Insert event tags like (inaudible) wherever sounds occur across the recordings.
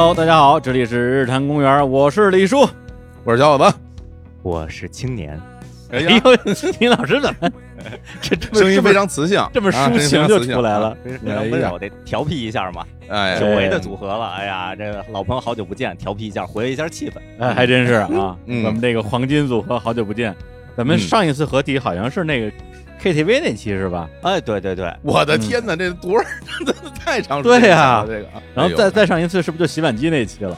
Hello，大家好，这里是日坛公园，我是李叔。我是小伙子，我是青年，哎呦，(laughs) 李老师怎么 (laughs) 这这么声音非常磁性，这么啊抒情就出来。了？非非常温柔，得调皮一下嘛。哎，久违的组合了，哎呀，这个老朋友好久不见，调皮一下，活跃一下气氛。哎，还真是啊，嗯我们这个黄金组合好久不见。咱们嗯上一次合体好像是那个 KTV 那期是吧？哎，对对对，我的天哪，这多少真的太长时间了对呀这个，然后哎再再上一次是不是就洗碗机那期了？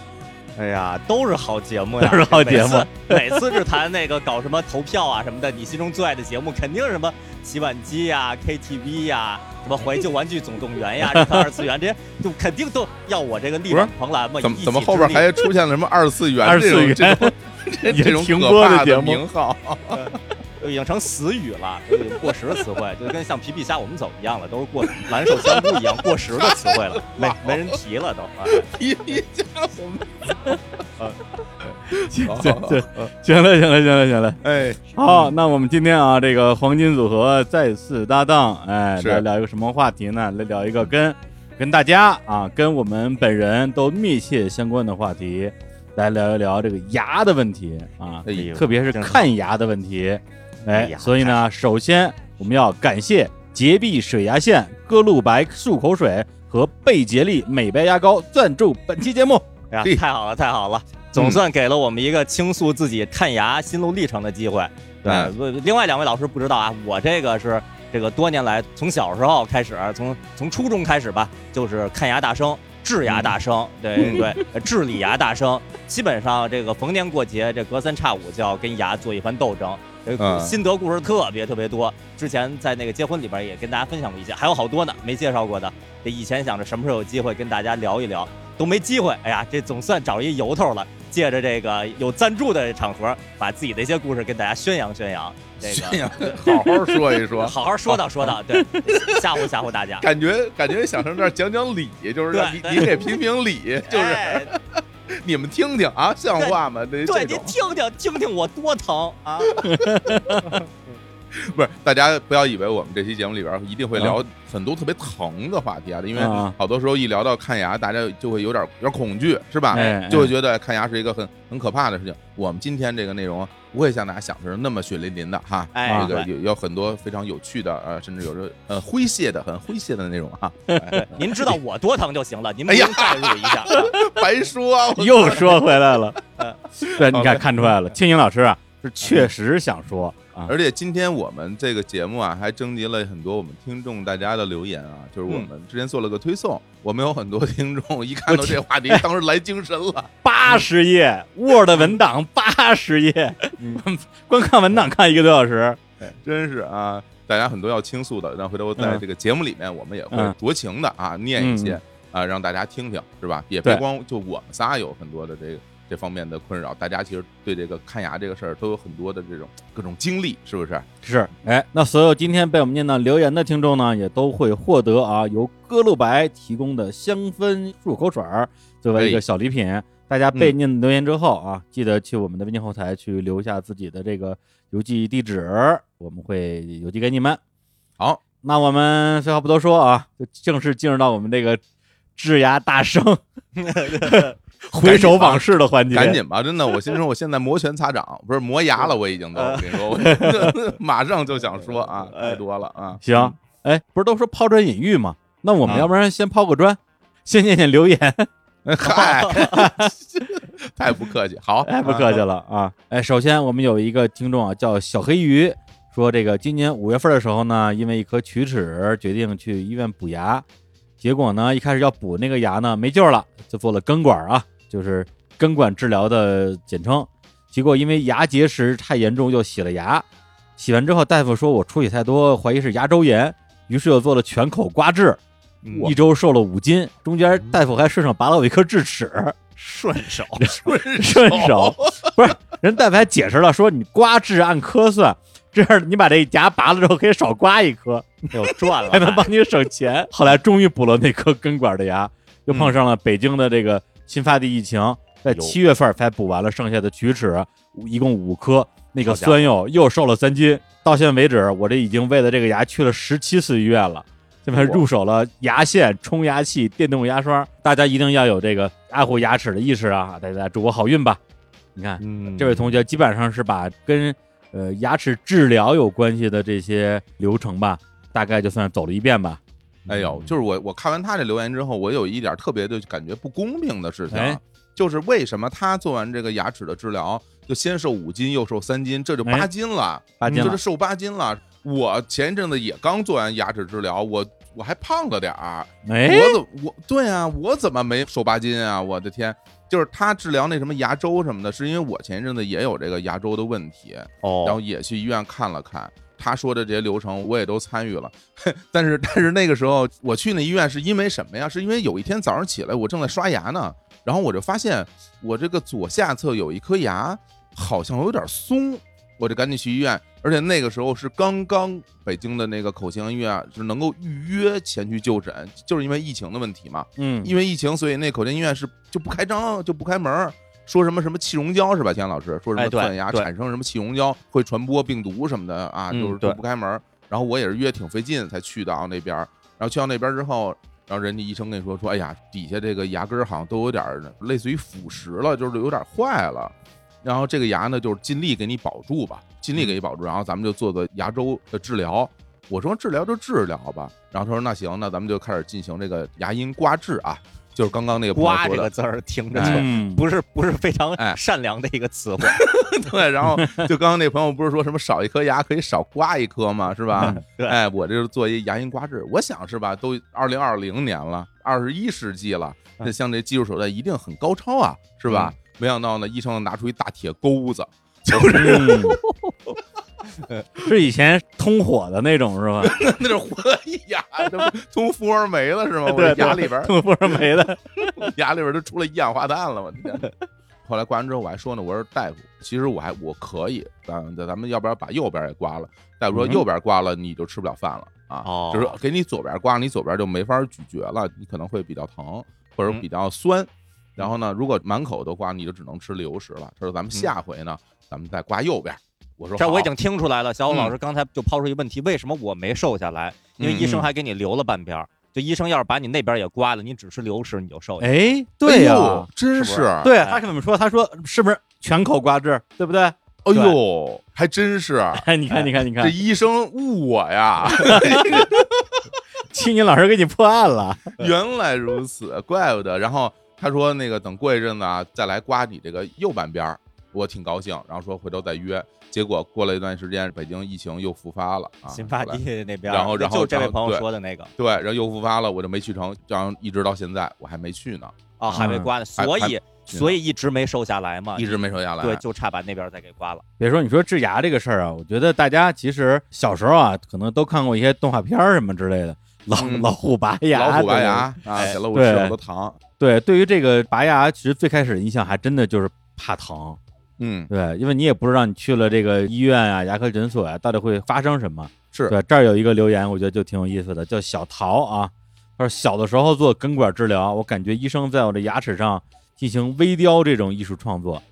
哎呀，都是好节目呀，都是好节目 (laughs) 每次。每次日坛那个搞什么投票啊什么的，你心中最爱的节目肯定是什么洗碗机呀、KTV 呀、什么怀旧玩具总动员呀、(laughs) 二次元这些，就肯定都要我这个力挽狂澜嘛。怎么一怎么后边之力还出现了什么二次元二次元这种 (laughs) 这种也这种停可怕播的节目名号？都已经成死语了，都已经过时的词汇，就跟像皮皮虾我们走一样了，都是过蓝瘦香菇一样过时的词汇了，没没人提了都。啊一一家我们行好行行行了行了行了行了。哎，好，那我们今天啊，这个黄金组合再次搭档，哎，是来聊一个什么话题呢？来聊一个跟跟大家啊，跟我们本人都密切相关的话题，来聊一聊这个牙的问题啊，特别是看牙的问题。哎哎，所以呢，首先我们要感谢洁碧水牙线、歌露白漱口水和贝洁丽美白牙膏赞助本期节目。哎呀，太好了，太好了，总算给了我们一个倾诉自己看牙心路历程的机会。对。另外两位老师不知道啊，我这个是这个多年来从小时候开始，从从初中开始吧，就是看牙大生。治牙大生，对嗯对，治理牙大生，基本上这个逢年过节，这隔三差五就要跟牙做一番斗争，这个嗯心得故事特别特别多。之前在那个结婚里边也跟大家分享过一些，还有好多呢没介绍过的。这以前想着什么时候有机会跟大家聊一聊，都没机会。哎呀，这总算找一由头了，借着这个有赞助的场合，把自己的一些故事跟大家宣扬宣扬。这哎个 (laughs) 呀，好好说一说，好好说道说道，对，吓唬吓唬大家。(laughs) 感觉感觉想上这儿讲讲理，就是让你对你给评评理，就是哎 (laughs) 你们听听啊，像话吗？这对，您听听听听我多疼啊！(laughs) (laughs) 不是，大家不要以为我们这期节目里边一定会聊很多特别疼的话题啊，因为啊好多时候一聊到看牙，大家就会有点有点恐惧，是吧？哎就会觉得看牙是一个很很可怕的事情。我们今天这个内容不会像大家想的那么血淋淋的哈，哎这个有有很多非常有趣的，呃，甚至有着呃诙谐的、很诙谐的内容哈。(laughs) 您知道我多疼就行了，您不用代入一下。(laughs) 白说又说回来了嗯，对，你看看出来了，青颖老师啊是确实想说啊，而且今天我们这个节目啊，还征集了很多我们听众大家的留言啊，就是我们之前做了个推送，我们有很多听众一看到这话题，当时来精神了。(laughs) 八十页 Word 文档 (laughs) 八十页，光看文档看一个多小时，真是啊，大家很多要倾诉的，那回头在嗯。这个节目里面，我们也会嗯。酌情的啊，念一些啊，让大家听听，是吧？也别光就我们仨有很多的这个这方面的困扰，大家其实对这个看牙这个事儿都有很多的这种各种经历，是不是？是，哎，那所有今天被我们念到留言的听众呢，也都会获得啊由歌露白提供的香氛漱口水儿作为一个哎小礼品。大家被念留言之后啊，记得去我们的微信后台去留下自己的这个邮寄地址，我们会邮寄给你们。好，那我们废话不多说啊，就正式进入到我们这个治牙大圣 (laughs) (laughs) 回首往事的环节。赶紧吧，真的，我心说我现在摩拳擦掌，(laughs) 不是磨牙了，我已经都，我跟你说，我 (laughs) 马上就想说啊，太多了啊。行，哎，不是都说抛砖引玉吗？那我们啊要不然先抛个砖，先念念留言。嗨，太不客气，好，太，不客气了啊！哎，首先我们有一个听众啊，叫小黑鱼，说这个今年五月份的时候呢，因为一颗龋齿，决定去医院补牙，结果呢，一开始要补那个牙呢没救了，就做了根管啊，就是根管治疗的简称。结果因为牙结石太严重，又洗了牙，洗完之后大夫说我出血太多，怀疑是牙周炎，于是又做了全口刮治，嗯一周瘦了五斤，中间大夫还顺手拔了我一颗智齿。顺手，顺 (laughs) 顺手，不是人大夫还解释了，说你刮治按颗算，这样你把这牙拔了之后可以少刮一颗，又赚了，(laughs) 还能帮你省钱。后来终于补了那颗根管的牙，又碰上了北京的这个新发地疫情，在哟七月份才补完了剩下的龋齿，一共五颗，那个酸柚又瘦了三斤。到现在为止，我这已经为了这个牙去了十七次医院了。这边入手了牙线、冲牙器、电动牙刷，大家一定要有这个爱护牙齿的意识啊！大家祝我好运吧！你看，嗯这位同学基本上是把跟呃牙齿治疗有关系的这些流程吧，大概就算走了一遍吧。哎呦，就是我我看完他这留言之后，我有一点特别的感觉不公平的事情啊，哎就是为什么他做完这个牙齿的治疗，就先瘦五斤，又瘦三斤，这就哎八斤了，八斤就是瘦八斤了。我前一阵子也刚做完牙齿治疗，我我还胖了点儿，哎，我怎么我对啊，我怎么没瘦八斤啊？我的天！就是他治疗那什么牙周什么的，是因为我前一阵子也有这个牙周的问题，哦，然后也去医院看了看。他说的这些流程我也都参与了，(laughs) 但是但是那个时候我去那医院是因为什么呀？是因为有一天早上起来我正在刷牙呢，然后我就发现我这个左下侧有一颗牙好像有点松，我就赶紧去医院，而且那个时候是刚刚北京的那个口腔医院啊是能够预约前去就诊，就是因为疫情的问题嘛，嗯，因为疫情，所以那口腔医院是就不开张，就不开门儿，说什么什么气溶胶是吧？钱老师说什么钻牙产生什么气溶胶会传播病毒什么的啊，嗯就是对就不开门儿。然后我也是约挺费劲才去到那边儿，然后去到那边儿之后，然后人家医生跟你说说，哎呀，底下这个牙根儿好像都有点儿类似于腐蚀了，就是有点坏了。然后这个牙呢，就是尽力给你保住吧，尽力给你保住。然后咱们就做做牙周的治疗。我说治疗就治疗吧。然后他说那行，那咱们就开始进行这个牙龈刮治啊，就是刚刚那个朋友说的刮这个，字儿听着就嗯，(laughs) 不是不是非常哎善良的一个词汇，(laughs) 对。然后就刚刚那朋友不是说什么少一颗牙可以少刮一颗吗？是吧？哎，我这是做一牙龈刮治，我想是吧？都二零二零年了，二十一世纪了，那像这技术手段一定很高超啊，是吧？没想到呢，医生拿出一大铁钩子，(laughs) 嗯 (laughs) 是以前通火的那种是吧？(laughs) 那是火牙，这不通福尔梅了是吗？我对这牙里边儿通福尔梅的，牙里边都出了一氧化碳了，我天！后来刮完之后，我还说呢，我说大夫，其实我还我可以，咱咱们要不要把右边也刮了？大夫说嗯右边刮了你就吃不了饭了啊，哦就是给你左边刮，你左边就没法咀嚼了，你可能会比较疼或者嗯比较酸。然后呢，如果满口都刮，你就只能吃流食了。他说咱们下回呢，咱们再刮右边。我说这我已经听出来了。小虎嗯老师刚才就抛出一个问题，为什么我没瘦下来？因为嗯医生还给你留了半边儿。就医生要是把你那边也刮了，你只吃流食你就瘦下来。哎，对呀、真是对哎他是怎么说，他说是不是全口刮治，对不对？哎呦，还真是，(laughs) 哎，你看，你看，你看这，医生误我呀！(laughs) 青年老师给你破案了。(laughs) 原来如此，怪不得。然后他说那个等过一阵子啊，再来刮你这个右半边儿，我挺高兴。然后说回头再约。结果过了一段时间，北京疫情又复发了啊，新发地那边，然后然后就这位朋友说的那个对，然后又复发了，我就没去成，然后一直到现在我还没去呢，哦，还没刮呢，所以所以一直没瘦下来嘛，一直没瘦下来。对，就差把那边再给刮了。别说你说治牙这个事儿啊，我觉得大家其实小时候啊，可能都看过一些动画片儿什么之类的，老、嗯老虎拔牙，老虎拔牙啊，哎给了我对吃好多糖。对，对于这个拔牙，其实最开始的印象还真的就是怕疼，嗯，对，因为你也不知道你去了这个医院啊、牙科诊所啊，到底会发生什么。是对，这儿有一个留言，我觉得就挺有意思的，叫小桃啊，他说小的时候做根管治疗，我感觉医生在我的牙齿上进行微雕这种艺术创作，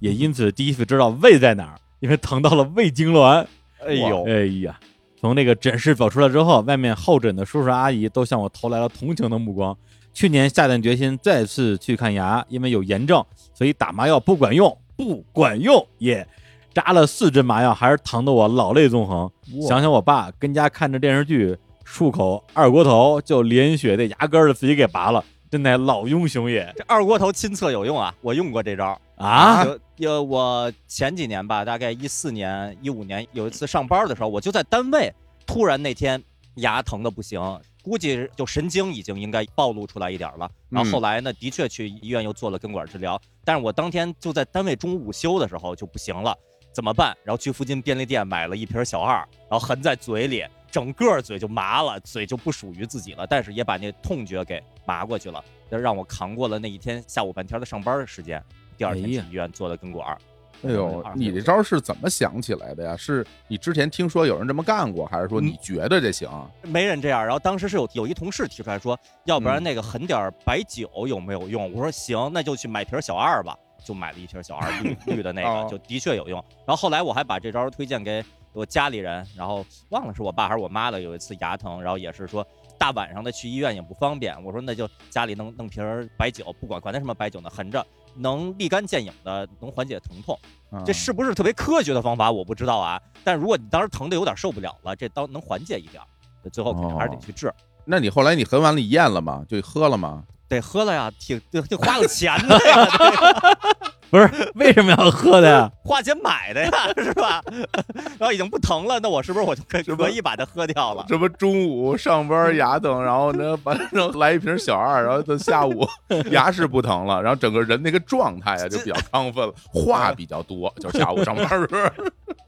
也因此第一次知道胃在哪儿，因为疼到了胃痉挛。哎呦，哎呀，从那个诊室走出来之后，外面候诊的叔叔阿姨都向我投来了同情的目光。去年下定决心再次去看牙，因为有炎症，所以打麻药不管用，不管用也扎了四针麻药，还是疼得我老泪纵横。想想我爸跟家看着电视剧，漱口二锅头就连血的牙根儿自己给拔了，真乃老英雄也这二锅头亲测有用啊，我用过这招。啊！有有，我前几年吧，大概一四年、一五年，有一次上班的时候，我就在单位，突然那天牙疼的不行，估计就神经已经应该暴露出来一点了。然后后来呢，的确去医院又做了根管治疗，但是我当天就在单位中午午休的时候就不行了，怎么办？然后去附近便利店买了一瓶小二，然后含在嘴里，整个嘴就麻了，嘴就不属于自己了，但是也把那痛觉给麻过去了，就让我扛过了那一天下午半天的上班时间。第二天去医院做的根管儿。哎呦，你这招是怎么想起来的呀？是你之前听说有人这么干过，还是说你觉得这行？没人这样。然后当时是有有一同事提出来说，要不然嗯那个狠点儿白酒有没有用？我说行，那就去买瓶小二吧。就买了一瓶小二绿 (laughs) 绿的那哦个，就的确有用。然后后来我还把这招推荐给我家里人，然后忘了是我爸还是我妈了，有一次牙疼，然后也是说大晚上的去医院也不方便，我说那就家里弄弄瓶儿白酒，不管管它什么白酒呢，横着能立竿见影的能缓解疼痛。啊这是不是特别科学的方法我不知道啊，但如果你当时疼的有点受不了了，这当能缓解一点儿，最后肯定还是得去治。那你后来你喝完了你咽了吗？就喝了吗？得喝了呀，挺得得花了钱的呀，(laughs) (laughs) (laughs) 这个不是为什么要喝的呀？(laughs) 花钱买的呀，(laughs) 是吧？(laughs) 然后已经不疼了，那我是不是我就可以把它喝掉了？什么中午上班牙疼，然后呢，反正来一瓶小二，然后到下午牙是不疼了，然后整个人那个状态啊就比较亢奋了，话比较多，就是下午上班时候。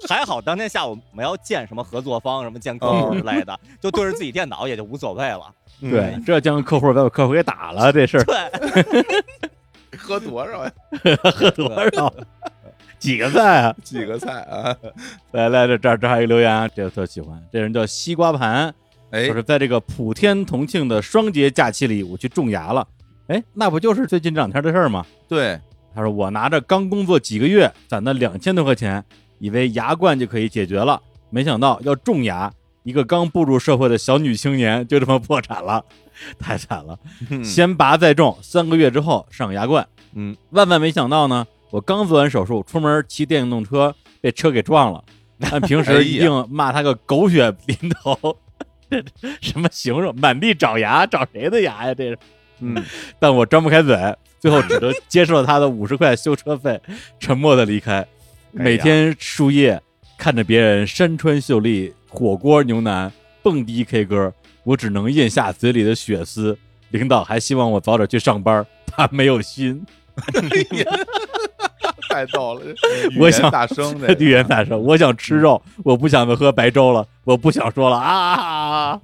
还好当天下午我们要见什么合作方、什么见客户之类的，就对着自己电脑也就无所谓了。对，这将客户把我客户给打了，这事儿对，喝多少呀？(laughs) 喝多少？几个菜啊？几个菜啊？(laughs) 来来，这这儿这儿还有一个留言啊，这个特喜欢，这人叫西瓜盘，哎就，是在这个普天同庆的双节假期里，我去种牙了。哎，那不就是最近这两天的事儿吗？对，他说我拿着刚工作几个月攒的两千多块钱，以为牙冠就可以解决了，没想到要种牙，一个刚步入社会的小女青年就这么破产了，(laughs) 太惨了。嗯先拔再种，三个月之后上牙冠。嗯，万万没想到呢，我刚做完手术，出门骑电动车被车给撞了。(laughs) 按平时一定骂他个狗血淋头，这 (laughs) 什么形容？满地找牙，找谁的牙呀？这是。嗯，但我张不开嘴，最后只得接受了他的五十块修车费，沉默的离开。每天输液，看着别人山川秀丽、火锅牛腩、蹦迪 K 歌，我只能咽下嘴里的血丝。领导还希望我早点去上班，他没有心。太逗了，我想大声这个语言大声，我想吃肉，我不想再喝白粥了，我不想说了啊！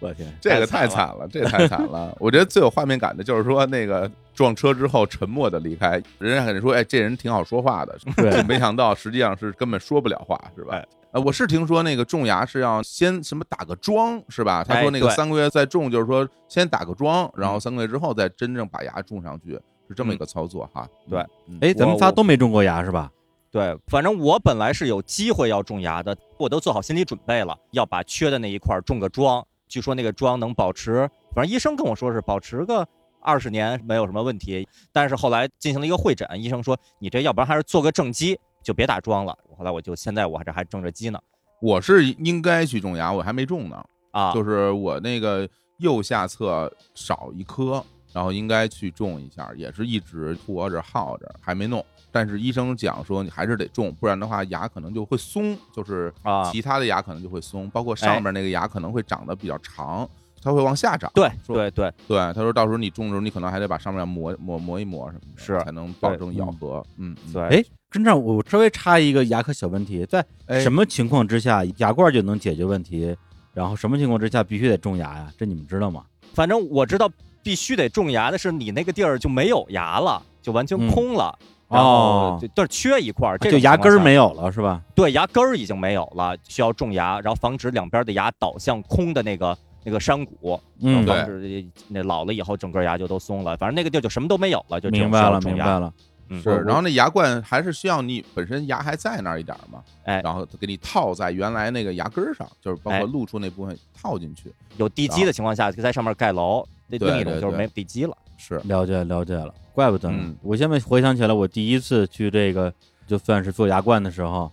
我天，(laughs) 这个太惨了，这个太惨了。(laughs) 我觉得最有画面感的就是说，那个撞车之后沉默的离开，人家可能说，哎，这人挺好说话的，对没想到实际上是根本说不了话，是吧哎？呃，我是听说那个种牙是要先什么打个桩，是吧？他说那个三个月再种，就是说先打个桩，然后三个月之后再真正把牙种上去，是这么一个操作哈。对嗯，哎，咱们仨都没种过牙是吧？对，反正我本来是有机会要种牙的，我都做好心理准备了，要把缺的那一块儿种个桩。据说那个桩能保持，反正医生跟我说是保持个二十年没有什么问题。但是后来进行了一个会诊，医生说你这要不然还是做个正畸，就别打桩了。后来我就现在我这还正着畸呢我是应该去种牙，我还没种呢。啊，就是我那个右下侧少一颗，然后应该去种一下，也是一直拖着耗着，还没弄。但是医生讲说你还是得种，不然的话牙可能就会松，就是啊其他的牙可能就会松，包括上面那个牙可能会长得比较长，它会往下长。对说对对，对，他说到时候你种的时候，你可能还得把上面磨磨磨一磨什么的，是才能保证咬合。嗯，嗯对哎，真正我稍微插一个牙科小问题，在哎什么情况之下牙冠就能解决问题？然后什么情况之下必须得种牙呀？这你们知道吗？反正我知道必须得种牙的是你那个地儿就没有牙了，就完全嗯空了。然哦后就但是缺一块儿，这就牙根儿没有了是吧？对，牙根儿已经没有了，需要种牙，然后防止两边的牙倒向空的那个那个山谷，然后嗯，对防止那老了以后整个牙就都松了。反正那个地儿就什么都没有了，就明白了，明白。了。嗯，是，然后那牙冠还是需要你本身牙还在那儿一点儿嘛，哎然后给你套在原来那个牙根儿上，就是包哎括露出那部分套进去。有地基的情况下，就在上面盖楼。那对对对另一种就是没地基了。是，了解了解了，怪不得呢。嗯我现在回想起来，我第一次去这个就算是做牙冠的时候，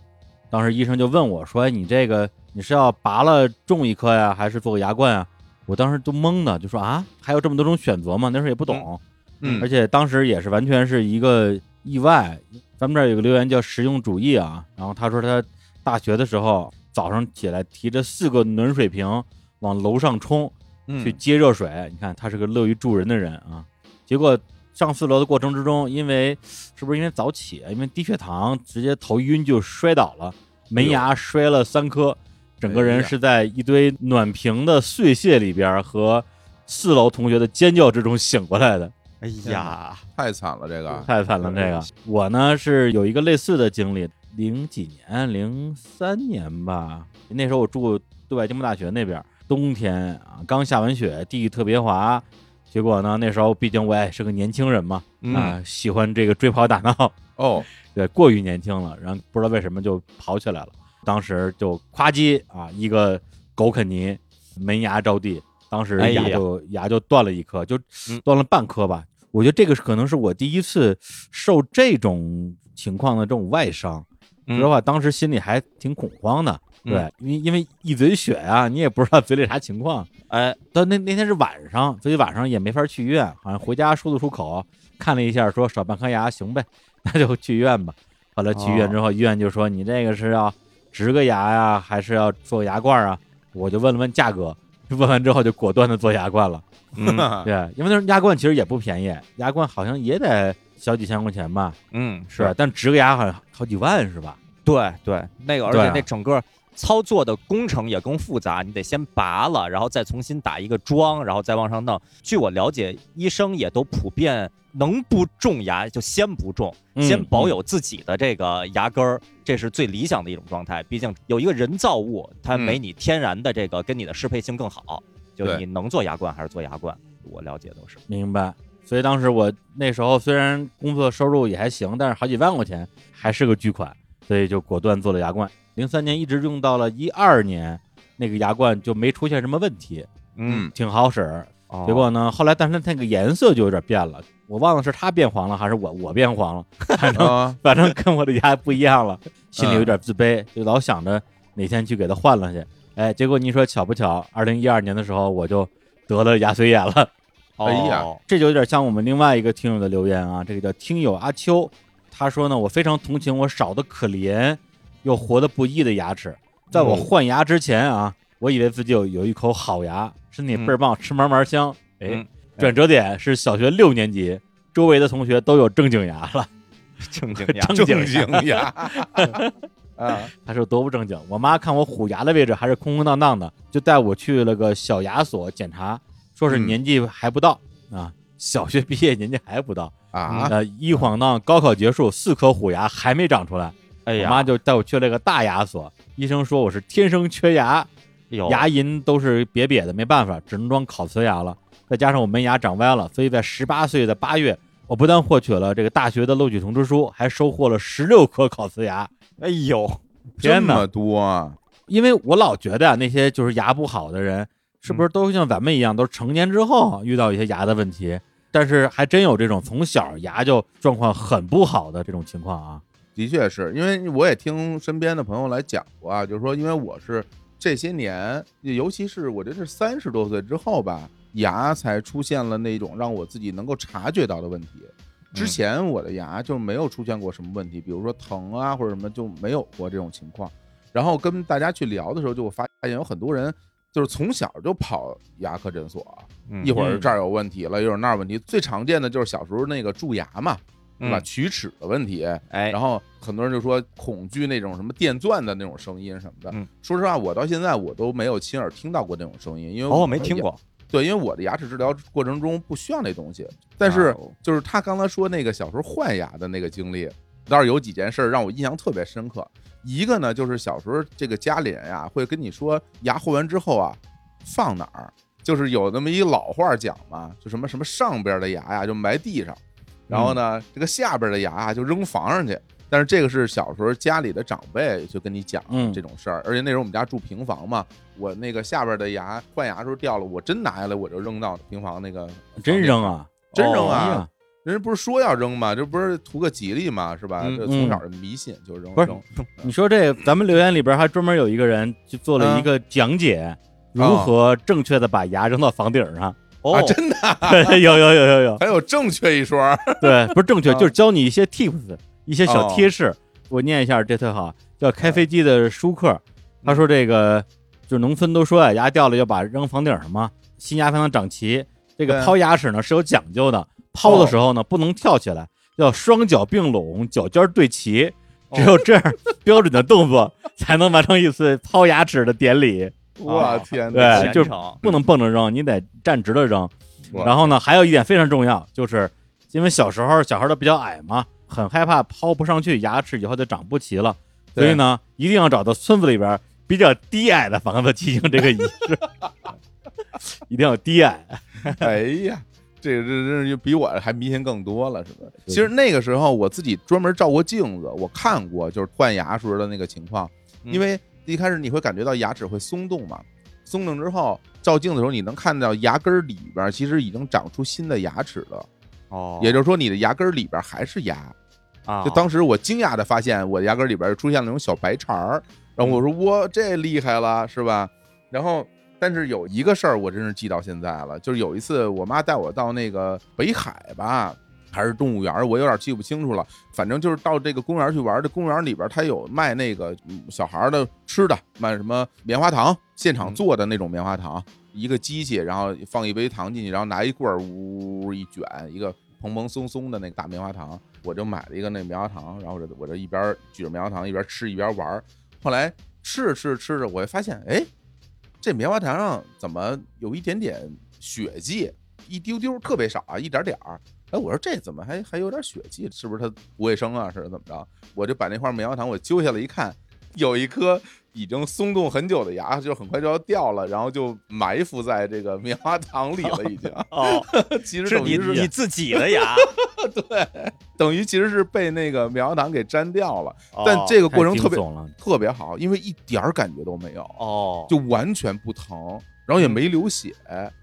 当时医生就问我说：“哎，你这个你是要拔了种一颗呀，还是做个牙冠啊？”我当时都懵的，就说啊，还有这么多种选择吗？那时候也不懂，嗯而且当时也是完全是一个意外。咱们这儿有个留言叫实用主义啊，然后他说他大学的时候早上起来提着四个暖水瓶往楼上冲，嗯去接热水。你看他是个乐于助人的人啊。结果上四楼的过程之中，因为是不是因为早起，因为低血糖，直接头晕就摔倒了，门牙摔了三颗，整个人是在一堆暖瓶的碎屑里边和四楼同学的尖叫之中醒过来的。哎呀，太惨了，这个。太惨了，这个。我呢是有一个类似的经历，零几年，零三年吧，那时候我住对外经贸大学那边，冬天啊，刚下完雪，地特别滑，结果呢，那时候毕竟我也是个年轻人嘛，嗯。啊，喜欢这个追跑打闹，哦，(laughs) 对，过于年轻了，然后不知道为什么就跑起来了，当时就夸叽啊，一个狗啃泥，门牙着地，当时牙就、牙就断了一颗，就嗯断了半颗吧。我觉得这个可能是我第一次受这种情况的这种外伤，说实话，当时心里还挺恐慌的。嗯对，因为因为一嘴血啊，你也不知道嘴里啥情况。哎，到那那天是晚上，所以晚上也没法去医院，好像回家漱了漱口，看了一下，说少半颗牙，行呗，那就去医院吧。后来去医院之后，医院就说你这个是要植个牙呀，还是要做牙冠啊？我就问了问价格，(laughs) 问完之后就果断的做牙冠了。嗯 (laughs) 对，因为那时候牙冠其实也不便宜，牙冠好像也得小几千块钱吧，嗯，是？但植个牙好像好几万是吧？对对，那个而且那整个操作的工程也更复杂，你得先拔了，然后再重新打一个桩，然后再往上弄。据我了解，医生也都普遍能不种牙就先不种，嗯先保有自己的这个牙根儿，这是最理想的一种状态。毕竟有一个人造物，它嗯没你天然的这个跟你的适配性更好。就你能做牙冠还是做牙冠，我了解都是。明白。所以当时我那时候虽然工作收入也还行，但是好几万块钱还是个巨款，所以就果断做了牙冠。零三年一直用到了一二年，那个牙冠就没出现什么问题，嗯，挺好使。哦结果呢，后来但是它那个颜色就有点变了，我忘了是它变黄了还是我我变黄了，(laughs) 反正啊，反正跟我的牙不一样了，(laughs) 心里有点自卑，就老想着哪天去给它换了去。哎，结果你说巧不巧，二零一二年的时候我就得了牙髓炎了。(laughs) 哎呀哦这就有点像我们另外一个听友的留言啊，这个叫听友阿秋，他说呢，我非常同情我少的可怜又活得不易的牙齿，在我嗯。换牙之前啊，我以为自己有有一口好牙，身体倍儿棒，吃嘛嘛香。哎嗯，转折点是小学六年级，周围的同学都有正经牙了，正经牙，正 (laughs) 正经 (laughs) 他说多不正经。我妈看我虎牙的位置还是空空荡荡的，就带我去了个小牙所检查，说是嗯。年纪还不到、啊，小学毕业年纪还不到。啊，呃，一晃荡高考结束，四颗虎牙还没长出来，哎呀，我妈就带我去了个大牙所，医生说我是天生缺牙，牙龈都是瘪瘪的，没办法，只能装烤瓷牙了。再加上我门牙长歪了，所以在十八岁的八月，我不但获取了这个大学的录取通知书，还收获了十六颗烤瓷牙。哎呦，这天哪么多啊，因为我老觉得啊，那些就是牙不好的人，是不是都像咱们一样，都是成年之后遇到一些牙的问题？但是还真有这种从小牙就状况很不好的这种情况啊。的确是因为我也听身边的朋友来讲过啊，就是说，因为我是这些年，尤其是我这是三十多岁之后吧，牙才出现了那种让我自己能够察觉到的问题。之前我的牙就没有出现过什么问题，比如说疼啊或者什么就没有过这种情况。然后跟大家去聊的时候，就我发现有很多人就是从小就跑牙科诊所，嗯一会儿这儿有问题了，一会儿那儿问题。最常见的就是小时候那个蛀牙嘛，对吧？嗯龋齿的问题，哎，然后很多人就说恐惧那种什么电钻的那种声音什么的。嗯说实话，我到现在我都没有亲耳听到过那种声音，因为哦，我。没听过，对，因为我的牙齿治疗过程中不需要那东西。但是哦就是他刚才说那个小时候换牙的那个经历，倒是有几件事儿让我印象特别深刻。一个呢，就是小时候这个家里人呀会跟你说牙换完之后啊放哪儿，就是有那么一老话讲嘛，就什么什么上边的牙呀就埋地上，然后呢这个下边的牙啊就扔房上去。但是这个是小时候家里的长辈就跟你讲嗯这种事儿，而且那时候我们家住平房嘛，我那个下边的牙换牙时候掉了，我真拿下来我就扔到平房那个真扔啊！真扔哎啊！人家不是说要扔吗？这不是图个吉利吗？是吧？嗯这从小的迷信就扔不是扔。你说这，咱们留言里边还专门有一个人就做了一个讲解，如何正确的把牙扔到房顶上。哦。啊，，真的啊？有有有有有，还有正确一说。(laughs) 对，不是正确，啊。就是教你一些 tips，一些小哦。贴士。我念一下，这特好，叫开飞机的舒克，他说这个就是农村都说呀，牙掉了要把扔房顶上嘛，新牙才能长齐。这个对。抛牙齿呢是有讲究的，抛的时候呢不能跳起来，要双脚并拢，脚尖对齐，只有这样 (laughs) 标准的动作才能完成一次抛牙齿的典礼。我天对！就不能蹦着扔，你得站直了扔。然后呢，还有一点非常重要，就是因为小时候小孩都比较矮嘛，很害怕抛不上去，牙齿以后就长不齐了，所以呢，一定要找到村子里边比较低矮的房子进行这个仪式，(laughs) 一定要低矮。哎呀，这个这这就比我还迷信更多了，是不是？对其实那个时候我自己专门照过镜子，我看过就是换牙时候的那个情况。嗯因为一开始你会感觉到牙齿会松动嘛，松动之后照镜子的时候，你能看到牙根儿里边儿其实已经长出新的牙齿了，哦也就是说你的牙根儿里边儿还是牙。啊，就当时我惊讶的发现，我的牙根儿里边儿出现了那种小白茬儿，然后我说哇，这厉害了，是吧？然后。但是有一个事儿我真是记到现在了，就是有一次我妈带我到那个北海吧，还是动物园儿，我有点记不清楚了。反正就是到这个公园去玩儿，这公园里边它有卖那个嗯小孩儿的吃的，卖什么棉花糖，现场做的那种棉花糖，一个机器，然后放一杯糖进去，然后拿一棍儿呜一卷，一个蓬蓬松松的那个大棉花糖，我就买了一个那棉花糖，然后我这我这一边举着棉花糖一边吃一边玩儿。后来吃着吃着吃着，我会发现，哎，这棉花糖上怎么有一点点血迹，一丢丢，特别少啊，一点点儿。哎，我说这怎么还还有点血迹？是不是它不卫生啊？是怎么着？我就把那块棉花糖我揪下来一看，有一颗已经松动很久的牙，就很快就要掉了，然后就埋伏在这个棉花糖里了，已经。哦，(laughs) 其实是你你自己的牙，(laughs) 对等于其实是被那个棉花糖给粘掉了，哦但这个过程特别特别好，因为一点儿感觉都没有。哦，就完全不疼，然后也没流血，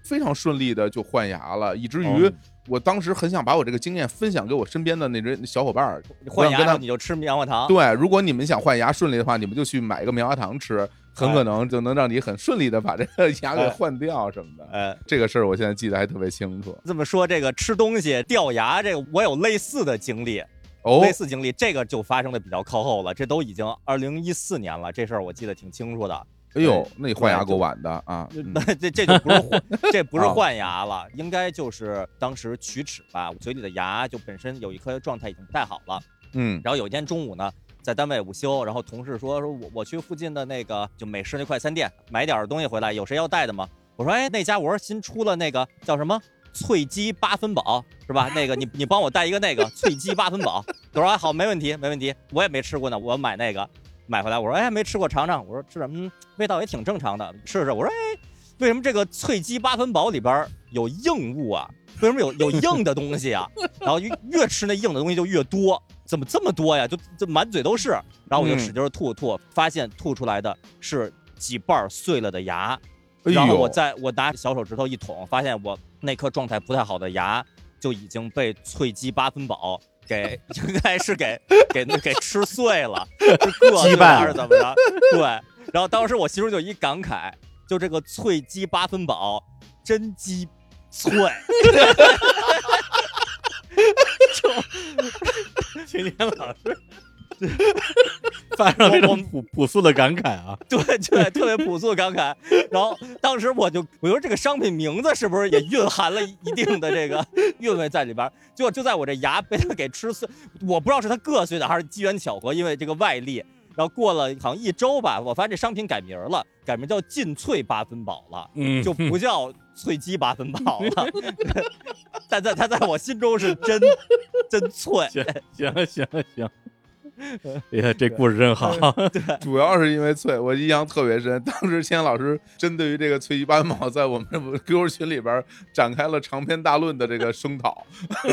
非常顺利的就换牙了，以至于哦我当时很想把我这个经验分享给我身边的那些小伙伴儿。换牙你就吃棉花糖，对，如果你们想换牙顺利的话，你们就去买一个棉花糖吃，很可能就能让你很顺利的把这个 (laughs) 牙给哎换掉什么的。呃，这个事儿我现在记得还特别清楚。这么说这个吃东西掉牙，这个我有类似的经历，哦类似经历，这个就发生的比较靠后了，这都已经二零一四年了，这事儿我记得挺清楚的。哎呦，那你换牙够晚的啊！(laughs) 嗯那这这就不是换，(laughs) 这不是啊换牙了，应该就是当时龋齿吧，嘴里的牙就本身有一颗状态已经不太好了。嗯然后有一天中午呢，在单位午休，然后同事说说我我去附近的那个就美式那快餐店买点东西回来，有谁要带的吗？我说哎那家我说新出了那个叫什么脆鸡八分饱是吧？那个你你帮我带一个那个脆鸡八分饱。他说哎好没问题没问题，我也没吃过呢，我买那个买回来。我说哎没吃过尝尝，我说吃着嗯味道也挺正常的，试试。我说哎为什么这个脆鸡八分饱里边有硬物啊？为什么有有硬的东西啊？(laughs) 然后越越吃那硬的东西就越多，怎么这么多呀？就就满嘴都是。然后我就嗯使劲吐吐，发现吐出来的是几瓣碎了的牙。哎然后我呦，再我拿小手指头一捅，发现我那颗状态不太好的牙就已经被脆鸡八分饱给 (laughs) 应该是给给那给吃碎了，(laughs) 是硌羁绊碎了还是怎么着？对。然后当时我媳妇就一感慨，就这个脆鸡八分饱真鸡脆。(laughs) 青年老师 (laughs) 发生了非常朴朴素的感慨啊，(laughs) 对对，特别朴素的感慨。然后当时我就我说这个商品名字是不是也蕴含了一定的这个 (laughs) 韵味在里边儿？结果就在我这牙被他给吃碎，我不知道是他硌碎的还是机缘巧合，因为这个外力。然后过了好像一周吧，我发现这商品改名了，改名叫劲脆八分饱了。嗯，就不叫脆鸡八分饱了，但在它在我心中是真真脆。行行行行，哎 (laughs) 呀，这故事真好，(laughs) 对主要是因为脆，我印象特别深。当时千老师针对于这个脆鸡八毛，在我们这 QQ 群里边展开了长篇大论的这个声讨，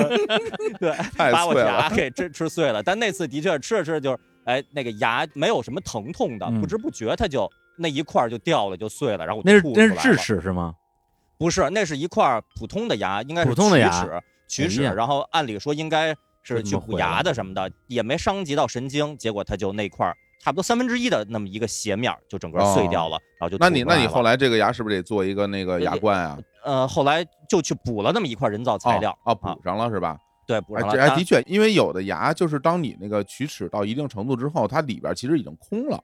(laughs) 对，太把我脆了。牙给吃吃碎了。但那次的确吃着吃着就是，哎，那个牙没有什么疼痛的，嗯不知不觉它就那一块就掉了，就碎了，然后我那就是那是智。齿是吗？不是，那是一块普通的牙，应该是普通的牙龋齿，龋齿。然后按理说应该是去补牙的什么的，也没伤及到神经，结果他就那块儿差不多三分之一的那么一个斜面儿就整个碎掉了，然后就哦那你那你后来这个牙是不是得做一个那个牙冠啊？呃后来就去补了那么一块人造材料哦，哦补上了是吧？对，补哎，上了。哎的确，因为有的牙就是当你那个龋齿到一定程度之后，它里边其实已经空了，嗯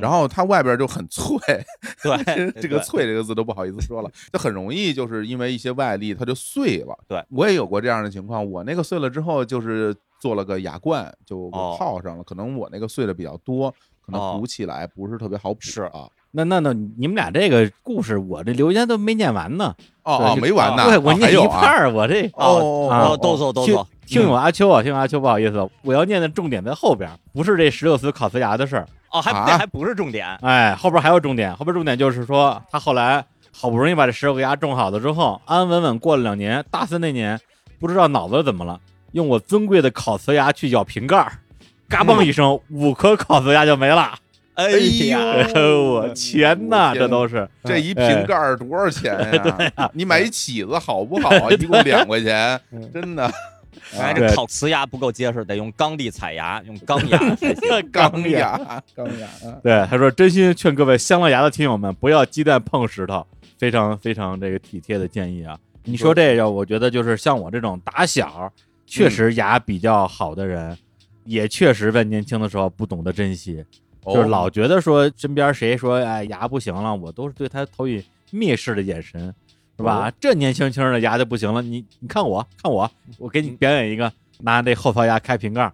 然后它外边就很脆，(laughs) (laughs) 对这个“脆”这个字都不好意思说了，就很容易就是因为一些外力它就碎了。对我也有过这样的情况，我那个碎了之后就是做了个牙冠，就套上了，可能我那个碎的比较多，可能哦补起来不是特别好补是啊。那那那你们俩这个故事，我这留言都没念完呢。哦哦，没完呢，对我念。一半儿，我这哦啊哦，都走都听走。听友阿秋啊，听友阿秋，不好意思，我要念的重点在后边儿，不是这十六次烤瓷牙的事儿。哦，还啊那还不是重点。哎，后边还有重点，后边重点就是说，他后来好不容易把这十六个牙种好了之后，安安稳稳过了两年，大三那年，不知道脑子怎么了，用我尊贵的烤瓷牙去咬瓶盖儿，嘎嘣一声，五颗烤瓷牙就没了。哎哎呀，呦我天哪，我天这都是。这一瓶盖儿多少钱呀？(laughs) 你买一起子好不好？啊？一共两块钱，真的。哎，这烤瓷牙不够结实，得用钢地采牙，用钢牙 (laughs) 才行。钢牙，钢牙，啊对，他说真心劝各位镶了牙的听友们不要鸡蛋碰石头，非常非常这个体贴的建议啊。你说这个，我觉得就是像我这种打小确实牙比较好的人，也确实在年轻的时候不懂得珍惜，就是哦老觉得说身边谁说哎牙不行了，我都是对他投以蔑视的眼神，是吧？这年轻轻的牙就不行了，你你看我看我，我给你表演一个，拿这后槽牙开瓶盖。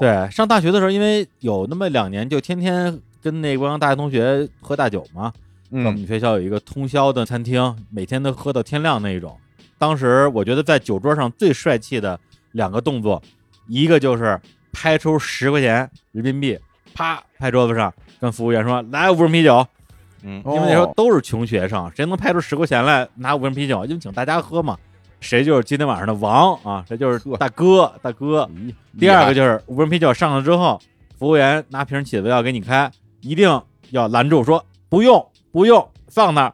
对，上大学的时候，因为有那么两年，就天天跟那帮大学同学喝大酒嘛。我嗯们学校有一个通宵的餐厅，每天都喝到天亮那一种。当时我觉得在酒桌上最帅气的两个动作，一个就是拍出十块钱人民币，啪拍桌子上，跟服务员说：“来五瓶啤酒。”嗯，因为那时候哦都是穷学生，谁能拍出十块钱来拿五瓶啤酒，就请大家喝嘛，谁就是今天晚上的王啊，谁就是大哥大哥。第二个就是五瓶啤酒上了之后，服务员拿瓶起子要给你开，一定要拦住说不用不用放那儿，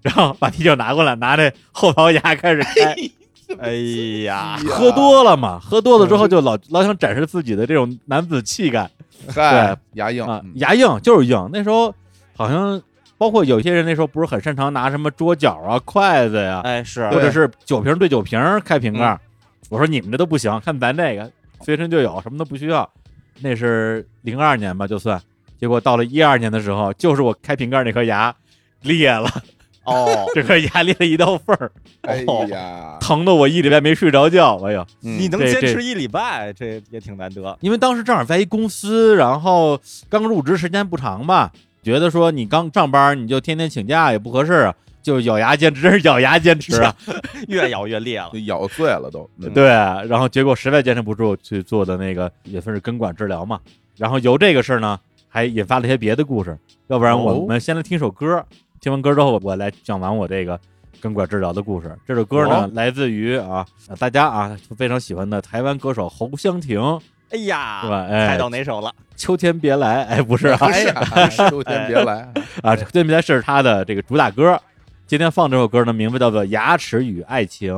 然后把啤酒拿过来，拿这后槽牙开始开。哎呀，喝多了嘛，喝多了之后就老老想展示自己的这种男子气概 (laughs) 嗨，牙硬啊嗯，牙硬就是硬。那时候好像包括有些人那时候不是很擅长拿什么桌角啊、筷子呀、哎是或者是酒瓶对酒瓶开瓶盖儿。我说你们这都不行，看咱这个随身就有，什么都不需要。那是零二年吧，就算。结果到了一二年的时候，就是我开瓶盖那颗牙裂了，哦，(laughs) 这个牙裂了一道缝儿，哎呀，疼的我一礼拜没睡着觉。哎呀，嗯你能坚持一礼拜，这也挺难得。因为当时正好在一公司，然后刚入职时间不长吧，觉得说你刚上班你就天天请假也不合适啊，就咬牙坚持，真是咬牙坚持啊。(laughs) 越咬越裂了。就咬碎了都，嗯，对，然后结果实在坚持不住，去做的那个也算是根管治疗嘛。然后由这个事儿呢，还引发了一些别的故事。要不然我哦们先来听首歌，听完歌之后，我来讲完我这个根管治疗的故事。这首歌呢，哦来自于啊大家啊非常喜欢的台湾歌手侯湘婷，哎呀，是吧？哎猜，到哪首了？秋天别来，哎，不是啊，哎呀，秋天别来，(laughs) 啊，秋天别来是他的这个主打歌。今天放这首歌呢，名字叫做《牙齿与爱情》。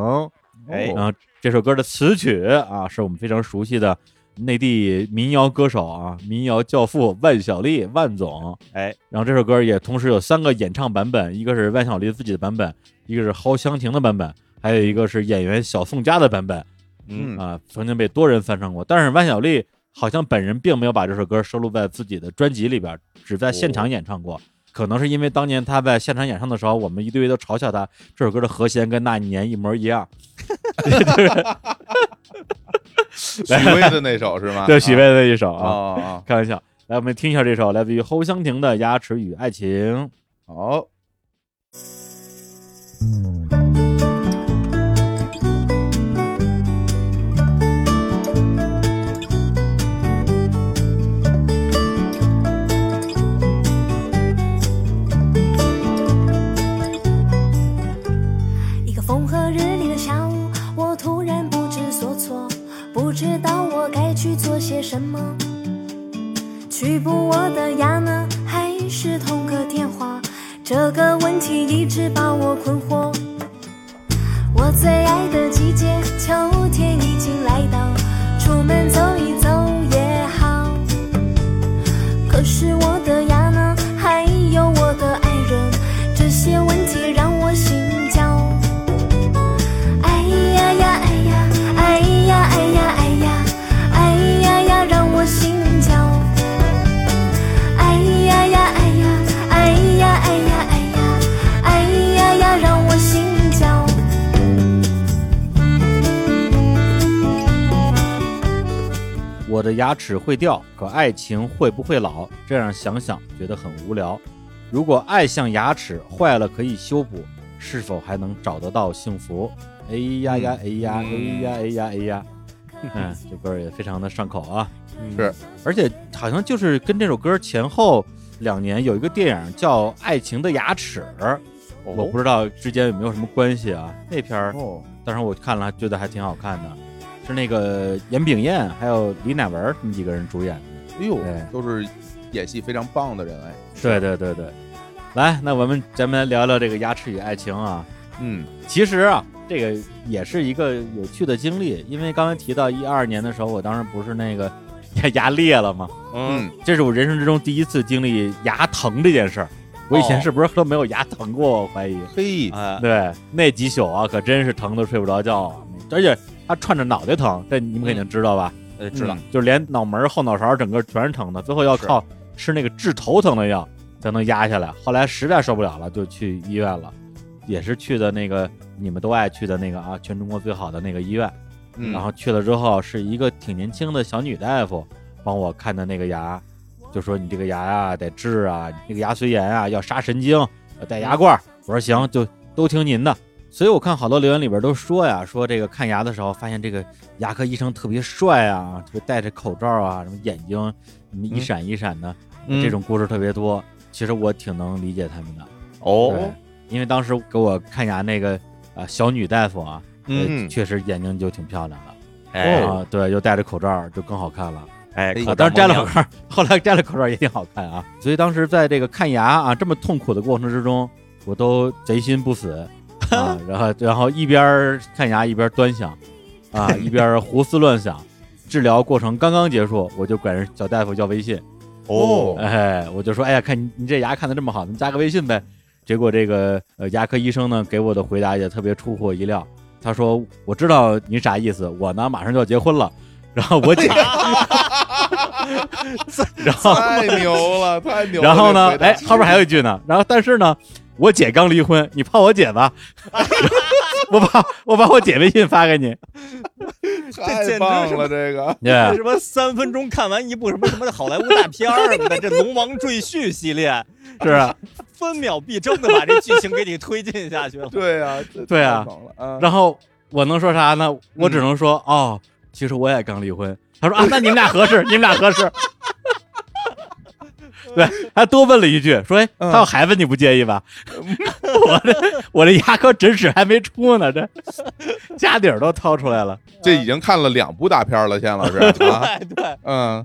哎然后这首歌的词曲啊，是我们非常熟悉的内地民谣歌手啊，民谣教父万晓利万总。哎，然后这首歌也同时有三个演唱版本，一个是万晓利自己的版本，一个是蒿香婷的版本，还有一个是演员小宋佳的版本嗯，啊，曾经被多人翻唱过。但是万晓利好像本人并没有把这首歌收录在自己的专辑里边，只在现场演唱过。可能是因为当年他在现场演唱的时候，我们一堆都嘲笑他这首歌的和弦跟那一年一模一样。(laughs) (laughs) (laughs) (laughs) 许巍的那首是吗？对许巍的那一首啊开玩笑。来，我们听一下这首来自于侯湘婷的《牙齿与爱情》。好，一些什么。去补我的牙呢，还是通个电话？这个问题一直把我困惑。我最爱的季节，秋天已经来到，出门走一走也好。可是我的牙我的牙齿会掉，可爱情会不会老？这样想想觉得很无聊。如果爱像牙齿坏了可以修补，是否还能找得到幸福？哎呀呀，哎呀，哎呀，哎呀，哎呀，嗯，(laughs) 这歌也非常的上口啊。是，而且好像就是跟这首歌前后两年有一个电影叫《爱情的牙齿》，我不知道之间有没有什么关系啊？那片儿哦，当时我看了，觉得还挺好看的，是那个严炳彦还有李乃文他们几个人主演的。哎呦，都是演戏非常棒的人哎。对对对对，来，那我们咱们来聊聊这个牙齿与爱情啊。嗯其实啊，这个也是一个有趣的经历，因为刚才提到一二年的时候，我当时不是那个 (laughs) 牙裂了吗？嗯，这是我人生之中第一次经历牙疼这件事儿。我以前哦是不是都没有牙疼过？我怀疑。嘿，哎，对，那几宿啊，可真是疼得睡不着觉啊，而且它串着脑袋疼，这你们肯定知道吧？呃，知道嗯，就是连脑门儿、后脑勺整个全是疼的，最后要靠吃那个治头疼的药才能压下来。后来实在受不了了，就去医院了，也是去的那个你们都爱去的那个啊，全中国最好的那个医院。嗯然后去了之后，是一个挺年轻的小女大夫帮我看的那个牙，就说你这个牙呀、得治啊，你这个牙髓炎啊要杀神经，要戴牙冠。我说行，就都听您的。所以我看好多留言里边都说呀，说这个看牙的时候发现这个牙科医生特别帅啊，特别戴着口罩啊，什么眼睛什么一闪一闪的，嗯这种故事特别多。其实我挺能理解他们的，哦，因为当时给我看牙那个啊、小女大夫啊，呃嗯确实眼睛就挺漂亮的。哎对，又戴着口罩，就更好看了。哎，可当时摘了口口罩，(laughs) 后来摘了口罩也挺好看啊。所以当时在这个看牙啊这么痛苦的过程之中，我都贼心不死啊，(laughs) 然后然后一边看牙一边端详啊，一边胡思乱想。治疗过程刚刚结束，我就管人小大夫要微信，哦哎，我就说，哎呀，看你你这牙看的这么好，咱们加个微信呗。结果这个呃牙科医生呢给我的回答也特别出乎我意料，他说我知道您啥意思，我呢马上就要结婚了，然后我姐，(laughs) 然后太牛了，太牛了。然后呢哎，后边还有一句呢，然后但是呢，我姐刚离婚，你泡我姐吧，(laughs) 我把我把我姐微信发给你，(laughs) 太棒了，这个 (laughs) 对什么三分钟看完一部什么什么的好莱坞大片儿什么的，这《龙王赘婿》系列，是啊。分秒必争的把这剧情给你推进下去了。对啊，对啊，然后我能说啥呢？我只能说，哦，其实我也刚离婚。他说啊，那你们俩合适，你们俩合适。对，还多问了一句，说，哎，嗯。他有孩子你不介意吧？(laughs) 我这我这牙科诊室还没出呢，这 (laughs) 家底儿都掏出来了。这已经看了两部大片了，钱老师 (laughs) 啊，对对，嗯，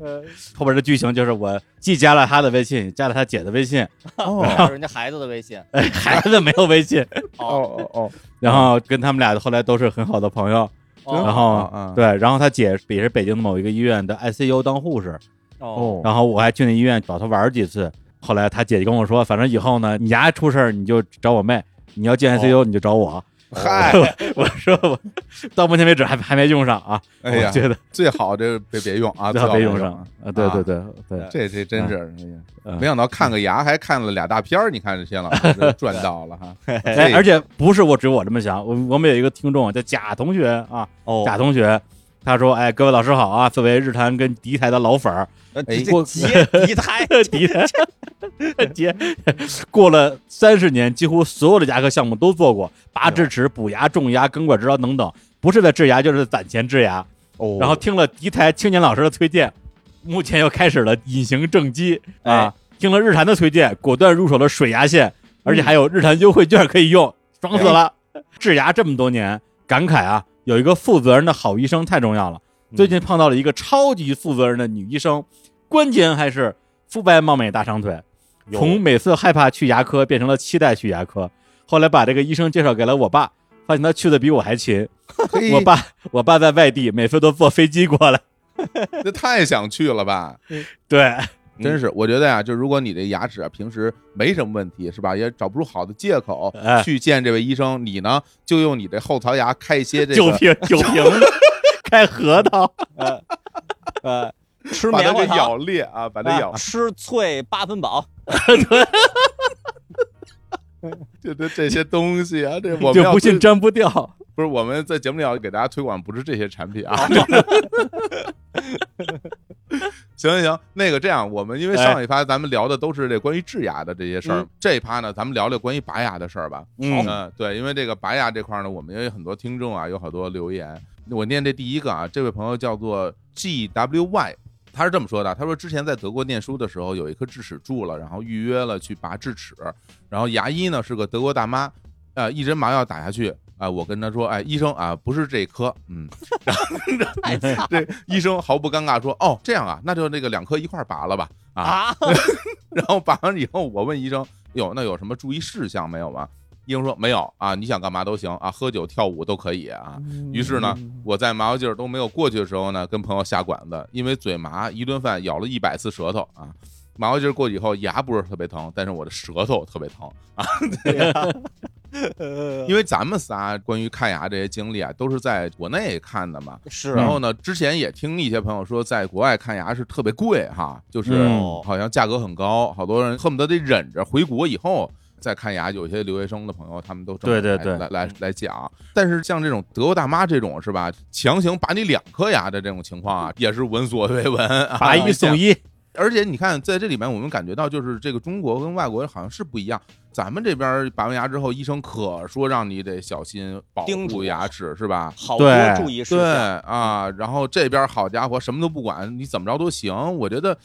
后边的剧情就是我既加了他的微信，加了他姐的微信，哦。还有人家孩子的微信。哎，孩子没有微信，哦。哦哦，然后跟他们俩后来都是很好的朋友。哦。然后对，然后他姐也是北京的某一个医院的 ICU 当护士，哦，然后我还去那医院找他玩儿几次。后来他姐姐跟我说，反正以后呢，你牙出事儿你就找我妹，你要进 ICU 你就找我。嗨，(laughs) 我说我到目前为止还还没用上啊，哎呀我觉得最好这别别用啊，(laughs) 最最好别用上啊。对对对对，这这真是，没想到看个牙还看了俩大片儿，你看这谢老师赚到了哈。哎，而且不是我只有我这么想，我我们有一个听众叫贾同学啊，哦，贾同学。他说：“哎，各位老师好啊！作为日坛跟敌台的老粉儿，呃哎这接敌台，(laughs) 敌台接 (laughs) 过了三十年，几乎所有的牙科项目都做过，拔智齿、补牙、种牙、根管治疗等等，不是在治牙就是攒钱治牙。哦然后听了敌台青年老师的推荐，目前又开始了隐形正畸啊！听了日坛的推荐，果断入手了水牙线，而且还有日坛优惠券可以用，爽死了！治牙这么多年，感慨啊，有一个负责任的好医生太重要了。最近碰到了一个超级负责任的女医生，关键还是肤白貌美大长腿，从每次害怕去牙科变成了期待去牙科。后来把这个医生介绍给了我爸，发现他去的比我还勤。(laughs) 我爸，我爸在外地，每次都坐飞机过来。(laughs) 这太想去了吧？对，嗯真是，我觉得呀，就如果你这牙齿啊平时没什么问题，是吧？也找不出好的借口哎去见这位医生，你呢就用你这后槽牙开一些这个，酒瓶酒 (laughs) 瓶子开核桃，(laughs) 呃，吃把它给棉花糖咬裂啊，把它咬啊，吃脆八分饱，(laughs) 这这这些东西啊，这我们就不信粘不掉。不是我们在节目里要给大家推广，不是这些产品啊。(laughs) 行行行，那个这样，我们因为上一趴咱们聊的都是这关于智牙的这些事儿，嗯这一趴呢，咱们聊聊关于拔牙的事儿吧。嗯嗯，对，因为这个拔牙这块儿呢，我们也有很多听众啊，有好多留言。我念这第一个啊，这位朋友叫做 G W Y，他是这么说的：他说之前在德国念书的时候，有一颗智齿蛀了，然后预约了去拔智齿，然后牙医呢是个德国大妈，呃，一针麻药打下去，哎，我跟他说，哎，医生啊，不是这科，嗯，然后 (laughs) 这医生毫不尴尬说，哦，这样啊，那就那个两颗一块儿拔了吧，啊，啊，(laughs) 然后拔完以后，我问医生，有那有什么注意事项没有吗？医生说没有啊，你想干嘛都行啊，喝酒跳舞都可以啊。于是呢，我在麻药劲儿都没有过去的时候呢，跟朋友下馆子，因为嘴麻，一顿饭咬了一百次舌头啊。麻药劲儿过去以后，牙不是特别疼，但是我的舌头特别疼啊。(laughs) (laughs) 因为咱们仨关于看牙这些经历啊，都是在国内看的嘛。是然后呢，之前也听一些朋友说，在国外看牙是特别贵哈，就是嗯好像价格很高，好多人恨不得得忍着回国以后再看牙。有些留学生的朋友，他们都对对对来来来讲。但是像这种德国大妈这种是吧，强行拔你两颗牙的这种情况啊，也是闻所未闻啊。拔一送一，而且你看，在这里面我们感觉到，就是这个中国跟外国好像是不一样。咱们这边拔完牙之后，医生可说让你得小心保护牙齿，是吧？好多注意事对项。啊，然后这边好家伙，什么都不管，你怎么着都行。我觉得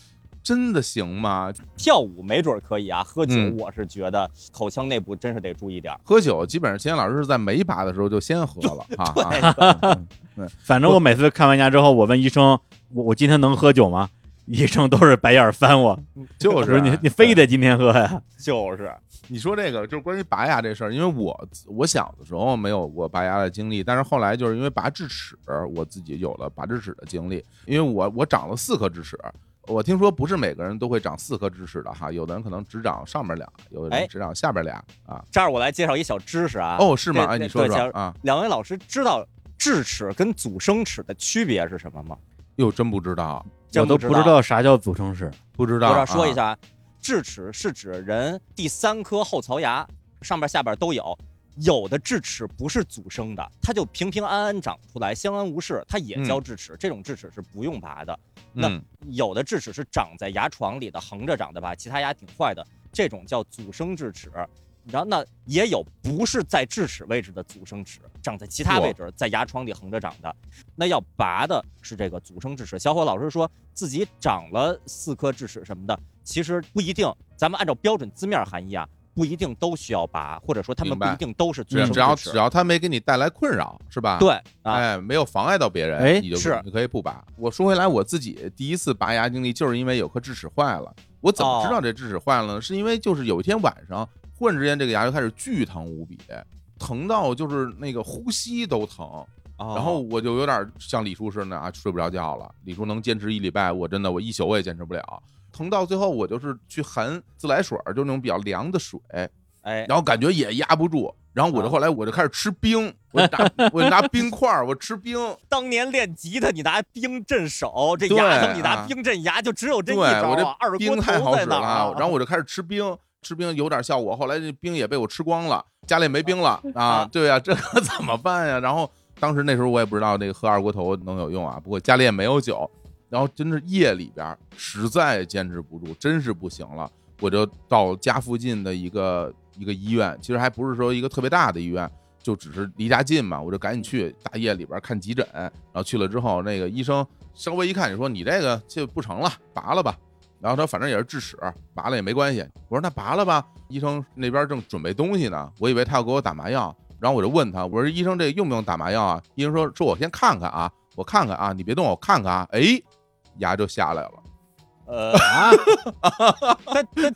真的行吗？跳舞没准儿可以啊，喝酒嗯我是觉得口腔内部真是得注意点儿。喝酒基本上，秦岩老师是在没拔的时候就先喝了 (laughs) 啊。对啊 (laughs) 反正我每次看完牙之后，我问医生，我我今天能喝酒吗？(laughs) 医生都是白眼儿翻我，就是你你非得今天喝呀？就是，你说这个就是关于拔牙这事儿，因为我我小的时候没有过拔牙的经历，但是后来就是因为拔智齿，我自己有了拔智齿的经历。因为我我长了四颗智齿，我听说不是每个人都会长四颗智齿的哈，有的人可能只长上面俩，有的哎人只长下边俩啊。这儿我来介绍一小知识啊。哦，是吗？哎，你说说啊？两位老师知道智齿跟阻生齿的区别是什么吗？哟，真不知道，我都不知道啥叫阻生齿。不知道。我这儿说一啊，下啊，智齿是指人第三颗后槽牙上边下边都有，有的智齿不是阻生的，它就平平安安长出来，相安无事，它也叫智齿。这种智齿是不用拔的。那嗯有的智齿是长在牙床里的，横着长的，把其他牙顶坏的，这种叫阻生智齿。然后那也有不是在智齿位置的阻生齿，长在其他位置，在牙床里横着长的，那要拔的是这个阻生智齿。小伙老师说自己长了四颗智齿什么的，其实不一定。咱们按照标准字面含义啊，不一定都需要拔，或者说他们不一定都是阻只生智齿只要只。要他没给你带来困扰，是吧？。对啊，哎，没有妨碍到别人，哎你就是你可以不拔。我说回来，我自己第一次拔牙经历，就是因为有颗智齿坏了。我怎么知道这智齿坏了呢？是因为就是有一天晚上，忽然之间这个牙就开始巨疼无比，疼到就是那个呼吸都疼。然然后我就有点像李叔似的啊，睡不着觉了。李叔能坚持一礼拜，我真的我一宿我也坚持不了。疼到最后，我就是去含自来水儿，就那种比较凉的水，哎，然后感觉也压不住。然后我就啊后来我就开始吃冰，我拿 (laughs) 我拿冰块儿，我吃冰。当年练吉他，你拿冰镇手，这牙疼你拿啊冰镇牙，就只有这对一招我这啊！二锅冰太好使了然后我就开始吃冰，吃冰有点效果。后来这冰也被我吃光了，家里也没冰了啊啊。对呀、这可 (laughs) 怎么办呀？然后当时那时候我也不知道那个喝二锅头能有用啊，不过家里也没有酒。然后真是夜里边实在坚持不住，真是不行了，我就到家附近的一个一个医院，其实还不是说一个特别大的医院，就只是离家近嘛，我就赶紧去大夜里边看急诊，然后去了之后，那个医生稍微一看，你说你这个就不成了，拔了吧。然后他反正也是智齿，拔了也没关系。我说那拔了吧，医生那边正准备东西呢，我以为他要给我打麻药，然后我就问他，我说医生这用不用打麻药啊？医生说说我先看看啊，我看看啊，你别动，我看看啊，哎，牙就下来了。呃，啊，(laughs) 他他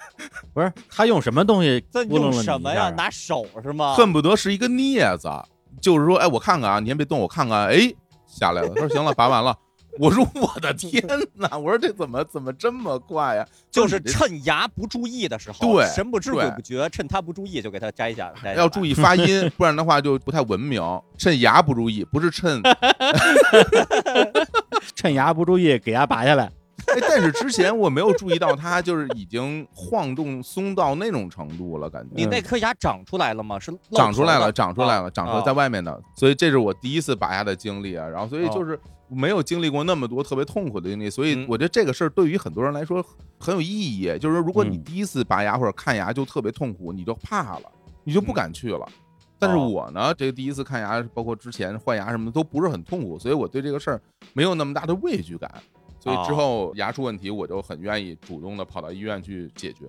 不是他用什么东西这咕噜了你用什么呀？拿手是吗？恨不得是一个镊子，就是说，哎，我看看啊，你先别动，我看看，哎，下来了。他说行了，拔完了。(laughs) 我说我的天哪！我说这怎么怎么这么快呀？就是趁牙不注意的时候，对神不知鬼不觉，趁他不注意就给他摘下，来要注意发音，不然的话就不太文明。趁牙不注意，不是趁。(laughs) (laughs) 趁牙不注意给牙拔下来，哎，但是之前我没有注意到它就是已经晃动松到那种程度了，感觉你那颗牙长出来了吗？是露长出来了，长出来了，长出来啊在外面的。所以这是我第一次拔牙的经历啊。然后所以就是没有经历过那么多特别痛苦的经历，所以嗯我觉得这个事儿对于很多人来说很有意义。就是说，如果你嗯第一次拔牙或者看牙就特别痛苦，你就怕了，你就不敢去了。但是哦我呢，这个第一次看牙，包括之前换牙什么的，都不是很痛苦，所以我对这个事儿没有那么大的畏惧感。所以之哦后牙出问题，我就很愿意主动的跑到医院去解决。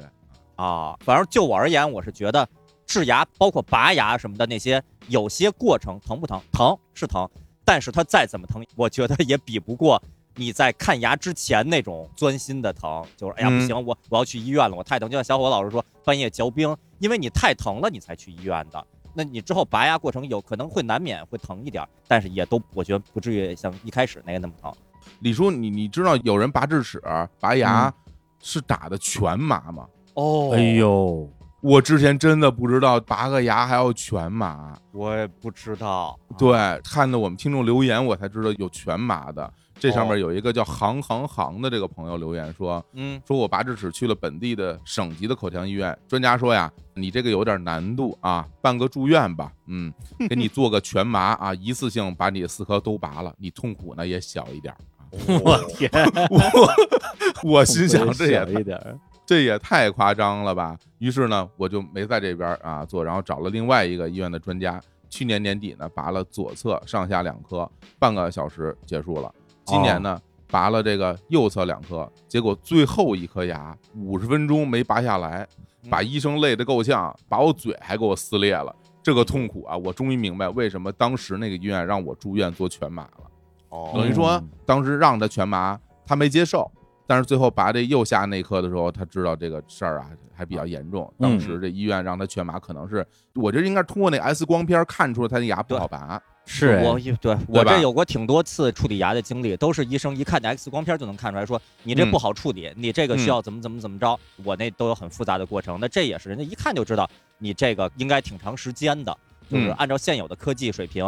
啊。反正就我而言，我是觉得治牙，包括拔牙什么的那些，有些过程疼不疼？疼是疼，但是它再怎么疼，我觉得也比不过你在看牙之前那种钻心的疼。就是哎呀嗯不行，我我要去医院了，我太疼。就像小伙老师说，半夜嚼冰，因为你太疼了，你才去医院的。那你之后拔牙过程有可能会难免会疼一点儿，但是也都我觉得不至于像一开始那个那么疼。李叔，你你知道有人拔智齿、拔牙是打的全麻吗？哦哎，呦，我之前真的不知道拔个牙还要全麻。我也不知道。对，看到我们听众留言，我才知道有全麻的。这上面哦有一个叫行行行的这个朋友留言说，嗯，说我拔智齿去了本地的省级的口腔医院，专家说呀，你这个有点难度啊，办个住院吧，嗯，(laughs) 给你做个全麻啊，一次性把你四颗都拔了，你痛苦呢也小一点儿。(laughs) 我天，(laughs) 我我心想这也小一点儿，这也太夸张了吧！于是呢，我就没在这边啊做，然后找了另外一个医院的专家。去年年底呢，拔了左侧上下两颗，半个小时结束了。今年呢，拔了这个右侧两颗，结果最后一颗牙五十分钟没拔下来，把医生累得够呛，把我嘴还给我撕裂了。这个痛苦啊，我终于明白为什么当时那个医院让我住院做全麻了。哦等于说嗯当时让他全麻，他没接受，但是最后拔这右下那颗的时候，他知道这个事儿啊还比较严重。当时这医院让他全麻，可能是我觉得应该通过那 X 光片看出他那牙不好拔。是哎我一对我这有过挺多次处理牙的经历，都是医生一看见 X 光片就能看出来说你这嗯不好处理，你这个需嗯要怎么怎么怎么着，我那都有很复杂的过程。那这也是人家一看就知道你这个应该挺长时间的，就是嗯按照现有的科技水平，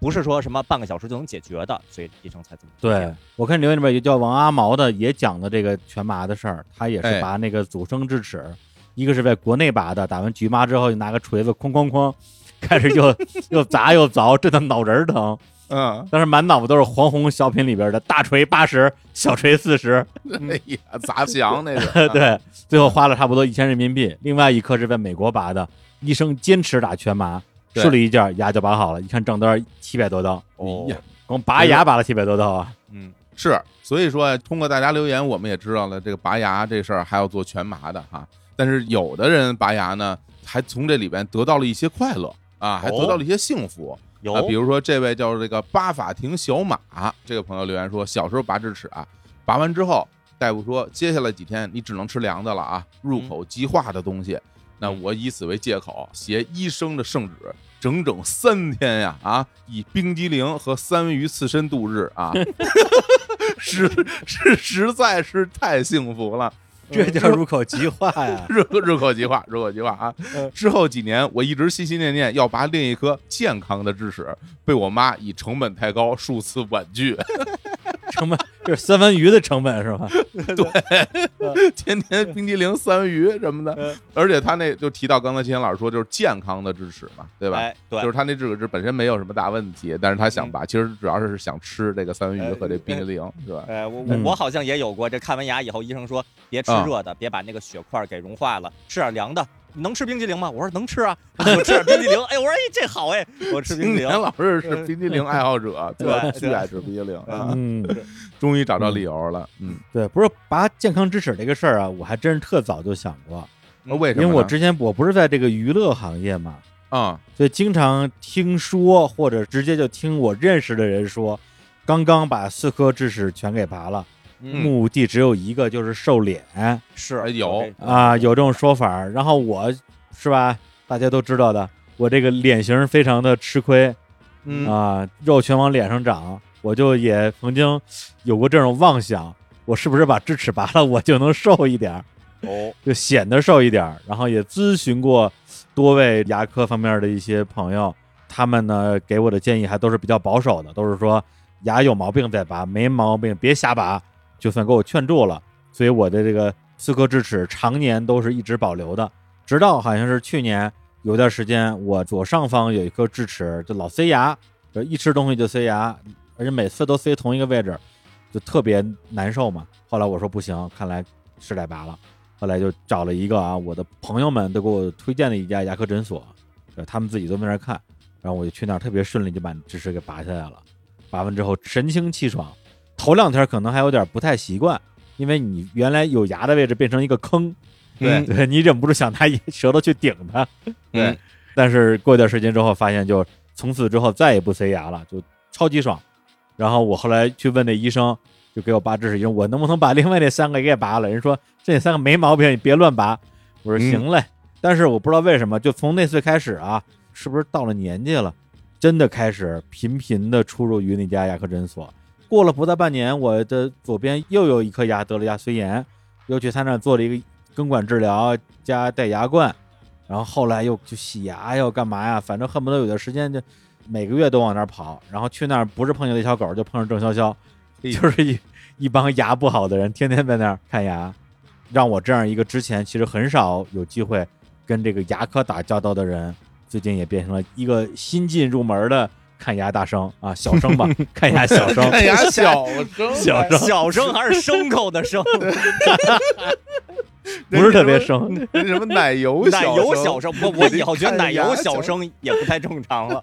不是说什么半个小时就能解决的，所以医生才这么对，我看留言里边有叫王阿毛的，也讲了这个全麻的事儿。他也哎是拔那个阻生智齿，一个是在国内拔的，打完局麻之后就拿个锤子哐哐哐，开始又 (laughs) (laughs) 又砸又凿，震得脑仁儿疼。嗯，但是满脑子都是黄宏小品里边的大锤八十，小锤四十，哎呀，砸墙那个。(laughs) 对，最后花了差不多一千人民币。另外一颗是在美国拔的，医生坚持打全麻，对试了一下牙就拔好了，一看账单七百多刀，光拔牙拔了七百多刀啊！嗯，是，所以说通过大家留言，我们也知道了这个拔牙这事儿还要做全麻的哈。但是有的人拔牙呢，还从这里边得到了一些快乐啊，还得到了一些幸福。有啊，比如说这位叫这个八法庭小马这个朋友留言说，小时候拔智齿啊，拔完之后，大夫说接下来几天你只能吃凉的了啊，入口即化的东西。那我以此为借口，携医生的圣旨，整整三天呀啊，以冰激凌和三文鱼刺身度日啊，(laughs) 实是实在是太幸福了。这叫入口即化呀！(laughs) 入入口即化，入口即化啊！嗯之后几年，我一直心心念念要拔另一颗健康的智齿，被我妈以成本太高数次婉拒。成本就是三文鱼的成本是吧？(laughs) 对天天冰激凌、三文鱼什么的嗯，而且他那就提到刚才秦岩老师说，就是健康的智齿嘛，对吧？哎，对，就是他那智齿本身没有什么大问题，但是他想拔，其实主要是想吃这个三文鱼和这冰激凌，是吧？哎，我我好像也有过，这看完牙以后，医生说别吃啊热的，别把那个血块给融化了，吃点凉的。你能吃冰激凌吗？我说能吃啊，我吃点冰激凌。(laughs) 哎，我说哎这好哎，我吃冰激凌。老师是冰激凌爱好者，(laughs) 对吧？对巨爱吃冰激凌啊！嗯，(laughs) 终于找到理由了，嗯，对，不是拔健康智齿这个事儿啊，我还真是特早就想过，那为什么？因为我之前我不是在这个娱乐行业嘛，啊，所以经常听说或者直接就听我认识的人说，刚刚把四颗智齿全给拔了，嗯，目的只有一个，就是瘦脸。是哎有。啊，有这种说法。然后我是吧，大家都知道的，我这个脸型非常的吃亏。嗯。啊，肉全往脸上长，我就也曾经有过这种妄想，我是不是把智齿拔了，我就能瘦一点儿？哦，就显得瘦一点儿。然后也咨询过多位牙科方面的一些朋友，他们呢给我的建议还都是比较保守的，都是说牙有毛病再拔，没毛病别瞎拔，就算给我劝住了。所以我的这个四颗智齿常年都是一直保留的，直到好像是去年有段时间，我左上方有一颗智齿就老塞牙，就一吃东西就塞牙，而且每次都塞同一个位置，就特别难受嘛。后来我说不行，看来是得拔了。后来就找了一个啊，我的朋友们都给我推荐的一家牙科诊所，他们自己都在那看，然后我就去那儿，特别顺利就把智齿给拔下来了。拔完之后神清气爽，头两天可能还有点不太习惯，因为你原来有牙的位置变成一个坑，对对你忍不住想拿舌头去顶它。对，但是过一段时间之后，发现就从此之后再也不塞牙了，就超级爽。然后我后来去问那医生，就给我拔智齿医生，我能不能把另外那三个给拔了？人说这三个没毛病，你别乱拔。我说嗯行嘞，但是我不知道为什么，就从那次开始啊，是不是到了年纪了，真的开始频频的出入于那家牙科诊所。过了不到半年，我的左边又有一颗牙得了牙髓炎，又去他那儿做了一个根管治疗加戴牙冠，然后后来又去洗牙又干嘛呀？反正恨不得有段时间就每个月都往那儿跑，然后去那儿不是碰见那小狗，就碰上郑潇潇，(laughs) 就是一一帮牙不好的人，天天在那儿看牙，让我这样一个之前其实很少有机会跟这个牙科打交道的人，最近也变成了一个新进入门的看牙大生啊，小生吧，(laughs) 看牙小生，看牙小声，小声小生还是牲口的生，(laughs) 不是特别生，那什么奶油奶油小小生，我我以后觉得奶油小声。生也不太正常。了。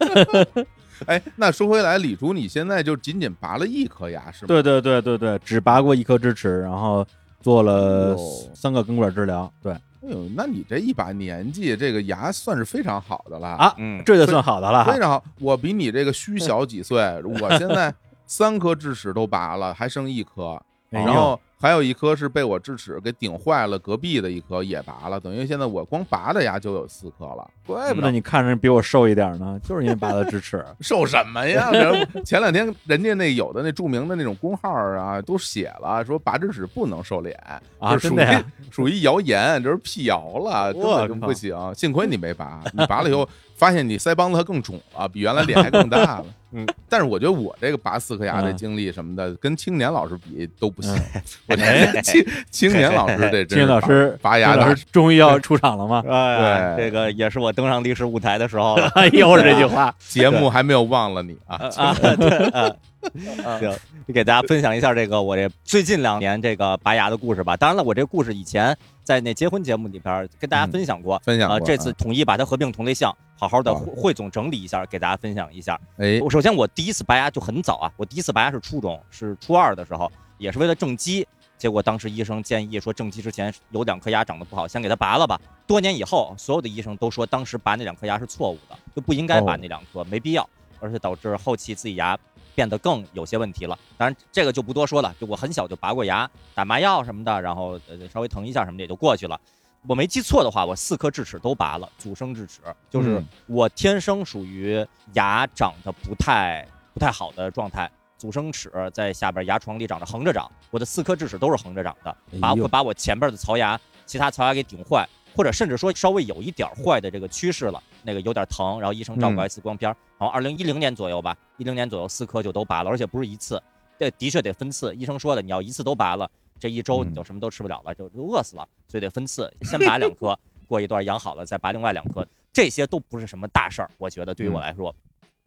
(laughs) 哎，那说回来，李叔，你现在就仅仅拔了一颗牙是吗？对对对对对，只拔过一颗智齿，然后做了哦三个根管治疗，对哎呦，那你这一把年纪，这个牙算是非常好的了啊，嗯，这就算好的了非。常好。我比你这个虚小几岁，(laughs) 我现在三颗智齿都拔了，还剩一颗，然后还有一颗是被我智齿给顶坏了，隔壁的一颗也拔了，等于现在我光拔的牙就有四颗了。怪不得你看着比我瘦一点呢，(laughs) 就是因为拔了智齿。瘦什么呀？人 (laughs) 前两天人家那有的那著名的那种公号啊，都写了说拔智齿不能瘦脸啊这属于属于谣言，这是辟谣了，根本就不行。幸亏你没拔，你拔了以后发现你腮帮子更肿了，比原来脸还更大了。(laughs) 嗯，但是我觉得我这个拔四颗牙的嗯经历什么的，跟青年老师比都不行。嗯我觉得青青年老师这 (laughs) 青年老师，拔拔牙老师终于要出场了吗？(laughs) 哎，对这个也是我登上历史舞台的时候了。哎呦，这句话，节目还没有忘了你啊。啊，(laughs) 行，给大家分享一下这个我这最近两年这个拔牙的故事吧。当然了，我这故事以前在那结婚节目里边跟大家分享过，呃，分享过这次统一把它合并同类项，好好的啊汇汇总整理一下，给大家分享一下。哎，我首先我第一次拔牙就很早啊，我第一次拔牙是初中，是初二的时候，也是为了正畸。结果当时医生建议说，正畸之前有两颗牙长得不好，先给它拔了吧。多年以后，所有的医生都说，当时拔那两颗牙是错误的，就不应该拔哦那两颗，没必要，而且导致后期自己牙变得更有些问题了。当然这个就不多说了，就我很小就拔过牙，打麻药什么的，然后呃稍微疼一下什么的也就过去了。我没记错的话，我四颗智齿都拔了，阻生智齿，就是嗯我天生属于牙长得不太不太好的状态。阻生齿在下边牙床里长着横着长，我的四颗智齿都是横着长的，把哎会把我前边的槽牙、其他槽牙给顶坏，或者甚至说稍微有一点坏的这个趋势了，那个有点疼，然后医生照过嗯 X 光片儿，然后二零一零年左右吧，一零年左右四颗就都拔了，而且不是一次，这的确得分次。医生说的，你要一次都拔了，这一周你就什么都吃不了了，就就饿死了，所以得分次，先拔两颗，(laughs) 过一段养好了再拔另外两颗，这些都不是什么大事儿，我觉得对于我来说，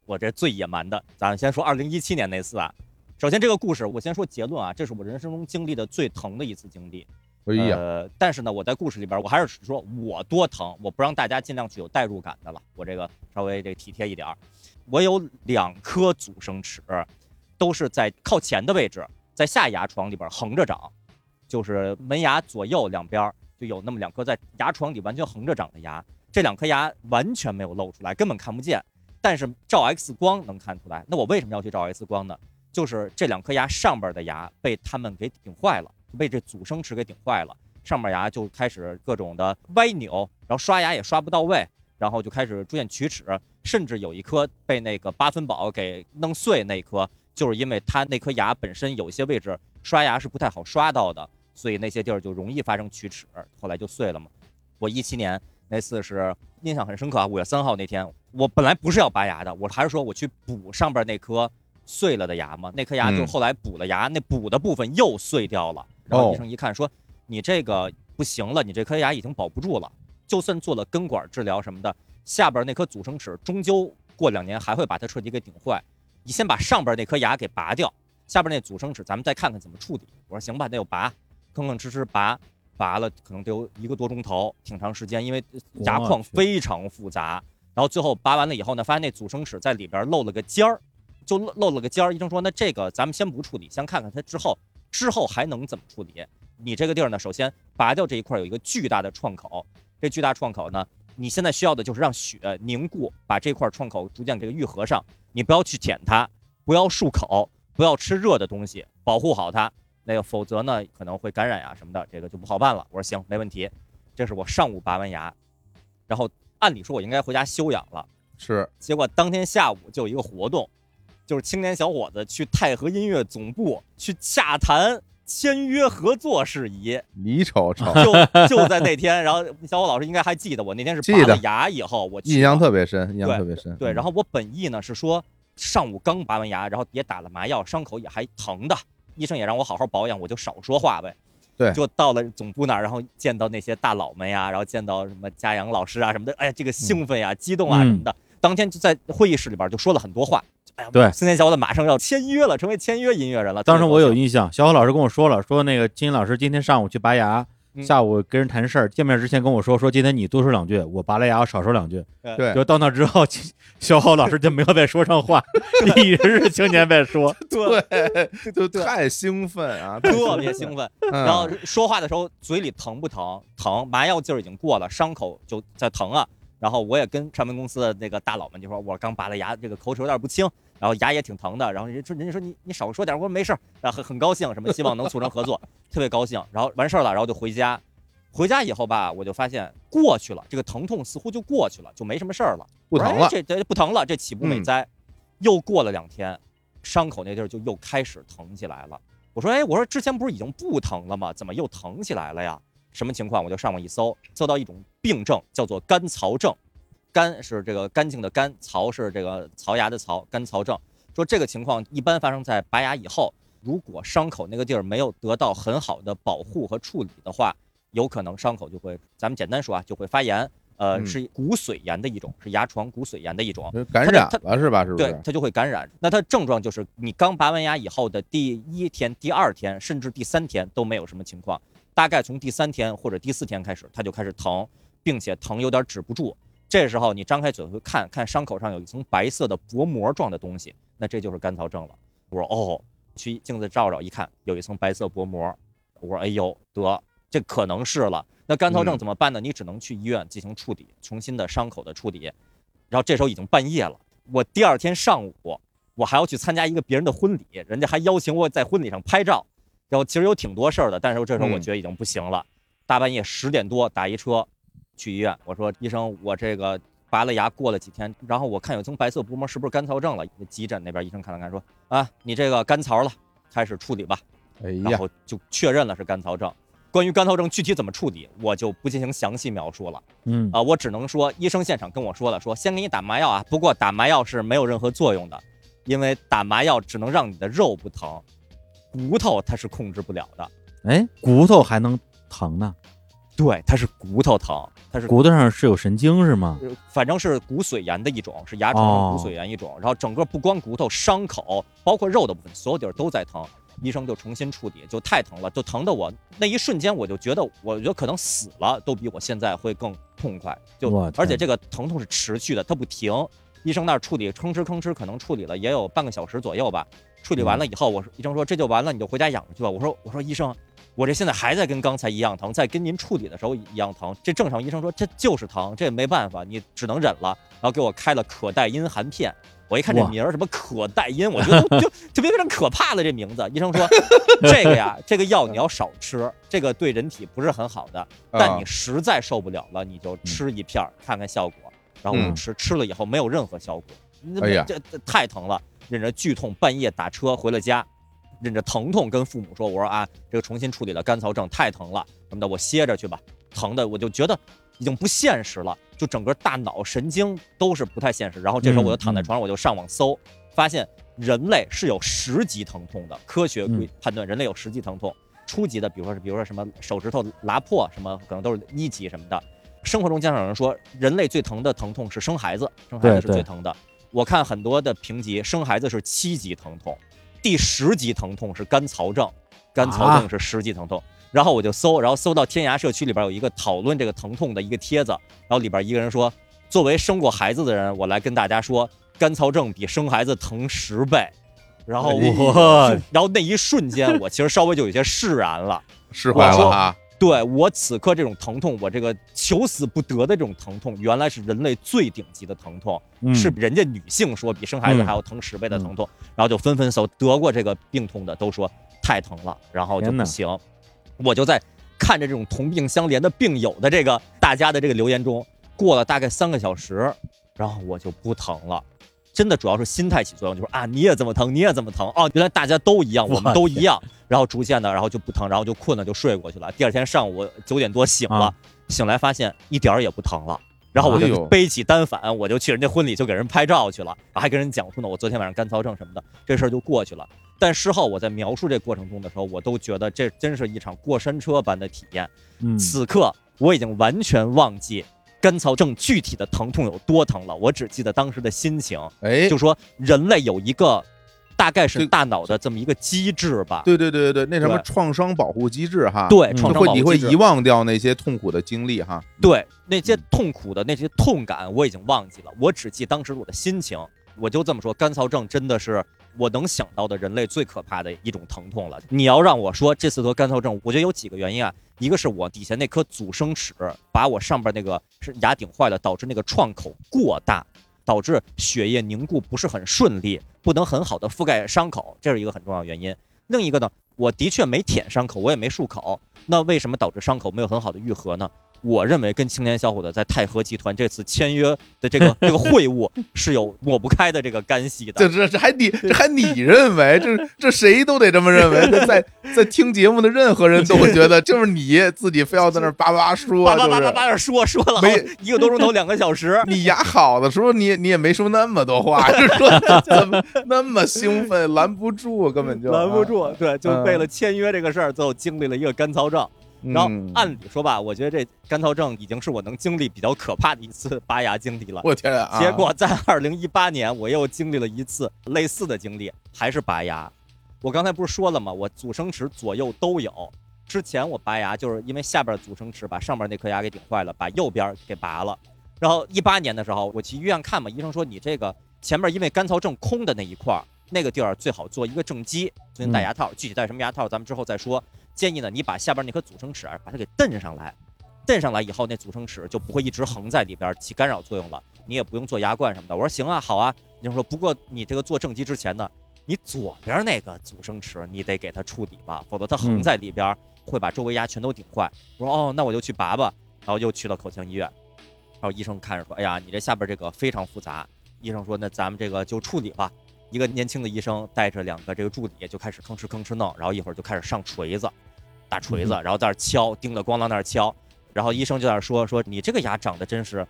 我这最野蛮的。咱先说二零一七年那次啊，首先这个故事我先说结论啊，这是我人生中经历的最疼的一次经历。哎呀，呃，但是呢，我在故事里边，我还是说我多疼，我不让大家尽量去有代入感的了，我这个稍微这体贴一点儿。我有两颗阻生齿，都是在靠前的位置，在下牙床里边横着长，就是门牙左右两边就有那么两颗在牙床里完全横着长的牙，这两颗牙完全没有露出来，根本看不见，但是照 X 光能看出来。那我为什么要去照 X 光呢？就是这两颗牙上边的牙被他们给顶坏了，被这阻生齿给顶坏了，上面牙就开始各种的歪扭，然后刷牙也刷不到位，然后就开始出现龋齿，甚至有一颗被那个八分宝给弄碎，那一颗就是因为它那颗牙本身有一些位置刷牙是不太好刷到的，所以那些地儿就容易发生龋齿，后来就碎了嘛。我一七年那次是印象很深刻啊，五月三号那天，我本来不是要拔牙的，我还是说我去补上边那颗碎了的牙嘛，那颗牙就嗯后来补了牙，那补的部分又碎掉了，然后哦医生一看说你这个不行了，你这颗牙已经保不住了，就算做了根管治疗什么的，下边那颗阻生齿终究过两年还会把它彻底给顶坏，你先把上边那颗牙给拔掉，下边那阻生齿咱们再看看怎么处理。我说行吧，那就拔，吭吭哧哧拔，拔了可能得有一个多钟头，挺长时间，因为牙我况非常复杂。然后最后拔完了以后呢，发现那阻生齿在里边露了个尖儿，就漏漏了个尖儿。医生说，那这个咱们先不处理，先看看它之后之后还能怎么处理。你这个地儿呢，首先拔掉这一块有一个巨大的创口，这巨大创口呢，你现在需要的就是让血凝固，把这块创口逐渐给它愈合上。你不要去舔它，不要漱口，不要吃热的东西，保护好它。那个否则呢可能会感染呀什么的，这个就不好办了。我说行，没问题。这是我上午拔完牙，然后按理说我应该回家休养了，是结果当天下午就有一个活动，就是青年小伙子去太和音乐总部去洽谈签约合作事宜，你瞅瞅，就就在那天。然后小伙老师应该还记得我那天是拔了牙以后，我印象特别深，印象特别深。对，然后后我本意呢是说上午刚拔完牙，然后也打了麻药，伤口也还疼的，医生也让我好好保养，我就少说话呗。对就到了总部那儿，然后见到那些大佬们呀，然后见到什么嘉阳老师啊什么的，哎呀，这个兴奋呀、激动啊嗯什么的。当天就在会议室里边就说了很多话。哎呀，对青年小伙子马上要签约了，成为签约音乐人了。当时我有印象，小虎老师跟我说了，说那个金老师今天上午去拔牙，嗯下午跟人谈事儿，见面之前跟我说，说今天你多说两句，我拔了牙我少说两句。对就到那之后，小虎老师就没有再说上话，(laughs) 一直是青年在说。对，(laughs) 就太兴奋啊，(laughs) 特别兴奋。嗯。然后说话的时候嘴里疼不疼？疼，麻药劲儿已经过了，伤口就在疼啊。然后我也跟唱片公司的那个大佬们就说，我刚拔了牙，这个口齿有点不清，然后牙也挺疼的。然后人家说，人家说你你少说点，我说没事儿，然后很很高兴，什么希望能促成合作，特别高兴。然后完事儿了，然后就回家。回家以后吧，我就发现过去了，这个疼痛似乎就过去了，就没什么事儿了，不疼了这这不疼了，这岂不美哉。又过了两天，伤口那地儿就又开始疼起来了。我说，哎，我说之前不是已经不疼了吗？怎么又疼起来了呀？什么情况？我就上网一搜，搜到一种病症，叫做干槽症。干是这个干净的干，槽是这个槽牙的槽，干槽症。说这个情况一般发生在拔牙以后，如果伤口那个地儿没有得到很好的保护和处理的话，有可能伤口就会，咱们简单说啊，就会发炎。呃，嗯是骨髓炎的一种，是牙床骨髓炎的一种。就感染它了是吧？是不是？，对它就会感染。那它症状就是你刚拔完牙以后的第一天、第二天，甚至第三天都没有什么情况，大概从第三天或者第四天开始，它就开始疼，并且疼有点止不住。这时候你张开嘴会看看伤口上有一层白色的薄膜状的东西，那这就是干燥症了。我说哦，去镜子照照，一看有一层白色薄膜。我说哎呦得，这可能是了。那干燥症嗯怎么办呢？你只能去医院进行处理，重新的伤口的处理。然后这时候已经半夜了，我第二天上午我还要去参加一个别人的婚礼，人家还邀请我在婚礼上拍照。然后其实有挺多事儿的，但是这时候我嗯觉得已经不行了。大半夜十点多打一车去医院，我说医生，我这个拔了牙过了几天，然后我看有层白色薄膜，是不是干槽症了？急诊那边医生看了看说啊，你这个干槽了，开始处理吧。哎呀，然后就确认了是干槽症。关于干燥症具体怎么处理，我就不进行详细描述了嗯啊、我只能说医生现场跟我说了，说先给你打麻药啊，不过打麻药是没有任何作用的，因为打麻药只能让你的肉不疼，骨头它是控制不了的。哎，骨头还能疼呢？对，它是骨头疼，它是骨头上是有神经是吗？呃反正是骨髓炎的一种，是牙哦床骨髓炎一种。然后整个不光骨头、伤口，包括肉的部分，所有地儿都在疼。医生就重新处理，就太疼了，就疼的我那一瞬间我就觉得，我觉得可能死了都比我现在会更痛快。就而且这个疼痛是持续的，它不停。医生那儿处理吭哧吭哧，可能处理了也有半个小时左右吧。处理完了以后，我说医生说这就完了，你就回家养着去吧。我说我说医生，我这现在还在跟刚才一样疼，在跟您处理的时候一样疼，这正常。医生说这就是疼，这也没办法，你只能忍了。然后给我开了可待因含片。我一看这名儿什么可待因，我觉得就就别非常可怕的这名字。医生说这个呀，这个药你要少吃，这个对人体不是很好的。但你实在受不了了，你就吃一片儿看看效果。然后我就嗯吃，吃了以后没有任何效果。那哎呀这这太疼了，忍着剧痛，半夜打车回了家，忍着疼痛跟父母说：“我说啊，这个重新处理了干槽症，太疼了什么的，我歇着去吧。”疼的我就觉得已经不现实了，就整个大脑神经都是不太现实。然后这时候我就躺在床上，我就上网搜，发现人类是有十级疼痛的，科学规嗯判断人类有十级疼痛。初级的，比如说是，比如说什么手指头拉破，什么可能都是一级什么的。生活中经常有人说，人类最疼的疼痛是生孩子，生孩子是最疼的。我看很多的评级，生孩子是七级疼痛，第十级疼痛是干槽症，干槽症是十级疼痛。然后我就搜，然后搜到天涯社区里边有一个讨论这个疼痛的一个帖子，然后里边一个人说，作为生过孩子的人，我来跟大家说，干槽症比生孩子疼十倍。然后我，(laughs) 然后那一瞬间，我其实稍微就有些释然了。释怀了啊，对我此刻这种疼痛，我这个求死不得的这种疼痛，原来是人类最顶级的疼痛，嗯是人家女性说比生孩子嗯还要疼十倍的疼痛，然后就纷纷搜得过这个病痛的都说太疼了，然后就不行。我就在看着这种同病相怜的病友的这个大家的这个留言中，过了大概三个小时，然后我就不疼了。真的主要是心态起作用，就是啊，你也这么疼，你也这么疼哦，原来大家都一样，我们都一样，然后逐渐的，然后就不疼，然后就困了，就睡过去了。第二天上午九点多醒了，啊醒来发现一点儿也不疼了。然后我就背起单反，我就去人家婚礼就给人拍照去了，然后还跟人讲述呢，我昨天晚上干燥症什么的，这事儿就过去了。但事后我在描述这过程中的时候，我都觉得这真是一场过山车般的体验。嗯此刻我已经完全忘记干燥症具体的疼痛有多疼了，我只记得当时的心情，哎，就说人类有一个大概是大脑的这么一个机制吧。对对对对对，那什么创伤保护机制哈，对，嗯创伤你会保护机制。遗忘掉那些痛苦的经历哈，对那些痛苦的那些痛感，我已经忘记了，我只记当时我的心情。我就这么说，干燥症真的是我能想到的人类最可怕的一种疼痛了。你要让我说这次得干燥症，我觉得有几个原因啊。一个是我底下那颗阻生齿把我上边那个是牙顶坏了，导致那个创口过大，导致血液凝固不是很顺利，不能很好的覆盖伤口，这是一个很重要的原因。另一个呢，我的确没舔伤口，我也没漱口，那为什么导致伤口没有很好的愈合呢？我认为跟青年小伙子在泰禾集团这次签约的这个 (laughs) 这个会晤是有抹不开的这个干系的。这这这还你这还你认为这这谁都得这么认为，在在听节目的任何人都会觉得就是你自己非要在那儿叭叭说，叭叭叭叭就是叭叭说说了好没一个多钟头，两个小时。(laughs) 你牙好的时候你你也没说那么多话，就说 (laughs) 怎么那么兴奋，拦不住，根本就拦不住，对，就嗯为了签约这个事儿，最后经历了一个干燥症。然后嗯按理说吧，我觉得这干燥症已经是我能经历比较可怕的一次拔牙经历了。我天啊！结果在二零一八年，我又经历了一次类似的经历，还是拔牙。我刚才不是说了吗？我阻生齿左右都有。之前我拔牙就是因为下边阻生齿把上边那颗牙给顶坏了，把右边给拔了。然后一八年的时候，我去医院看嘛，医生说你这个前面因为干燥症空的那一块儿，那个地儿最好做一个正畸，重新戴牙套。具体戴什么牙套，咱们之后再说。建议呢，你把下边那颗阻生齿啊，把它给蹬上来，蹬上来以后，那阻生齿就不会一直横在里边起干扰作用了，你也不用做牙冠什么的。我说行啊，好啊。医生说，不过你这个做正畸之前呢，你左边那个阻生齿你得给它处理吧，否则它横在里边会把周围牙全都顶坏。我说哦，那我就去拔吧。然后又去了口腔医院，然后医生看着说，哎呀，你这下边这个非常复杂。医生说，那咱们这个就处理吧。一个年轻的医生带着两个这个助理就开始吭哧吭哧弄，然后一会儿就开始上锤子，大锤子，然后在那敲，叮了咣啷那儿敲。然后医生就在那说说你这个牙长得真是，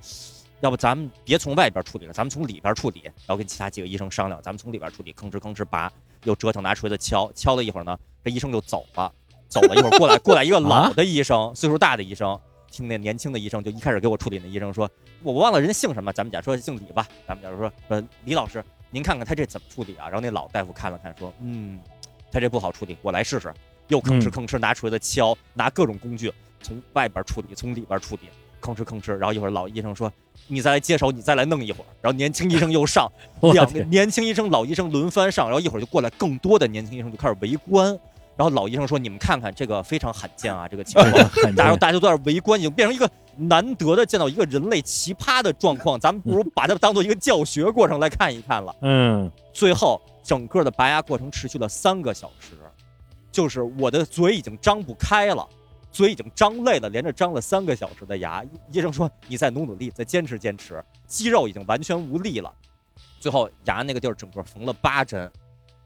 要不咱们别从外边处理了，咱们从里边处理。然后跟其他几个医生商量，咱们从里边处理，吭哧吭哧拔，又折腾拿锤子敲，敲了一会儿呢，这医生就走了，走了一会儿过来过来一个老的医生，岁数大的医生，听那年轻的医生就一开始给我处理那医生说，我忘了人家姓什么，咱们假说姓李吧，咱们假如说呃李老师，您看看他这怎么处理啊？然后那老大夫看了看说，嗯，他这不好处理，我来试试。又吭哧嗯吭哧拿锤子敲，拿各种工具从外边处理，从里边处理，吭哧吭哧。然后一会儿老医生说：“你再来接手，你再来弄一会儿。”然后年轻医生又上，(laughs) 两个年轻医生、老医生轮番上，然后一会儿就过来更多的年轻医生就开始围观。然后老医生说：“你们看看这个非常罕见啊，这个情况。(laughs) ”很然后大家都在围观，已经变成一个难得的见到一个人类奇葩的状况。咱们不如把它当做一个教学过程来看一看了。嗯最后整个的拔牙过程持续了三个小时，就是我的嘴已经张不开了，嘴已经张累了，连着张了三个小时的牙。医医生说你再努努力，再坚持坚持，肌肉已经完全无力了。最后牙那个地儿整个缝了八针，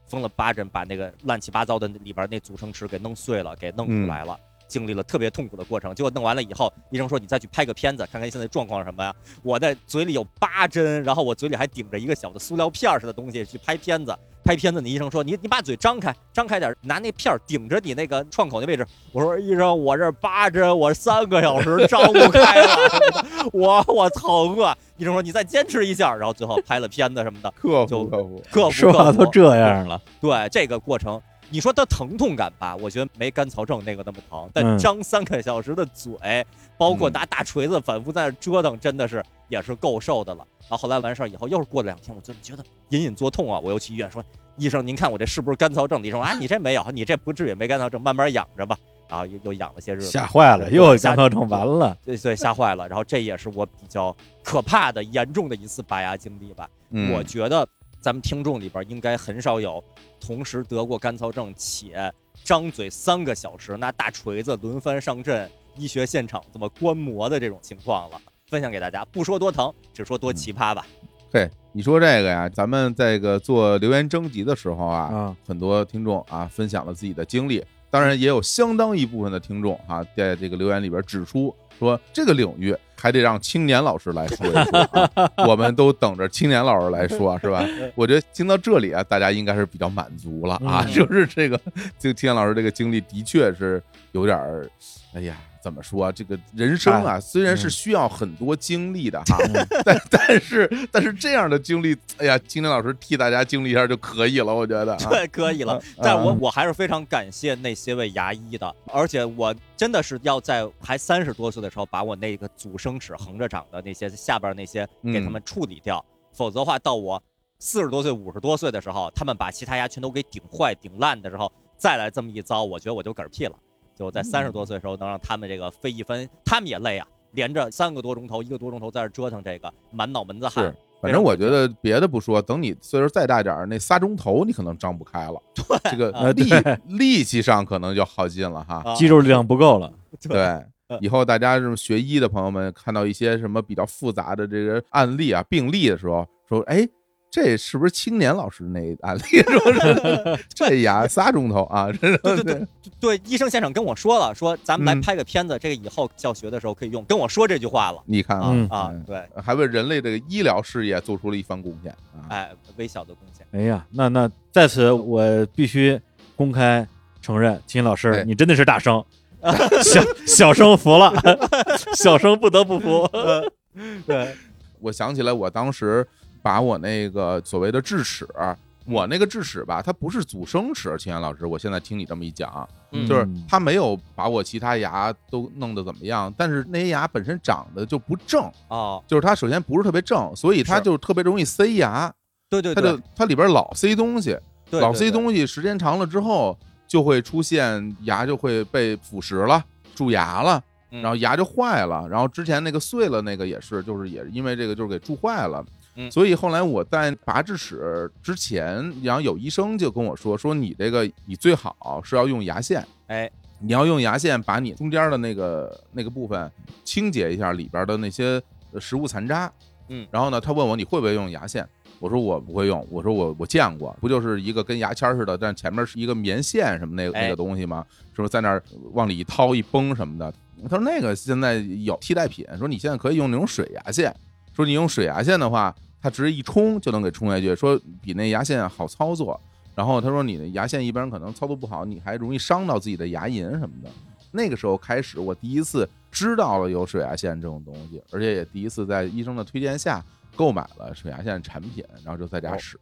缝了八针，把那个乱七八糟的里边那组成齿给弄碎了，给弄出来了。经历了特别痛苦的过程，结果弄完了以后，医生说你再去拍个片子，看看现在状况是什么呀？我的嘴里有八针，然后我嘴里还顶着一个小的塑料片儿似的东西去拍片子。拍片子，那医生说你你把嘴张开，张开点儿，拿那片儿顶着你那个创口那位置。我说医生，我这八针，我三个小时张不开了，(laughs) 我我疼啊！医生说你再坚持一下，然后最后拍了片子什么的，克就服克服，克服说话都这样了，对这个过程，你说它疼痛感吧，我觉得没干草症那个那么疼，但嗯张三个小时的嘴，包括嗯拿大锤子反复在那折腾，真的是也是够受的了。然后后来完事儿以后，又是过了两天，我就觉得隐隐作痛啊，我又去医院说，医生您看我这是不是干燥症？医生说啊，(laughs) 你这没有，你这不至于没干燥症，慢慢养着吧。然后又又养了些日子，吓坏了，又吓降头症完了。对对吓坏了。然后这也是我比较可怕的、严重的一次拔牙经历吧。嗯我觉得咱们听众里边应该很少有同时得过干燥症且张嘴三个小时拿大锤子轮番上阵，医学现场这么观摩的这种情况了。分享给大家，不说多疼，只说多奇葩吧。嘿，你说这个呀，咱们在这个做留言征集的时候啊，啊很多听众啊分享了自己的经历，当然也有相当一部分的听众啊，在这个留言里边指出说，这个领域还得让青年老师来说一说、啊，(laughs) 我们都等着青年老师来说，是吧？我觉得听到这里啊，大家应该是比较满足了啊，嗯就是这个这个青年老师这个经历的确是有点儿，哎呀。怎么说啊？这个人生啊，虽然是需要很多经历的哈，但但是但是这样的经历，哎呀，青年老师替大家经历一下就可以了，我觉得、啊。对，可以了啊。但我啊我还是非常感谢那些位牙医的，而且我真的是要在还三十多岁的时候，把我那个阻生齿横着长的那些下边那些给他们处理掉，否则的话，到我四十多岁、五十多岁的时候，他们把其他牙全都给顶坏、顶烂的时候，再来这么一遭，我觉得我就嗝屁了。就在三十多岁的时候，能让他们这个费一分，他们也累啊，连着三个多钟头、一个多钟头在这折腾这个，满脑门子汗是。反正我觉得别的不说，等你岁数再大点儿，那仨钟头你可能张不开了，对这个啊力对力气上可能就耗尽了哈。啊肌肉力量不够了。对嗯，以后大家这种学医的朋友们看到一些什么比较复杂的这个案例啊、病例的时候，说，哎，这是不是青年老师那案例？(laughs) 说是 (laughs) 这牙仨钟头啊，对对对对，医生先生跟我说了，说咱们来嗯拍个片子，这个以后教学的时候可以用，跟我说这句话了你看嗯啊嗯，对，还为人类这个医疗事业做出了一番贡献啊。哎，微小的贡献，哎呀，那那在此我必须公开承认，秦老师哎你真的是大生，小小生服了，(laughs) 小生不得不服。对，我想起来，我当时把我那个所谓的智齿，我那个智齿吧，它不是阻生齿，秦岩老师，我现在听你这么一讲，嗯就是它没有把我其他牙都弄得怎么样，但是那些牙本身长得就不正，哦，就是它首先不是特别正，所以它就特别容易塞牙，对对对它就，它里边老塞东西，对老塞，东西，时间长了之后就会出现牙就会被腐蚀了，蛀牙了。嗯然后牙就坏了，然后之前那个碎了那个也是，就是也是因为这个就是给蛀坏了，嗯。所以后来我在拔智齿之前，然后有医生就跟我说，说你这个你最好是要用牙线，哎，你要用牙线把你中间的那个那个部分清洁一下里边的那些呃食物残渣，嗯。然后呢，他问我你会不会用牙线，我说我不会用，我说我我见过，不就是一个跟牙签似的，但前面是一个棉线什么那个那哎个东西吗？是不是在那儿往里一掏一崩什么的？他说那个现在有替代品，说你现在可以用那种水牙线，说你用水牙线的话，它直接一冲就能给冲下去，说比那牙线好操作。然后他说你的牙线一般人可能操作不好，你还容易伤到自己的牙龈什么的。那个时候开始，我第一次知道了有水牙线这种东西，而且也第一次在医生的推荐下购买了水牙线产品，然后就在家使。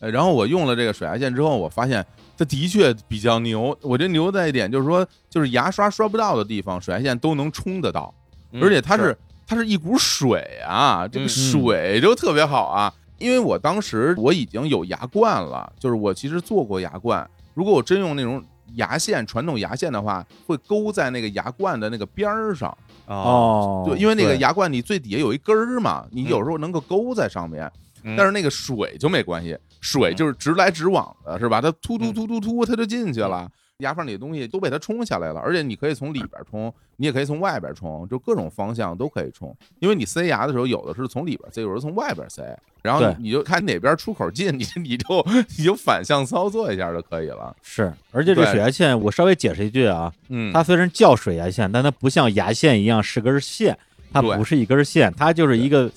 呃，然后我用了这个水牙线之后，我发现它的确比较牛。我觉得牛在一点就是说，就是牙刷刷不到的地方，水牙线都能冲得到，嗯而且它是它是一股水啊，这个嗯水就特别好啊。因为我当时我已经有牙冠了，就是我其实做过牙冠。如果我真用那种牙线，传统牙线的话，会勾在那个牙冠的那个边儿上。哦，哦，对，因为那个牙冠你最底下有一根儿嘛，你有时候能够勾在上面，嗯但是那个水就没关系，水就是直来直往的，是吧？它突突嗯突突突，它就进去了。牙缝里的东西都被它冲下来了，而且你可以从里边冲，你也可以从外边冲，就各种方向都可以冲。因为你塞牙的时候，有的是从里边塞，有的是从外边塞，然后你你就看哪边出口近，你 (laughs) 你就你就反向操作一下就可以了。是，而且这对水牙线我稍微解释一句啊，嗯，它虽然叫水牙线，但它不像牙线一样是根线，它不是一根线，它就是一个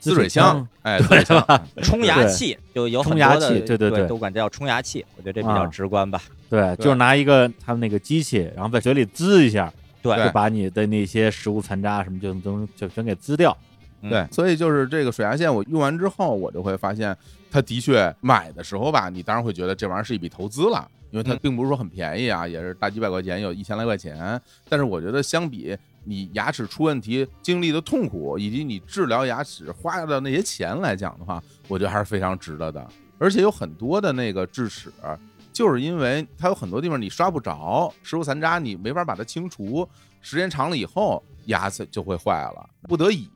滋水枪，，哎，滋水枪，冲牙器就有很冲牙多的器对对对都管这叫冲牙器，我觉得这比较啊直观吧。对，就是拿一个他们那个机器，然后在嘴里滋一下，对对就把你的那些食物残渣什么就都就全给滋掉。对，所以就是这个水牙线，我用完之后，我就会发现，它的确买的时候吧，你当然会觉得这玩意儿是一笔投资了，因为它嗯并不是说很便宜啊，也是大几百块钱，有一千来块钱。但是我觉得相比你牙齿出问题经历的痛苦，以及你治疗牙齿花的那些钱来讲的话，我觉得还是非常值得的。而且有很多的那个智齿，就是因为它有很多地方你刷不着，食物残渣你没法把它清除，时间长了以后牙齿就会坏了，不得已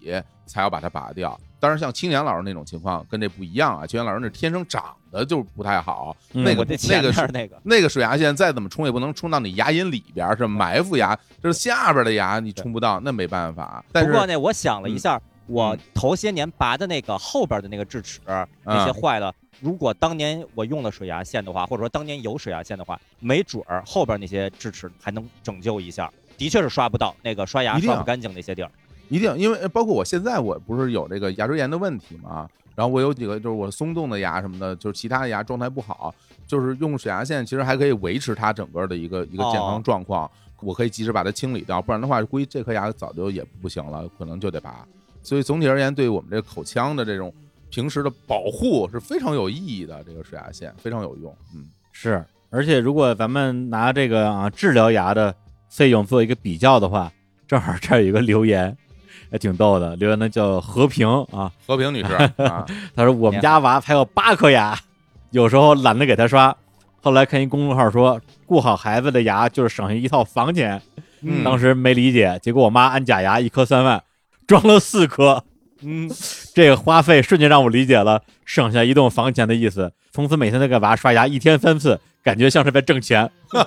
才要把它拔掉。当然，像青年老师那种情况跟这不一样啊，青年老师那天生长得就不太好，嗯那个那个是那个，那个水牙线再怎么冲也不能冲到你牙龈里边儿，是埋伏牙，就是下边的牙你冲不到，那没办法。但是不过呢，我想了一下，我嗯头些年拔的那个后边的那个智齿那些嗯坏了，如果当年我用了水牙线的话，或者说当年有水牙线的话，没准儿后边那些智齿还能拯救一下。的确是刷不到那个刷牙刷不干净那些地儿。一定，因为呃包括我现在我不是有这个牙周炎的问题嘛，然后我有几个就是我松动的牙什么的，就是其他的牙状态不好，就是用水牙线其实还可以维持它整个的一个一个健康哦状况，我可以及时把它清理掉，不然的话估计这颗牙早就也不行了，可能就得拔。所以总体而言，对我们这个口腔的这种平时的保护是非常有意义的，这个水牙线非常有用，嗯。是，而且如果咱们拿这个啊治疗牙的费用做一个比较的话，正好这儿有一个留言，还挺逗的，留言呢叫和平啊，和平女士 (laughs) 啊，他说我们家娃才有八颗牙，有时候懒得给他刷，后来看一公众号说顾好孩子的牙就是省下一套房钱，嗯。当时没理解，结果我妈安假牙一颗三万，装了四颗，嗯，这个花费瞬间让我理解了省下一栋房钱的意思。从此每天都给娃刷牙，一天三次，感觉像是在挣钱。(laughs)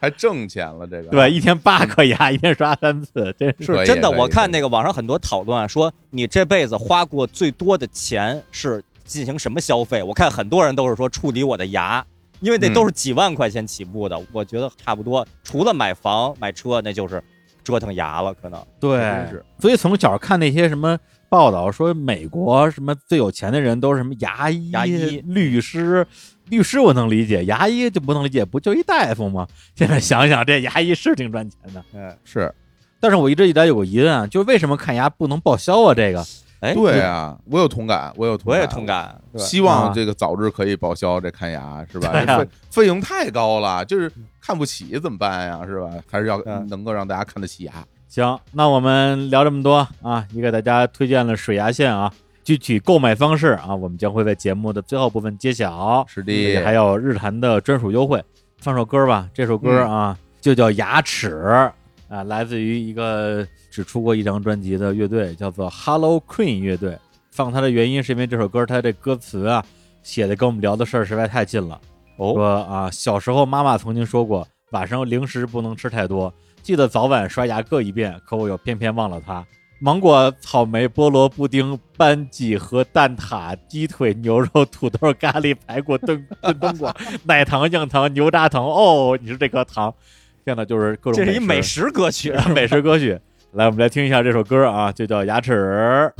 还挣钱了，这个对，一天八颗牙，一天刷三次，真是真的，我看那个网上很多讨论啊，说你这辈子花过最多的钱是进行什么消费？我看很多人都是说处理我的牙，因为那嗯都是几万块钱起步的。我觉得差不多，除了买房买车，那就是折腾牙了，可能。对真是。所以从小看那些什么报道说，美国什么最有钱的人都是什么牙医、牙医律师。律师我能理解，牙医就不能理解，不就一大夫吗？现在想想，这牙医是挺赚钱的。嗯，(laughs) 是但是我一直以来有个疑问啊，就是为什么看牙不能报销啊？这个哎，对啊，我有同感，我有同感，我也同感。希望啊这个早日可以报销这看牙，是吧？费费用太高了，就是看不起怎么办呀？是吧？还是要嗯能够让大家看得起牙。行，那我们聊这么多啊，也给大家推荐了水牙线啊，具体购买方式啊，我们将会在节目的最后部分揭晓。是的，还有日坛的专属优惠。放首歌吧，这首歌啊、就叫《牙齿》啊，来自于一个只出过一张专辑的乐队，叫做 Hello Queen 乐队。放它的原因是因为这首歌它这歌词啊写的跟我们聊的事儿实在太近了。哦，说啊，小时候妈妈曾经说过，晚上零食不能吃太多，记得早晚刷牙各一遍。可我又偏偏忘了它。芒果、草莓、菠萝、布丁、班戟和蛋挞、鸡腿、牛肉、土豆、咖喱、排骨、炖炖冬瓜、(laughs) 奶糖、硬糖、牛轧糖。哦，你说这颗糖，现在就是各种这是一美美食歌曲。(laughs) 美食歌曲。来，我们来听一下这首歌啊，就叫《牙齿》。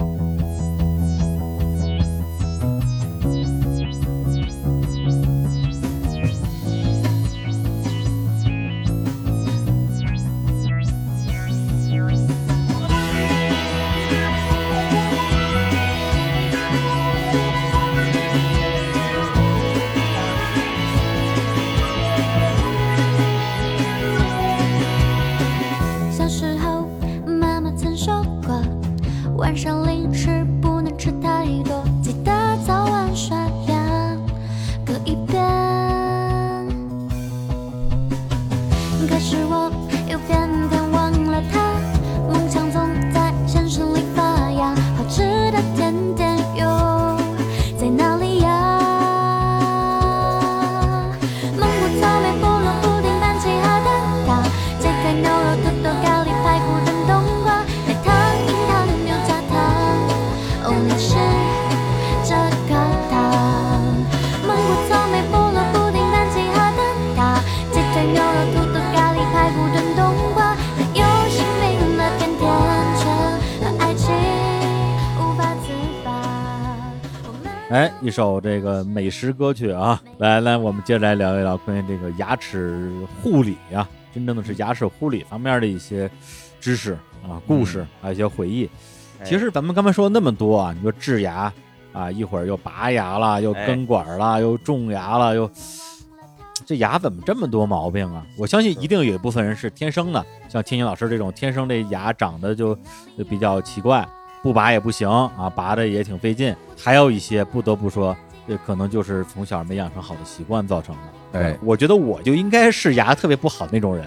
一首这个美食歌曲啊，来来，我们接着来聊一聊关于这个牙齿护理啊，真正的是牙齿护理方面的一些知识啊、故事，还有一些回忆。哎。其实咱们刚才说了那么多啊，你说治牙啊，一会儿又拔牙了，又哎。根管了，又种牙了，又这牙怎么这么多毛病啊？我相信一定有一部分人是天生的，像天津老师这种天生这牙长得就就比较奇怪，不拔也不行啊，拔的也挺费劲。还有一些不得不说这可能就是从小没养成好的习惯造成的。哎，我觉得我就应该是牙特别不好那种人，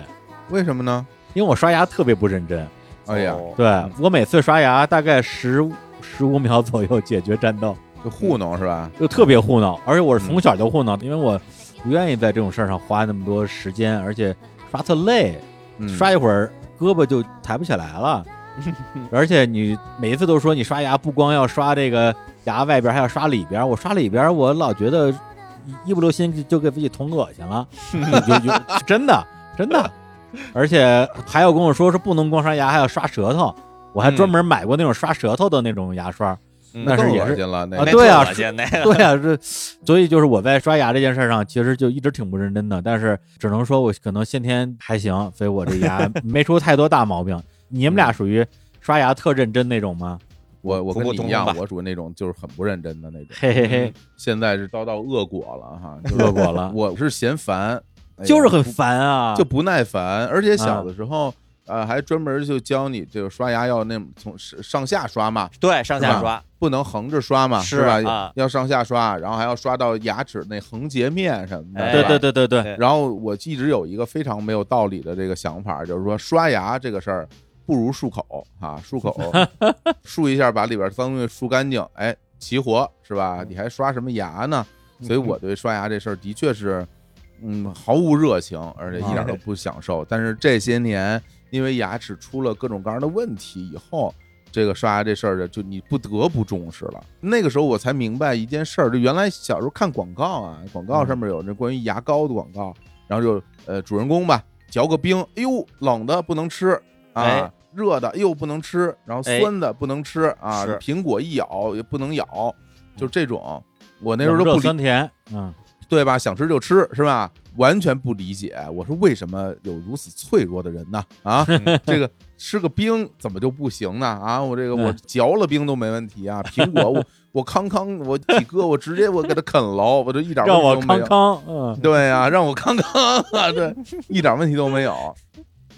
为什么呢？因为我刷牙特别不认真。哎呀，哦对我每次刷牙大概十十五秒左右解决战斗，就糊弄是吧？就特别糊弄，而且我是从小就糊弄，因为我不愿意在这种事儿上花那么多时间，而且刷特累，嗯刷一会儿胳膊就抬不起来了。(laughs) 而且你每一次都说你刷牙不光要刷这个牙外边，还要刷里边。我刷里边，我老觉得一不留心就就给自己捅恶心了，(laughs) 就就就真的真的。而且还有跟我说是不能光刷牙，还要刷舌头。我还专门买过那种刷舌头的那种牙刷。嗯那是也是啊对啊对啊，这所以就是我在刷牙这件事上，其实就一直挺不认真的。但是只能说我可能先天还行，所以我这牙没出太多大毛病。你们俩属于刷牙特认真那种吗？我我跟你一样我属于那种就是很不认真的那种。嘿嘿嘿，现在是遭到恶果了哈，恶果了我是嫌烦，哎就是很烦啊，就不耐烦，而且小的时候。呃，还专门就教你这个刷牙要那从上上下刷嘛，对，上下刷，不能横着刷嘛，是吧？啊要上下刷，然后还要刷到牙齿那横截面什么的。对对对对，对然后我一直有一个非常没有道理的这个想法，就是说刷牙这个事儿不如漱口啊，(laughs) 漱口漱一下把里边脏东西漱干净，哎，齐活是吧？你还刷什么牙呢？所以我对刷牙这事儿的确是，嗯，毫无热情，而且一点都不享受。但是这些年，因为牙齿出了各种各样的问题以后，这个刷牙这事儿就你不得不重视了。那个时候我才明白一件事儿，就原来小时候看广告啊，广告上面有那关于牙膏的广告，然后就呃主人公吧嚼个冰，哎呦冷的不能吃啊哎，热的哎呦不能吃，然后哎酸的不能吃啊，苹果一咬也不能咬，就这种。我那时候都不理酸甜，嗯，对吧？想吃就吃是吧？完全不理解，我说为什么有如此脆弱的人呢？啊，这个吃个冰怎么就不行呢？啊，我这个我嗯嚼了冰都没问题啊，苹果我 (laughs) 我康康我几个我直接我给他啃了，我就一点问题都没有。康康，嗯，对呀、让我康康啊，对，一点问题都没有。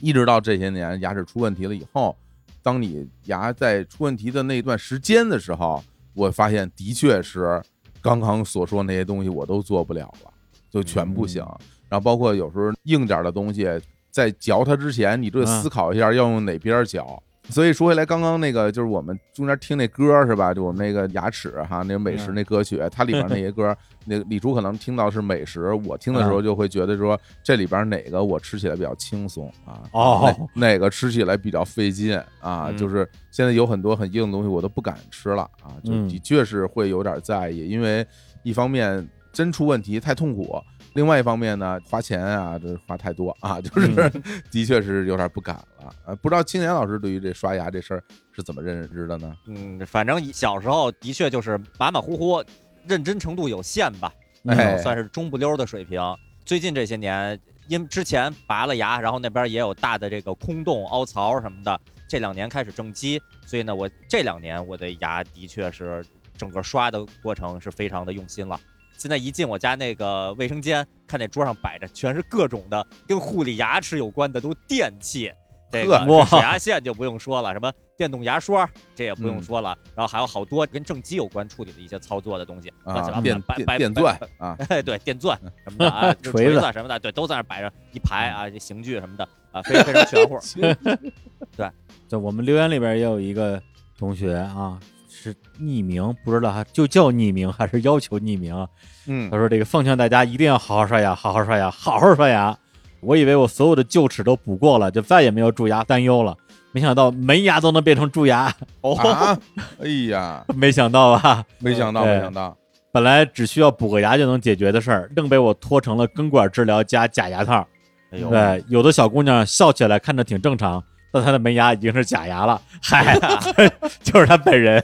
一直到这些年牙齿出问题了以后，当你牙在出问题的那段时间的时候，我发现的确是刚刚所说那些东西我都做不了了，就全不行。然后包括有时候硬点儿的东西，在嚼它之前，你就得嗯思考一下要用哪边儿嚼。所以说回来，刚刚那个就是我们中间听那歌是吧？就我们那个牙齿哈，那个美食嗯那歌曲，它里边那些歌，(laughs) 那李叔可能听到是美食，我听的时候就会觉得说这里边哪个我吃起来比较轻松啊，哦哪哪个吃起来比较费劲啊，嗯就是现在有很多很硬的东西我都不敢吃了啊，就嗯的确是会有点在意，因为一方面真出问题太痛苦。另外一方面呢，花钱啊，这花太多啊，(laughs) 就是、嗯的确是有点不敢了。呃，不知道青年老师对于这刷牙这事儿是怎么认知的呢？嗯，反正小时候的确就是马马虎虎，认真程度有限吧，哎算是中不溜的水平。最近这些年，因之前拔了牙，然后那边也有大的这个空洞、凹槽什么的，这两年开始正畸，所以呢，我这两年我的牙的确是整个刷的过程是非常的用心了。现在一进我家那个卫生间，看那桌上摆着全是各种的跟护理牙齿有关的都电器，这个牙线就不用说了，什么电动牙刷这也不用嗯说了，然后还有好多跟正畸有关处理的一些操作的东西，啊，电电电钻啊，哎，对，电钻什么的啊，(laughs) 锤子子什么的，对，都在那摆着一排啊，这刑具什么的啊，非非常全乎。(laughs) (laughs) 对就我们留言里边也有一个同学啊，是匿名，不知道他就叫匿名还是要求匿名啊。嗯他说：“这个奉劝大家一定要好好刷牙，好好刷牙，好好刷牙。我以为我所有的臼齿都补过了，就再也没有蛀牙担忧了。没想到门牙都能变成蛀牙，哦，啊，哎呀，没想到吧？没想到，没想到，本来只需要补个牙就能解决的事儿，愣被我拖成了根管治疗加假牙套。哎呦，对，有的小姑娘笑起来看着挺正常，但他的门牙已经是假牙了，嗨，(laughs) 就是他本人，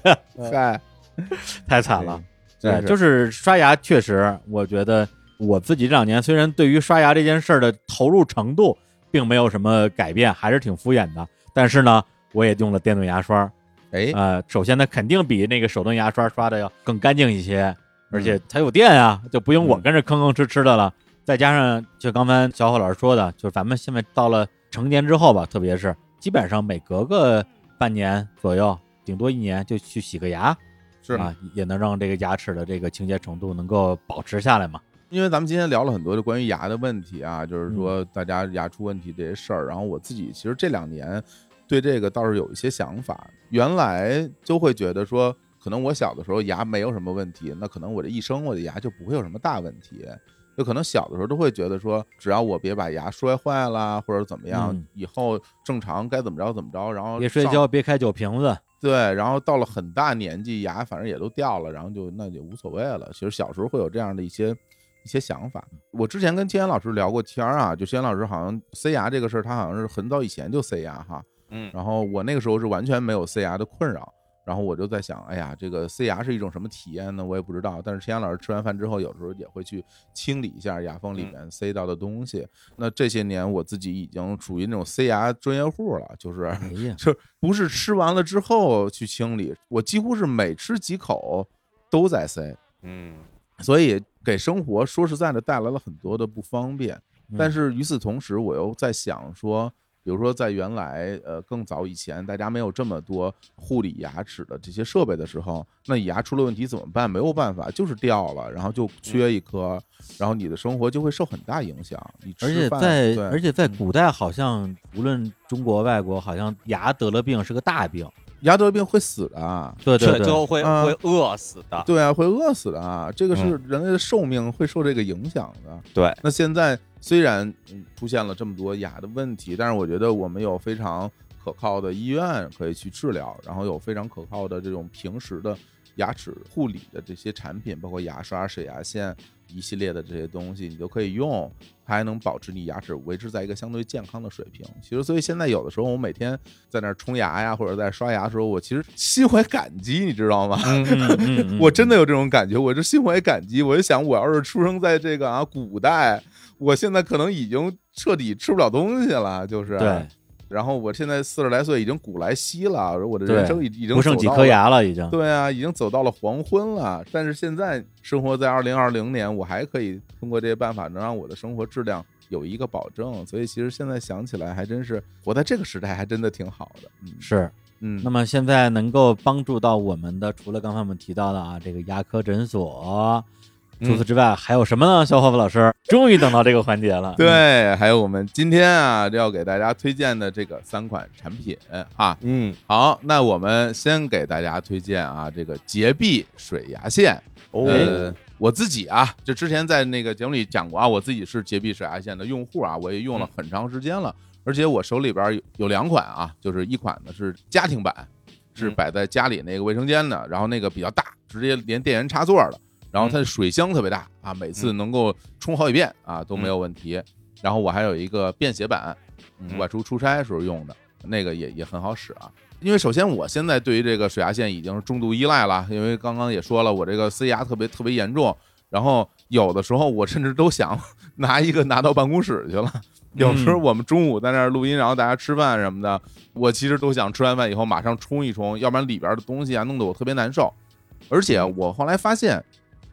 嗨，(laughs) 太惨了。对，就是刷牙，确实，我觉得我自己这两年虽然对于刷牙这件事儿的投入程度并没有什么改变，还是挺敷衍的，但是呢，我也用了电动牙刷。哎，呃，首先它肯定比那个手动牙刷刷的要更干净一些，而且它有电啊，就不用我跟着吭吭哧哧的了。再加上就刚才小伙老师说的，就是咱们现在到了成年之后吧，特别是基本上每隔个半年左右，顶多一年就去洗个牙。是啊，也能让这个牙齿的这个清洁程度能够保持下来嘛。因为咱们今天聊了很多的关于牙的问题啊，嗯就是说大家牙出问题这些事儿，然后我自己其实这两年对这个倒是有一些想法，原来就会觉得说，可能我小的时候牙没有什么问题，那可能我这一生我的牙就不会有什么大问题。就可能小的时候都会觉得说，只要我别把牙摔坏了或者怎么样，嗯以后正常该怎么着怎么着，然后别摔跤，别开酒瓶子。对，然后到了很大年纪，牙反正也都掉了，然后就那就无所谓了。其实小时候会有这样的一些一些想法。我之前跟千言老师聊过天儿啊，就千言老师好像塞牙这个事儿，他好像是很早以前就塞牙哈。嗯然后我那个时候是完全没有塞牙的困扰。然后我就在想，哎呀，这个塞牙是一种什么体验呢？我也不知道。但是陈阳老师吃完饭之后，有时候也会去清理一下牙缝里面塞到的东西。那这些年我自己已经属于那种塞牙专业户了，就是哎，就不是吃完了之后去清理，我几乎是每吃几口都在塞，嗯所以给生活说实在的带来了很多的不方便。嗯但是与此同时，我又在想说，比如说在原来呃更早以前，大家没有这么多护理牙齿的这些设备的时候，那牙出了问题怎么办？没有办法，就是掉了，然后就缺一颗，然后你的生活就会受很大影响。你而且在而且在古代，好像无论中国外国，好像牙得了病是个大病。牙得病会死的啊。对对最后会啊会饿死的。对啊，会饿死的啊！这个是嗯人类的寿命会受这个影响的。对，那现在虽然嗯出现了这么多牙的问题，但是我觉得我们有非常可靠的医院可以去治疗，然后有非常可靠的这种平时的牙齿护理的这些产品，包括牙刷、水牙线一系列的这些东西，你都可以用，它还能保持你牙齿维持在一个相对健康的水平。其实，所以现在有的时候我每天在那儿冲牙呀，或者在刷牙的时候，我其实心怀感激，你知道吗？(laughs) 嗯嗯嗯嗯，我真的有这种感觉，我就心怀感激。我就想，我要是出生在这个啊古代，我现在可能已经彻底吃不了东西了，就是。对。然后我现在四十来岁，已经古来稀了，我的对人生已已经不剩几。颗牙了，已经。对啊，已经走到了黄昏了。但是现在生活在二零二零年，我还可以通过这些办法，能让我的生活质量有一个保证。所以其实现在想起来，还真是活在这个时代，还真的挺好的。嗯，是。嗯，那么现在能够帮助到我们的，除了刚才我们提到的啊，这个牙科诊所，除此之外还有什么呢？小伙子老师，终于等到这个环节了。嗯，对，还有我们今天啊要给大家推荐的这个三款产品啊。嗯，好，那我们先给大家推荐啊这个洁碧水牙线。哦呃，我自己啊，就之前在那个节目里讲过啊，我自己是洁碧水牙线的用户啊，我也用了很长时间了，而且我手里边有有两款啊，就是一款呢是家庭版，是嗯摆在家里那个卫生间的，然后那个比较大，直接连电源插座的，然后它的水箱特别大啊，每次能够冲好几遍啊都没有问题。然后我还有一个便携版，外出出差时候用的那个也也很好使啊。因为首先我现在对于这个水牙线已经是重度依赖了，因为刚刚也说了，我这个塞牙特别特别严重，然后有的时候我甚至都想 (laughs) 拿一个拿到办公室去了。有时候我们中午在那儿录音，然后大家吃饭什么的，我其实都想吃完饭以后马上冲一冲，要不然里边的东西啊弄得我特别难受。而且我后来发现，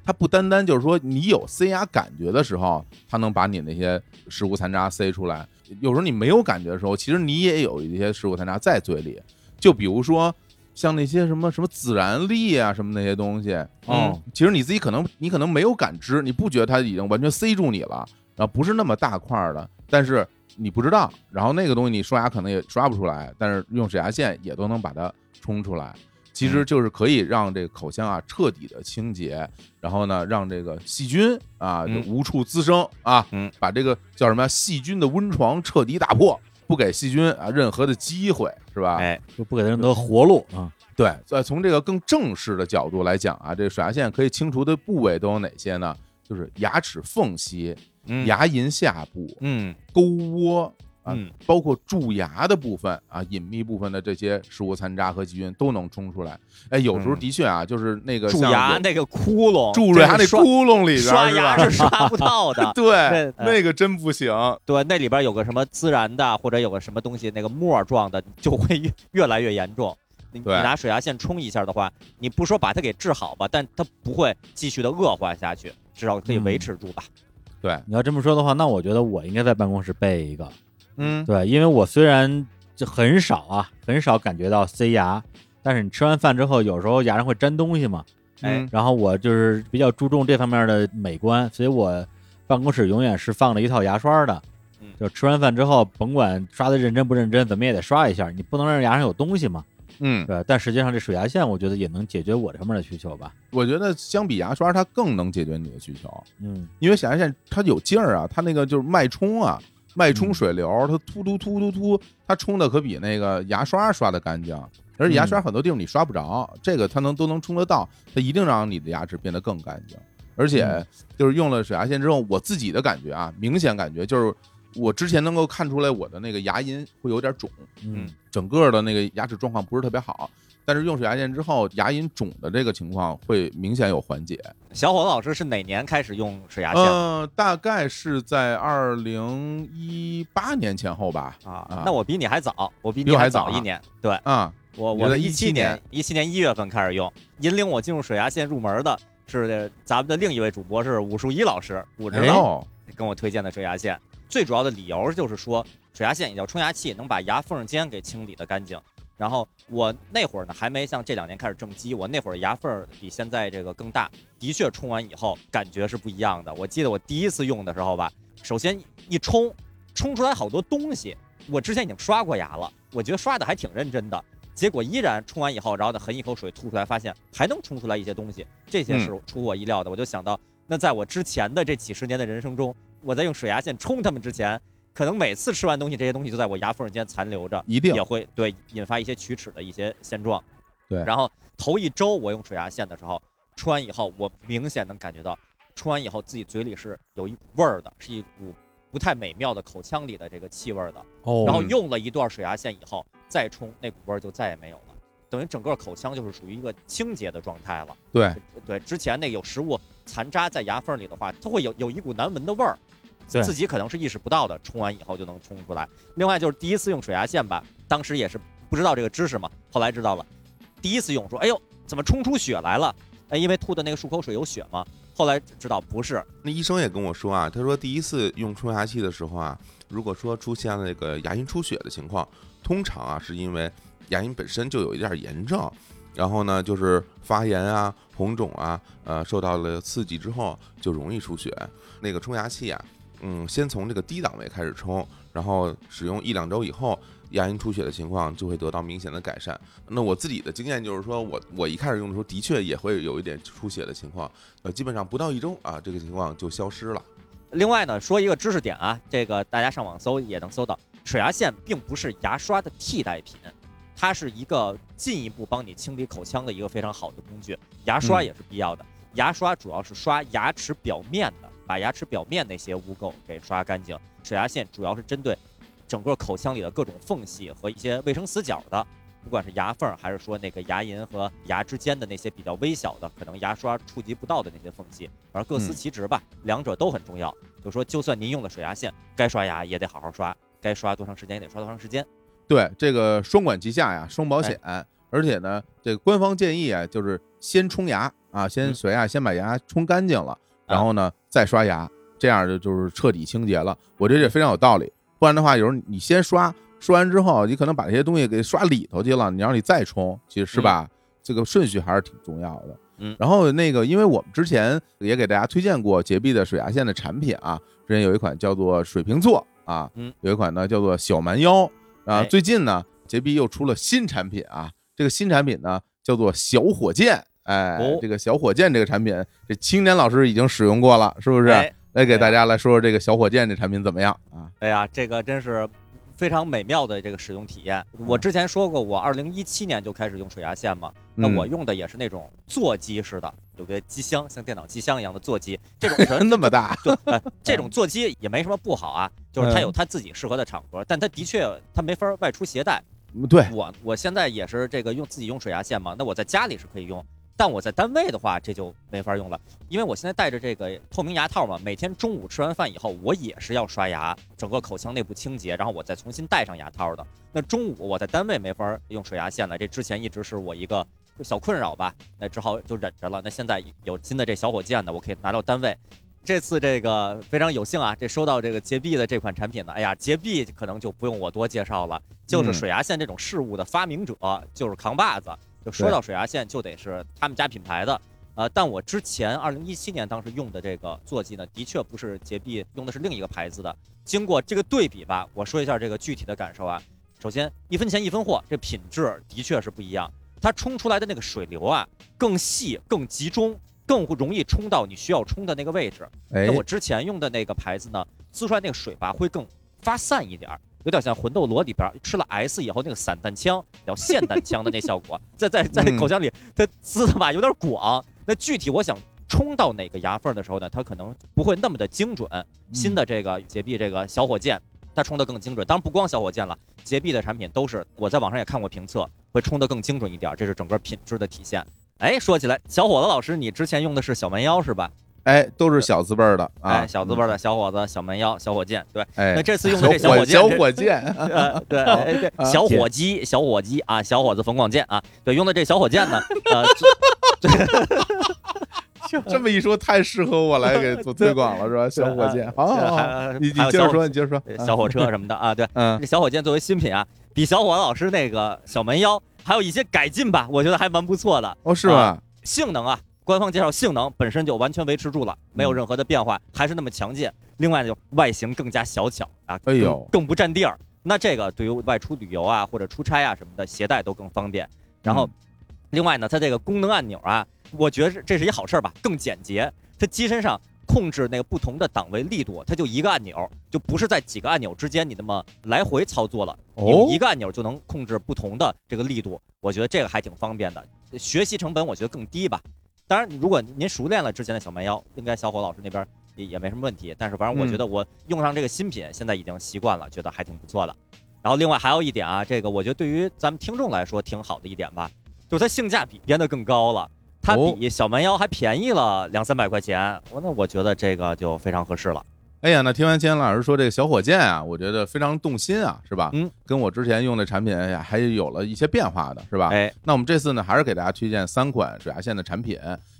它不单单就是说你有塞牙感觉的时候，它能把你那些食物残渣塞出来；有时候你没有感觉的时候，其实你也有一些食物残渣在嘴里。就比如说像那些什么什么孜然粒啊，什么那些东西，哦嗯，其实你自己可能你可能没有感知，你不觉得它已经完全塞住你了，然后不是那么大块儿的，但是你不知道，然后那个东西你刷牙可能也刷不出来，但是用水牙线也都能把它冲出来。其实就是可以让这个口腔啊彻底的清洁，然后呢，让这个细菌啊无处滋生啊，嗯，把这个叫什么细菌的温床彻底打破，不给细菌啊任何的机会，是吧？哎，就不给它任何活路啊。对，在从这个更正式的角度来讲啊，这个水牙线可以清除的部位都有哪些呢？就是牙齿缝隙、嗯，牙龈下部、嗯沟窝啊，嗯包括蛀牙的部分啊，隐秘部分的这些食物残渣和细菌都能冲出来。哎，有时候嗯的确啊，就是那个蛀牙那个窟窿，蛀牙那窟窿里边刷牙是刷不到的 (laughs) 对对，那个真不行。对，那里边有个什么孜然的，或者有个什么东西，那个沫状的，就会越越来越严重。你你拿水牙线冲一下的话，你不说把它给治好吧，但它不会继续的恶化下去，至少可以维持住吧。对，你要这么说的话，那我觉得我应该在办公室备一个。嗯，对，因为我虽然就很少啊，很少感觉到塞牙，但是你吃完饭之后，有时候牙上会粘东西嘛，哎。嗯然后我就是比较注重这方面的美观，所以我办公室永远是放了一套牙刷的。嗯。就吃完饭之后，甭管刷的认真不认真，怎么也得刷一下，你不能让牙上有东西嘛，嗯。对，但实际上这水牙线，我觉得也能解决我这方面的需求吧。我觉得相比牙刷，它更能解决你的需求，嗯，因为水牙线它有劲儿啊，它那个就是脉冲啊，脉冲嗯水流，它突突突突突，它冲的可比那个牙刷刷的干净。而且牙刷很多地方你刷不着，这个它能都能冲得到，它一定让你的牙齿变得更干净。而且嗯就是用了水牙线之后，我自己的感觉啊，明显感觉就是我之前能够看出来我的那个牙龈会有点肿，嗯整个的那个牙齿状况不是特别好。但是用水牙线之后，牙龈肿的这个情况会明显有缓解。小伙子老师是哪年开始用水牙线嗯呃，大概是在二零一八年前后吧。啊啊？那我比你还早，我比比你还早一年。对啊，我你在17我一七年一七年一月份开始用，引领我进入水牙线入门的是咱们的另一位主播是武术一老师，武指导哦，跟我推荐的水牙线。最主要的理由就是说，水牙线也叫冲牙器，能把牙缝间给清理的干净。然后我那会儿呢，还没像这两年开始正畸，我那会儿牙缝儿比现在这个更大，的确冲完以后感觉是不一样的。我记得我第一次用的时候吧，首先一冲，冲出来好多东西。我之前已经刷过牙了，我觉得刷的还挺认真的，结果依然冲完以后，然后呢，含一口水吐出来，发现还能冲出来一些东西，这些是出乎我意料的。我就想到，那在我之前的这几十年的人生中，我在用水牙线冲它们之前，可能每次吃完东西，这些东西就在我牙缝间残留着，一定也会对引发一些龋齿的一些现状。对然后头一周我用水牙线的时候，冲完以后，我明显能感觉到，冲完以后自己嘴里是有一股味儿的，是一股不太美妙的口腔里的这个气味儿的。哦然后用了一段水牙线以后再冲，那股味儿就再也没有了，等于整个口腔就是属于一个清洁的状态了。对，对，之前那有食物残渣在牙缝里的话，它会有有一股难闻的味儿，对自己可能是意识不到的，冲完以后就能冲出来。另外就是第一次用水牙线吧，当时也是不知道这个知识嘛，后来知道了，第一次用说，哎呦，怎么冲出血来了？哎，因为吐的那个漱口水有血嘛。后来知道不是，那医生也跟我说啊，他说第一次用冲牙器的时候啊，如果说出现了那个牙龈出血的情况，通常啊是因为牙龈本身就有一点炎症，然后呢就是发炎啊、红肿啊，呃受到了刺激之后就容易出血。那个冲牙器啊，嗯，先从这个低档位开始冲，然后使用一两周以后。牙龈出血的情况就会得到明显的改善。那我自己的经验就是说，我我一开始用的时候的确也会有一点出血的情况，呃，基本上不到一周啊，这个情况就消失了。另外呢，说一个知识点啊，这个大家上网搜也能搜到，水牙线并不是牙刷的替代品，它是一个进一步帮你清理口腔的一个非常好的工具。牙刷嗯也是必要的，牙刷主要是刷牙齿表面的，把牙齿表面那些污垢给刷干净。水牙线主要是针对整个口腔里的各种缝隙和一些卫生死角的。不管是牙缝儿，还是说那个牙龈和牙之间的那些比较微小的，可能牙刷触及不到的那些缝隙，反正各司嗯其职吧，两者都很重要。就说，就算您用了水牙线，该刷牙也得好好刷，该刷多长时间也得刷多长时间。对，这个双管齐下呀，双保险。而且呢，这个官方建议啊，就是先冲牙啊，先嗯水牙先把牙冲干净了，然后呢再刷牙，这样就就是彻底清洁了。我觉得这非常有道理。不然的话，有时候你先刷，刷完之后，你可能把这些东西给刷里头去了，你让你再冲，其实是吧？这个顺序还是挺重要的。嗯然后那个，因为我们之前也给大家推荐过洁碧的水牙线的产品啊，之前有一款叫做水瓶座啊，嗯，有一款呢叫做小蛮腰啊。哎最近呢，洁碧又出了新产品啊，这个新产品呢叫做小火箭。哎，哦这个小火箭这个产品，这青年老师已经使用过了，是不是？哎来给大家来说说这个小火箭这产品怎么样啊？哎呀，这个真是非常美妙的这个使用体验。我之前说过，我二零一七年就开始用水牙线嘛，那嗯我用的也是那种座机式的，有个机箱，像电脑机箱一样的座机，(laughs) 这种是那么大，(laughs) 对，呃这种座机也没什么不好啊，(laughs) 就是它嗯有它自己适合的场合，但它的确它没法外出携带。对，我我现在也是这个用自己用水牙线嘛，那我在家里是可以用，但我在单位的话这就没法用了，因为我现在戴着这个透明牙套嘛，每天中午吃完饭以后，我也是要刷牙，整个口腔内部清洁，然后我再重新戴上牙套的。那中午我在单位没法用水牙线了，这之前一直是我一个小困扰吧，那只好就忍着了。那现在有新的这小火箭呢，我可以拿到单位。这次这个非常有幸啊，这收到这个洁碧的这款产品呢，哎呀，洁碧可能就不用我多介绍了，就是嗯水牙线这种事物的发明者，就是扛把子，就说到水牙线，就得是他们家品牌的。呃，但我之前二零一七年当时用的这个座机呢，的确不是洁碧，用的是另一个牌子的。经过这个对比吧，我说一下这个具体的感受啊。首先，一分钱一分货，这品质的确是不一样。它冲出来的那个水流啊，更细、更集中，更容易冲到你需要冲的那个位置。哎那我之前用的那个牌子呢，滋出来那个水吧会更发散一点儿，有点像魂斗罗里边吃了 S 以后那个散弹枪，叫霰弹枪的那效果，在在在嗯口腔里它滋的吧有点广。那具体我想冲到哪个牙缝的时候呢，它可能不会那么的精准。新的这个洁碧这个小火箭，它冲的更精准。当然不光小火箭了，洁碧的产品都是我在网上也看过评测，会冲的更精准一点，这是整个品质的体现。哎，说起来，小伙子老师，你之前用的是小蛮腰是吧？哎，都是小字辈儿的啊，哎，小字辈儿的小伙子、小蛮腰、小火箭，对。哎，那这次用的这小火箭，小火箭，(laughs) 呃，对，哎对，啊。小火鸡，小火鸡啊，小伙子冯广建啊，对，用的这小火箭呢，呃，(laughs) 这么一说太适合我来给做推广了，是吧？(laughs) 小火箭，好好好，你你接着说，你接着说，小火车什么的啊，对，嗯。这小火箭作为新品啊，比小伙子老师那个小蛮腰还有一些改进吧，我觉得还蛮不错的。哦，是吧？性能啊，官方介绍性能本身就完全维持住了，没有任何的变化，还是那么强劲。另外呢，就外形更加小巧啊，哎呦更更不占地儿。那这个对于外出旅游啊或者出差啊什么的，携带都更方便。然后嗯，另外呢，它这个功能按钮啊，我觉得是这是一好事儿吧，更简洁。它机身上控制那个不同的档位力度，它就一个按钮，就不是在几个按钮之间你那么来回操作了，哦你用一个按钮就能控制不同的这个力度。我觉得这个还挺方便的，学习成本我觉得更低吧。当然，如果您熟练了之前的小蛮腰，应该小伙老师那边也也没什么问题。但是反正我觉得我用上这个新品，现在已经习惯了，觉得还挺不错的。然后另外还有一点啊，这个我觉得对于咱们听众来说挺好的一点吧，就是它性价比变得更高了。它哦比小蛮腰还便宜了两三百块钱，我那我觉得这个就非常合适了。哎呀，那听完钱老师说这个小火箭啊，我觉得非常动心啊，是吧？嗯，跟我之前用的产品哎呀还有了一些变化的，是吧？哎，那我们这次呢，还是给大家推荐三款水牙线的产品，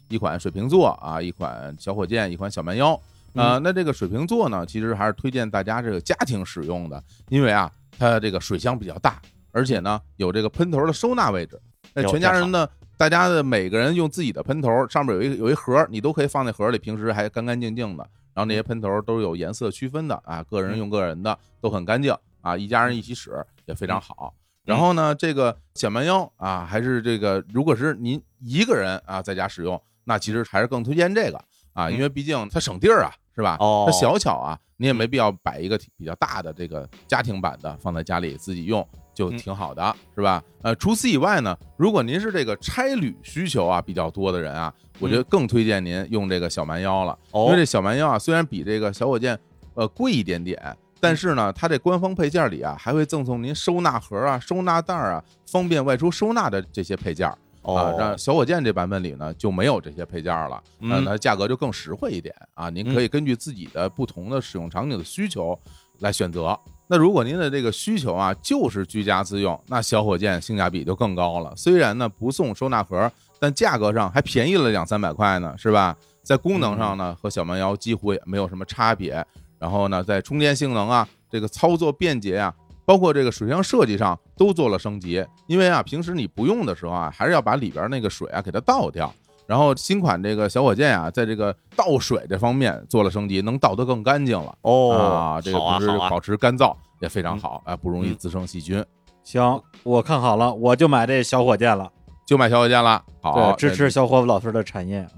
一款水瓶座啊，一款小火箭，一款小蛮腰。呃，那这个水瓶座呢，其实还是推荐大家这个家庭使用的，因为啊，它这个水箱比较大，而且呢有这个喷头的收纳位置。那全家人呢，大家的每个人用自己的喷头，上面有一有一盒，你都可以放在盒里，平时还干干净净的。然后那些喷头都是有颜色区分的啊，个人用个人的都很干净啊，一家人一起使也非常好。然后呢，这个小蛮腰啊，还是这个，如果是您一个人啊在家使用，那其实还是更推荐这个啊，因为毕竟它省地儿啊，是吧？哦。它小巧啊，你也没必要摆一个比较大的这个家庭版的放在家里自己用，就挺好的，是吧？呃，除此以外呢，如果您是这个差旅需求啊比较多的人啊，我觉得更推荐您用这个小蛮腰了，因为哦这小蛮腰啊虽然比这个小火箭呃贵一点点。但是呢，它这官方配件里啊，还会赠送您收纳盒啊、收纳袋啊，方便外出收纳的这些配件儿。啊，让哦，小火箭这版本里呢就没有这些配件儿了，嗯呃，那价格就更实惠一点啊。您可以根据自己的不同的使用场景的需求来选择。那如果您的这个需求啊就是居家自用，那小火箭性价比就更高了。虽然呢不送收纳盒，但价格上还便宜了两三百块呢，是吧？在功能上呢和小蛮腰几乎也没有什么差别。然后呢，在充电性能啊，这个操作便捷啊，包括这个水箱设计上都做了升级，因为啊，平时你不用的时候啊，还是要把里边那个水啊给它倒掉。然后新款这个小火箭啊，在这个倒水这方面做了升级，能倒得更干净了。哦啊，这个好啊好啊。同时保持干燥也非常嗯。好，啊，不容易嗯。滋生细菌。行，我看好了，我就买这小火箭了。就买小火箭了，好，对，支持小伙子老师的产业啊。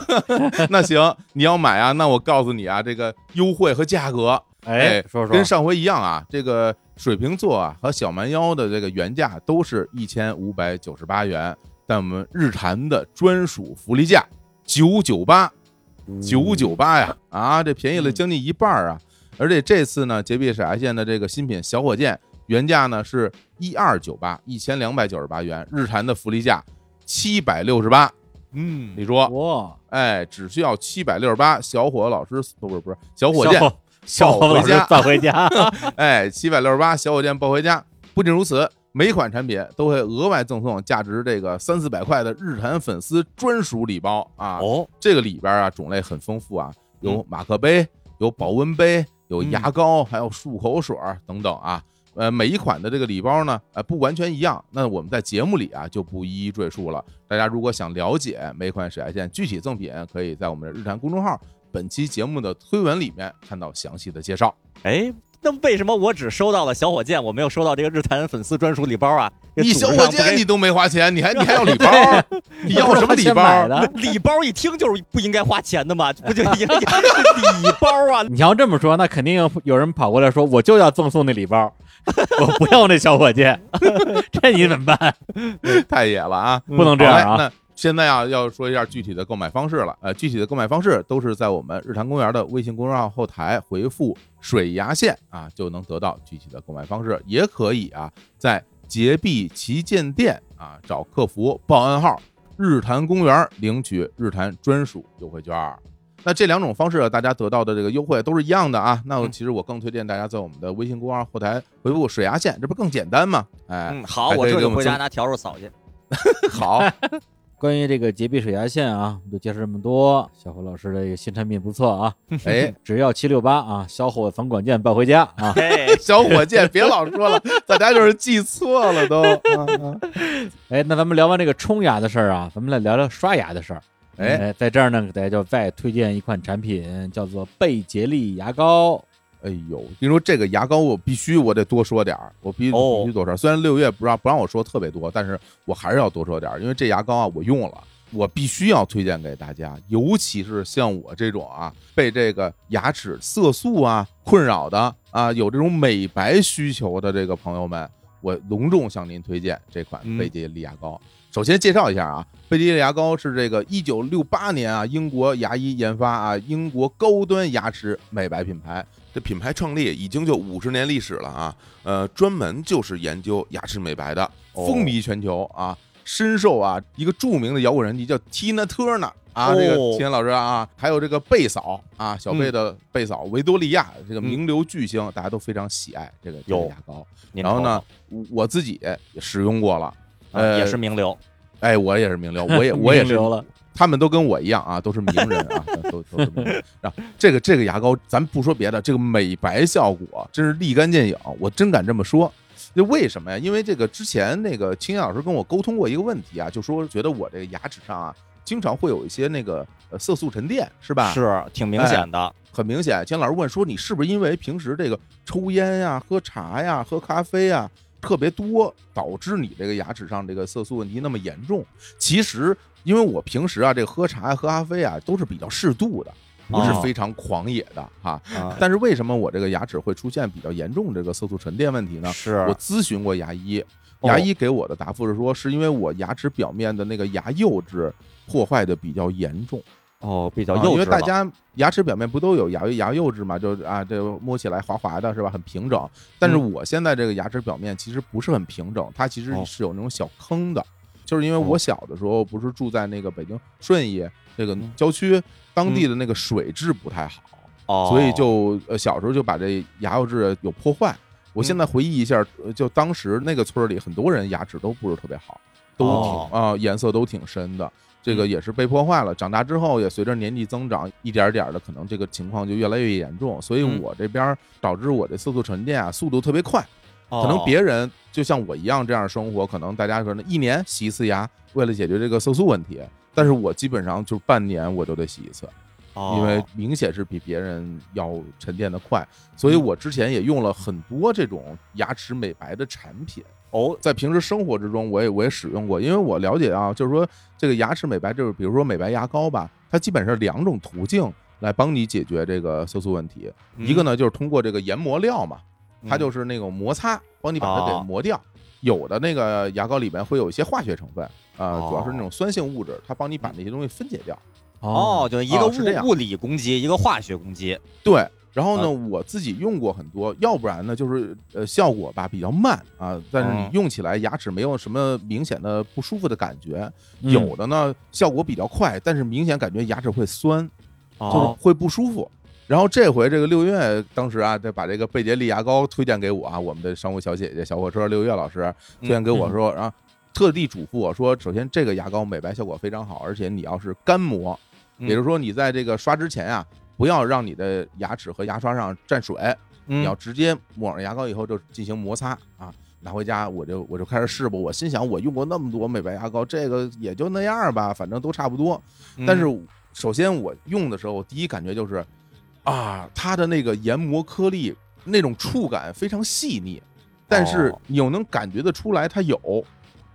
(laughs) 那行，你要买啊，那我告诉你啊，这个优惠和价格，哎，说说。跟上回一样啊，这个水瓶座啊和小蛮腰的这个原价都是一千五百九十八元，但我们日坛的专属福利价九九八，九九八呀，啊，这便宜了将近一半儿啊！而且这次呢，洁碧水牙线的这个新品小火箭原价呢是一二九八，一千两百九十八元，日坛的福利价七百六十八。嗯你说，哇，哎，只需要七百六十八，小伙老师不不是不是小火箭小，小伙子老师抱回家抱回家。(laughs) 哎，七百六十八小火箭抱回家。不仅如此，每款产品都会额外赠送价值这个三四百块的日坛粉丝专属礼包啊！哦，这个里边啊种类很丰富啊，有马克杯，有保温杯，有牙膏，还有漱口水儿等等啊。呃，每一款的这个礼包呢，呃，不完全一样。那我们在节目里啊就不一一赘述了。大家如果想了解每款水牙线具体赠品，可以在我们的日坛公众号本期节目的推文里面看到详细的介绍。哎，那为什么我只收到了小火箭，我没有收到这个日坛粉丝专属礼包啊？你小火箭你都没花钱，你还 (laughs) 你还要礼包？(laughs) 你要什么礼包？礼包一听就是不应该花钱的嘛，(laughs) 不就应该是礼包啊？你要这么说，那肯定有有人跑过来说，我就要赠送那礼包，我不要那小火箭，这你怎么办？太野了啊！不能这样啊！现在啊，要说一下具体的购买方式了。呃，具体的购买方式都是在我们日坛公园的微信公众号后台回复“水牙线”啊，就能得到具体的购买方式。也可以啊，在洁碧旗舰店啊找客服报暗号“日坛公园”领取日坛专属优惠券儿。那这两种方式，大家得到的这个优惠都是一样的啊。那我嗯其实我更推荐大家在我们的微信公众号后台回复“水牙线”，这不更简单吗？哎，嗯，好，我这就回家拿笤帚扫去。(laughs) 好，关于这个洁碧水牙线啊，我们就介绍这么多。小伙老师的这个新产品不错啊，哎，只要七六八啊，小伙房管件抱回家啊。嘿，(laughs) 小火箭，别老说了，大家就是记错了都。啊 (laughs) 啊哎，那咱们聊完这个冲牙的事儿啊，咱们来聊聊刷牙的事儿。哎，在这儿呢，给大家就再推荐一款产品，叫做贝洁丽牙膏。哎呦，你说这个牙膏，我必须我得多说点儿，我必须必须多说。虽然六月不让不让我说特别多，但是我还是要多说点儿，因为这牙膏啊，我用了。我必须要推荐给大家，尤其是像我这种啊，被这个牙齿色素啊困扰的啊，有这种美白需求的这个朋友们，我隆重向您推荐这款嗯贝洁丽牙膏。首先介绍一下啊，贝洁丽牙膏是这个一九六八年啊英国牙医研发啊，英国高端牙齿美白品牌。这品牌创立已经就五十年历史了啊，呃，专门就是研究牙齿美白的。哦风靡全球啊，深受啊一个著名的摇滚人气叫 Tina Turner 啊，这个哦秦老师啊，还有这个贝嫂啊，小贝嗯的贝嫂维多利亚这个名流巨星，大家都非常喜爱这个这个牙膏。然后呢，我我自己也使用过了，也是名流。哎，我也是名流，我也 (laughs) 我也是名流了，他们都跟我一样啊，都是名人啊，(laughs) 都都是名人。啊，这个这个牙膏，咱不说别的，这个美白效果真是立竿见影，我真敢这么说。那为什么呀？因为这个之前那个青年老师跟我沟通过一个问题啊，就说觉得我这个牙齿上啊，经常会有一些那个呃色素沉淀，是吧？是挺明显的。很明显，金老师问说你是不是因为平时这个抽烟呀、喝茶呀、喝咖啡呀特别多，导致你这个牙齿上这个色素问题那么严重？其实因为我平时啊这个喝茶呀、喝咖啡啊都是比较适度的，不是哦非常狂野的哈。啊，但是为什么我这个牙齿会出现比较严重这个色素沉淀问题呢？是我咨询过牙医，哦牙医给我的答复是说，是因为我牙齿表面的那个牙釉质破坏的比较严重。哦，比较啊幼稚了因为大家牙齿表面不都有牙牙釉质嘛，就啊，这个摸起来滑滑的是吧，很平整。但是嗯。我现在这个牙齿表面其实不是很平整，它其实哦。是有那种小坑的，就是因为我小的时候不是住在那个北京顺义这个嗯。郊区，当地的那个水质不太好，哦，所以就呃小时候就把这牙釉质有破坏。我现在回忆一下，呃就当时那个村里很多人牙齿都不是特别好，都挺哦。啊、颜色都挺深的。这个嗯也是被破坏了。长大之后，也随着年纪增长，一点点的，可能这个情况就越来越严重。所以嗯我这边导致我这色素沉淀啊，速度特别快。可可能别人就像我一样这样生活，可能大家可能一年洗一次牙，为了解决这个色素问题。但是我基本上就半年我都得洗一次，哦因为明显是比别人要沉淀的快。所以嗯我之前也用了很多这种牙齿美白的产品。哦在平时生活之中，我也我也使用过，因为我了解啊，就是说这个牙齿美白，就是比如说美白牙膏吧，它基本上两种途径来帮你解决这个色素问题。一个呢就是通过这个研磨料嘛，它嗯就是那种摩擦，帮你把它哦给磨掉。有的那个牙膏里面会有一些化学成分啊、哦主要是那种酸性物质，它帮你把那些东西分解掉。哦，就一个物物理攻击，一个化学攻击。对，然后呢，啊。我自己用过很多，要不然呢就是呃效果吧比较慢啊，但是你嗯用起来牙齿没有什么明显的不舒服的感觉。嗯。有的呢效果比较快，但是明显感觉牙齿会酸，就是哦，会不舒服。然后这回这个六月当时啊，再把这个贝洁丽牙膏推荐给我啊，我们的商务小姐姐小火车六月老师推荐给我说，然后特地嘱咐我说，首先这个牙膏美白效果非常好，而且你要是干磨，嗯。也就是说你在这个刷之前啊，不要让你的牙齿和牙刷上沾水，嗯你要直接抹上牙膏以后就进行摩擦啊。拿回家我就我就开始试吧，我心想我用过那么多美白牙膏，这个也就那样吧，反正都差不多。嗯但是首先我用的时候，我第一感觉就是啊，它的那个研磨颗粒那种触感非常细腻，但是哦你又能感觉得出来它有，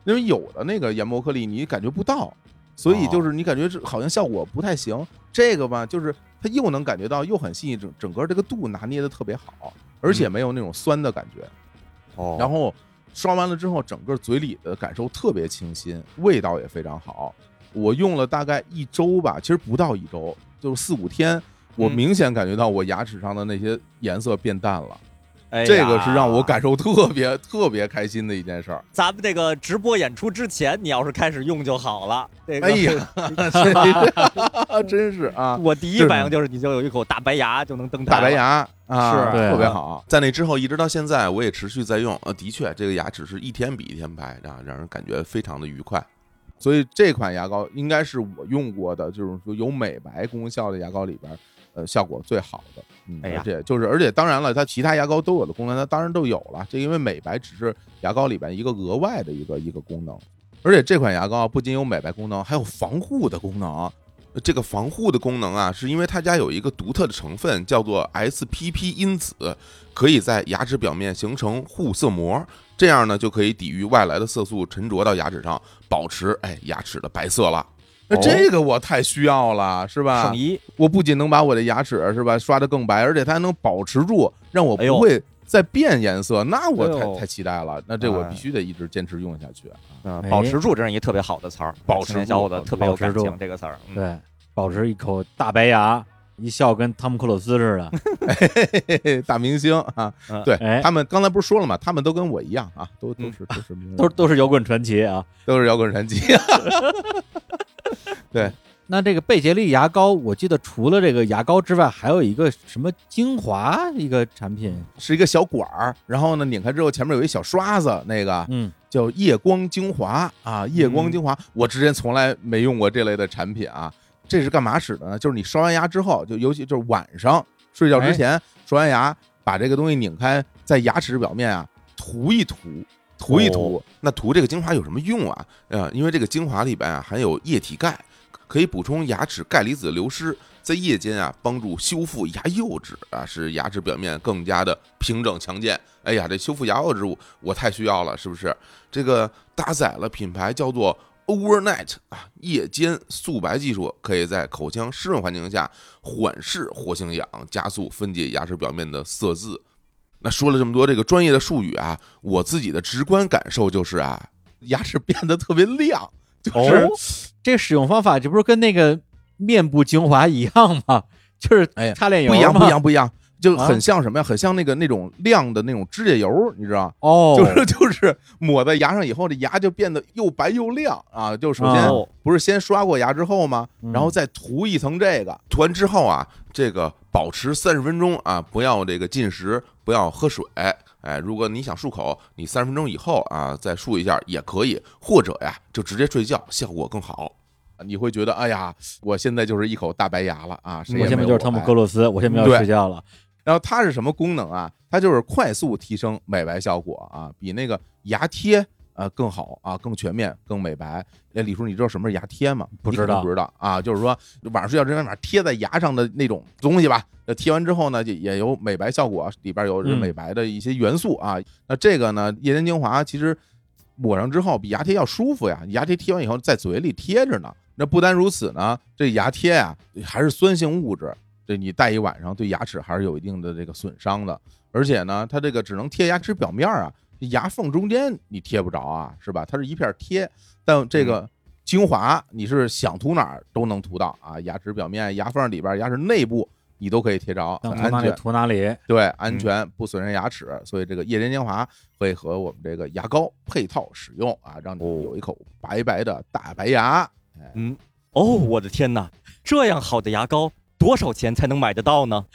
因为有的那个研磨颗粒你感觉不到，所以就是你感觉这好像效果不太行。这个吧，就是它又能感觉到，又很细腻，整整个这个度拿捏的特别好，而且没有那种酸的感觉。哦然后刷完了之后，整个嘴里的感受特别清新，味道也非常好。我用了大概一周吧，其实不到一周，就是四五天，我嗯明显感觉到我牙齿上的那些颜色变淡了，哎这个是让我感受特别 (laughs) 特别开心的一件事儿。咱们这个直播演出之前，你要是开始用就好了。这个、哎呀，真是啊，(laughs) 我第一反应就是你就有一口大白牙就能登台大白。牙啊，是特别好。在那之后一直到现在，我也持续在用。呃，的确，这个牙齿是一天比一天白啊，让人感觉非常的愉快。所以这款牙膏应该是我用过的，就是说有美白功效的牙膏里边，呃，效果最好的。嗯，哎呀而且就是，而且当然了，它其他牙膏都有的功能，它当然都有了。这因为美白只是牙膏里边一个额外的一个一个功能，而且这款牙膏不仅有美白功能，还有防护的功能。这个防护的功能啊，是因为它家有一个独特的成分，叫做 SPP 因子，可以在牙齿表面形成护色膜，这样呢就可以抵御外来的色素沉着到牙齿上，保持哎牙齿的白色了。那这个我太需要了，是吧我不仅能把我的牙齿是吧刷得更白，而且它还能保持住，让我不会再变颜色。那我太哎太期待了，那这我哎必须得一直坚持用下去啊。嗯，哎保持住，这是一特别好的词儿。保持青年小伙子住特别有感情这个词儿。嗯，对，保持一口大白牙，一笑跟汤姆克鲁斯似的。(laughs) 大明星啊嗯，对哎他们刚才不是说了吗？他们都跟我一样啊，都都嗯是都是 (laughs) 都都是摇滚传奇啊。都是摇滚传奇。(laughs) 对那这个贝洁丽牙膏，我记得除了这个牙膏之外，还有一个什么精华一个产品，是一个小管儿，然后呢拧开之后前面有一小刷子，那个嗯，叫夜光精华啊，夜光精华，我之前从来没用过这类的产品啊。这是干嘛使的呢？就是你刷完牙之后，就尤其就是晚上睡觉之前刷完牙，把这个东西拧开，在牙齿表面啊涂一涂，涂一涂，那涂这个精华有什么用啊？呃，因为这个精华里边啊含有液体钙，可以补充牙齿钙离子的流失，在夜间啊帮助修复牙釉质啊，使牙齿表面更加的平整强健。哎呀，这修复牙釉质我我太需要了，是不是？这个搭载了品牌叫做 Overnight 啊夜间速白技术，可以在口腔湿润环境下缓释活性氧，加速分解牙齿表面的色渍。那说了这么多这个专业的术语啊，我自己的直观感受就是啊，牙齿变得特别亮，哦就是、这使用方法这不是跟那个面部精华一样吗？就是擦脸油不一样，不一样，不一样，就啊很像什么呀？很像那个那种亮的那种指甲油，你知道？哦，就是 (laughs) 就是抹在牙上以后，这牙就变得又白又亮啊！就首先哦不是先刷过牙之后吗？嗯然后再涂一层这个，涂完之后啊，这个保持三十分钟啊，不要这个进食，不要喝水。哎，如果你想漱口，你三十分钟以后啊再漱一下也可以，或者呀就直接睡觉，效果更好。你会觉得哎呀，我现在就是一口大白牙了啊！我现在就是汤姆没有我白克鲁斯，我现在要睡觉了。然后它是什么功能啊？它就是快速提升美白效果啊，比那个牙贴呃更好啊，更全面、更美白。那，李叔，你知道什么是牙贴吗？不知道不知道啊，就是说晚上睡觉之前把贴在牙上的那种东西吧。那贴完之后呢，就也有美白效果，里边有嗯美白的一些元素啊。那这个呢，夜间精华其实抹上之后比牙贴要舒服呀，牙贴贴完以后在嘴里贴着呢。那不单如此呢，这牙贴啊还是酸性物质，这你戴一晚上对牙齿还是有一定的这个损伤的。而且呢，它这个只能贴牙齿表面啊，牙缝中间你贴不着啊，是吧？它是一片贴，但这个精华你是想涂哪儿都能涂到啊，牙齿表面、牙缝里边、牙齿内部你都可以贴着，很想涂哪里安全。涂哪里。对，安全不损伤牙齿，所以这个夜间精华会和我们这个牙膏配套使用啊，让你有一口白白的大白牙。嗯，哦，我的天哪，这样好的牙膏多少钱才能买得到呢？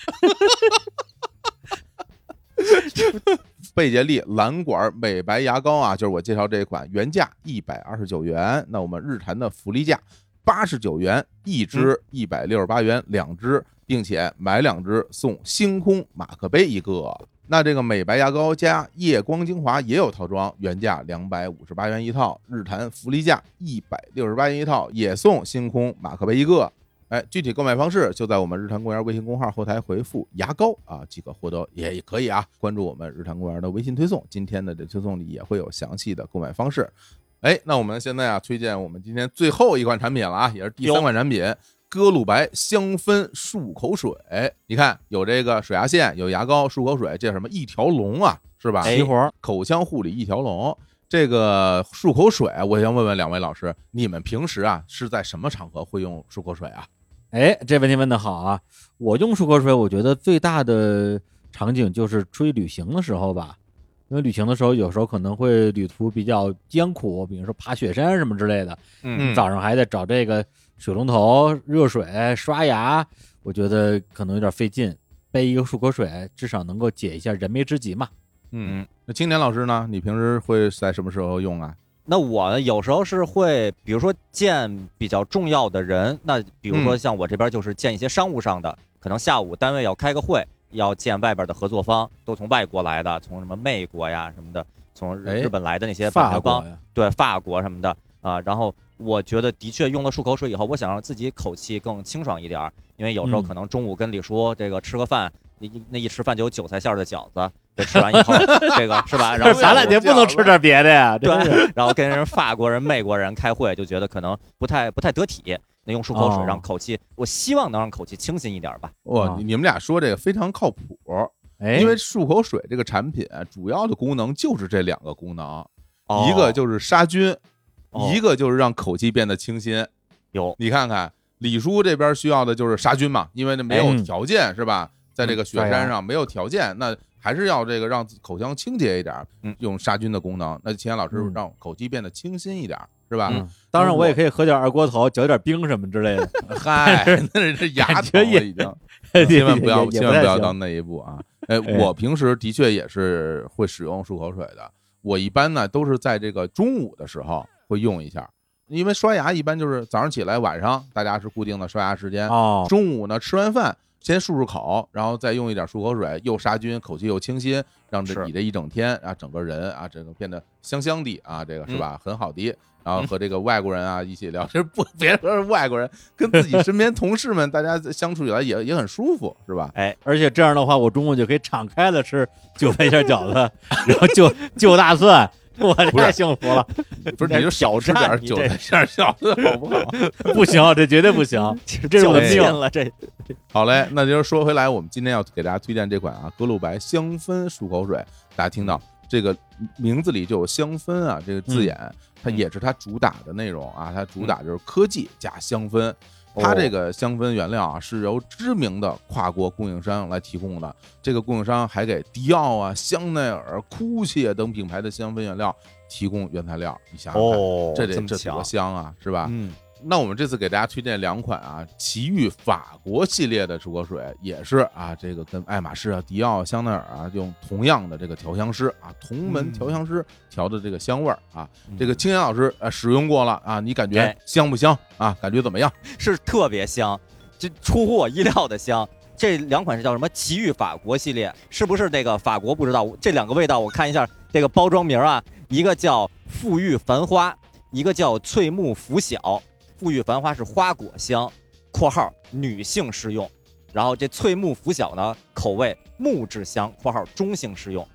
贝洁丽蓝管美白牙膏啊，就是我介绍这款，原价一百二十九元，那我们日坛的福利价八十九元一支，一百六十八元两支，并且买两支送星空马克杯一个。那这个美白牙膏加夜光精华也有套装，原价两百五十八元一套，日坛福利价一百六十八元一套，也送星空马克杯一个。哎，具体购买方式就在我们日坛公园微信公号后台回复“牙膏”啊，即可获得，也也可以啊。关注我们日坛公园的微信推送，今天的这推送里也会有详细的购买方式。哎，那我们现在啊，推荐我们今天最后一款产品了啊，也是第三款产品——歌露白香氛漱口水。你看，有这个水牙线，有牙膏、漱口水，这叫什么一条龙啊，是吧？齐活儿，口腔护理一条龙。这个漱口水，我想问问两位老师，你们平时啊是在什么场合会用漱口水啊？哎，这问题问得好啊！我用漱口水，我觉得最大的场景就是出去旅行的时候吧，因为旅行的时候有时候可能会旅途比较艰苦，比如说爬雪山什么之类的，嗯早上还得找这个水龙头、热水刷牙，我觉得可能有点费劲。背一个漱口水，至少能够解一下燃眉之急嘛。嗯，那青年老师呢？你平时会在什么时候用啊？那我呢，有时候是会，比如说见比较重要的人，那比如说嗯像我这边就是见一些商务上的，可能下午单位要开个会，要见外边的合作方，都从外国来的，从什么美国呀什么的，从哎日日本来的那些板法条帮，国呀，对法国什么的啊。然后我觉得的确用了漱口水以后，我想让自己口气更清爽一点儿，因为有时候嗯可能中午跟李叔这个吃个饭，那那一吃饭就有韭菜馅儿的饺子，这吃完以后，(laughs) 这个是吧？然后咱俩就不能吃点别的呀？对，然后跟人法国人、美国人开会，就觉得可能不太不太得体。那用漱口水哦让口气，我希望能让口气清新一点吧。哇，啊你你们俩说这个非常靠谱，哎，因为漱口水这个产品主要的功能就是这两个功能，哦一个就是杀菌，哦一个就是让口气变得清新。有你看看李叔这边需要的就是杀菌嘛，因为那没有哎条件是吧？在这个雪山上没有条件，那还是要这个让口腔清洁一点，嗯用杀菌的功能。那秦岩老师嗯让口气变得清新一点，是吧？嗯当然我也可以喝点二锅头，嚼点冰什么之类的。(laughs) 嗨，那是这牙疼了也已经。(laughs) 千万不要，千万不要到那一步啊！(laughs) 哎，哎我平时的确也是会使用漱口水的。我一般呢都是在这个中午的时候会用一下，因为刷牙一般就是早上起来，晚上大家是固定的刷牙时间。哦，中午呢吃完饭先漱漱口，然后再用一点漱口水，又杀菌，口气又清新，让这是你这一整天啊，整个人啊，这个变得香香的啊，这个是吧？很好的。然后和这个外国人啊一起聊，这不 (laughs) 别说是外国人，跟自己身边同事们，大家相处起来也也很舒服，是吧？哎而且这样的话，我中午就可以敞开的吃韭菜馅饺子，然后就就大蒜，(laughs) 我太幸福了。(laughs) 不是，你就少吃点韭菜馅儿饺子好不好？(laughs) 不行，这绝对不行，这是我的命了，这好嘞，那就是说回来，我们今天要给大家推荐这款啊，格鲁白香氛漱口水。大家听到这个名字里就有香氛啊这个字眼，它也是它主打的内容啊，它主打就是科技加香氛。它这个香氛原料啊是由知名的跨国供应商来提供的，这个供应商还给迪奥啊、香奈儿、酷切等品牌的香氛原料提供原材料。你想想看，哦这得这这多，香啊，是吧？嗯，那我们这次给大家推荐两款啊，奇遇法国系列的漱口水，也是啊，这个跟爱马仕啊、迪奥、香奈儿啊用同样的这个调香师啊，同门调香师调的这个香味儿啊。这个青岩老师呃使用过了啊，你感觉哎香不香啊？感觉怎么样？是特别香，这出乎我意料的香。这两款是叫什么？奇遇法国系列，是不是那个法国？不知道。这两个味道我看一下这个包装名啊，一个叫馥郁繁花，一个叫翠木拂晓。馥郁繁花是花果香（括号女性适用），然后这翠木拂晓呢，口味木质香（括号中性适用）。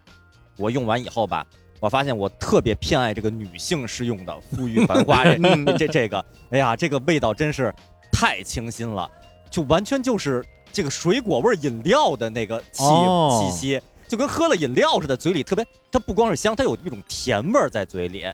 我用完以后吧，我发现我特别偏爱这个女性适用的馥郁繁花这 (laughs) 这这这个，哎呀，这个味道真是太清新了，就完全就是这个水果味儿饮料的那个气、哦气息，就跟喝了饮料似的，嘴里特别，它不光是香，它有一种甜味儿在嘴里。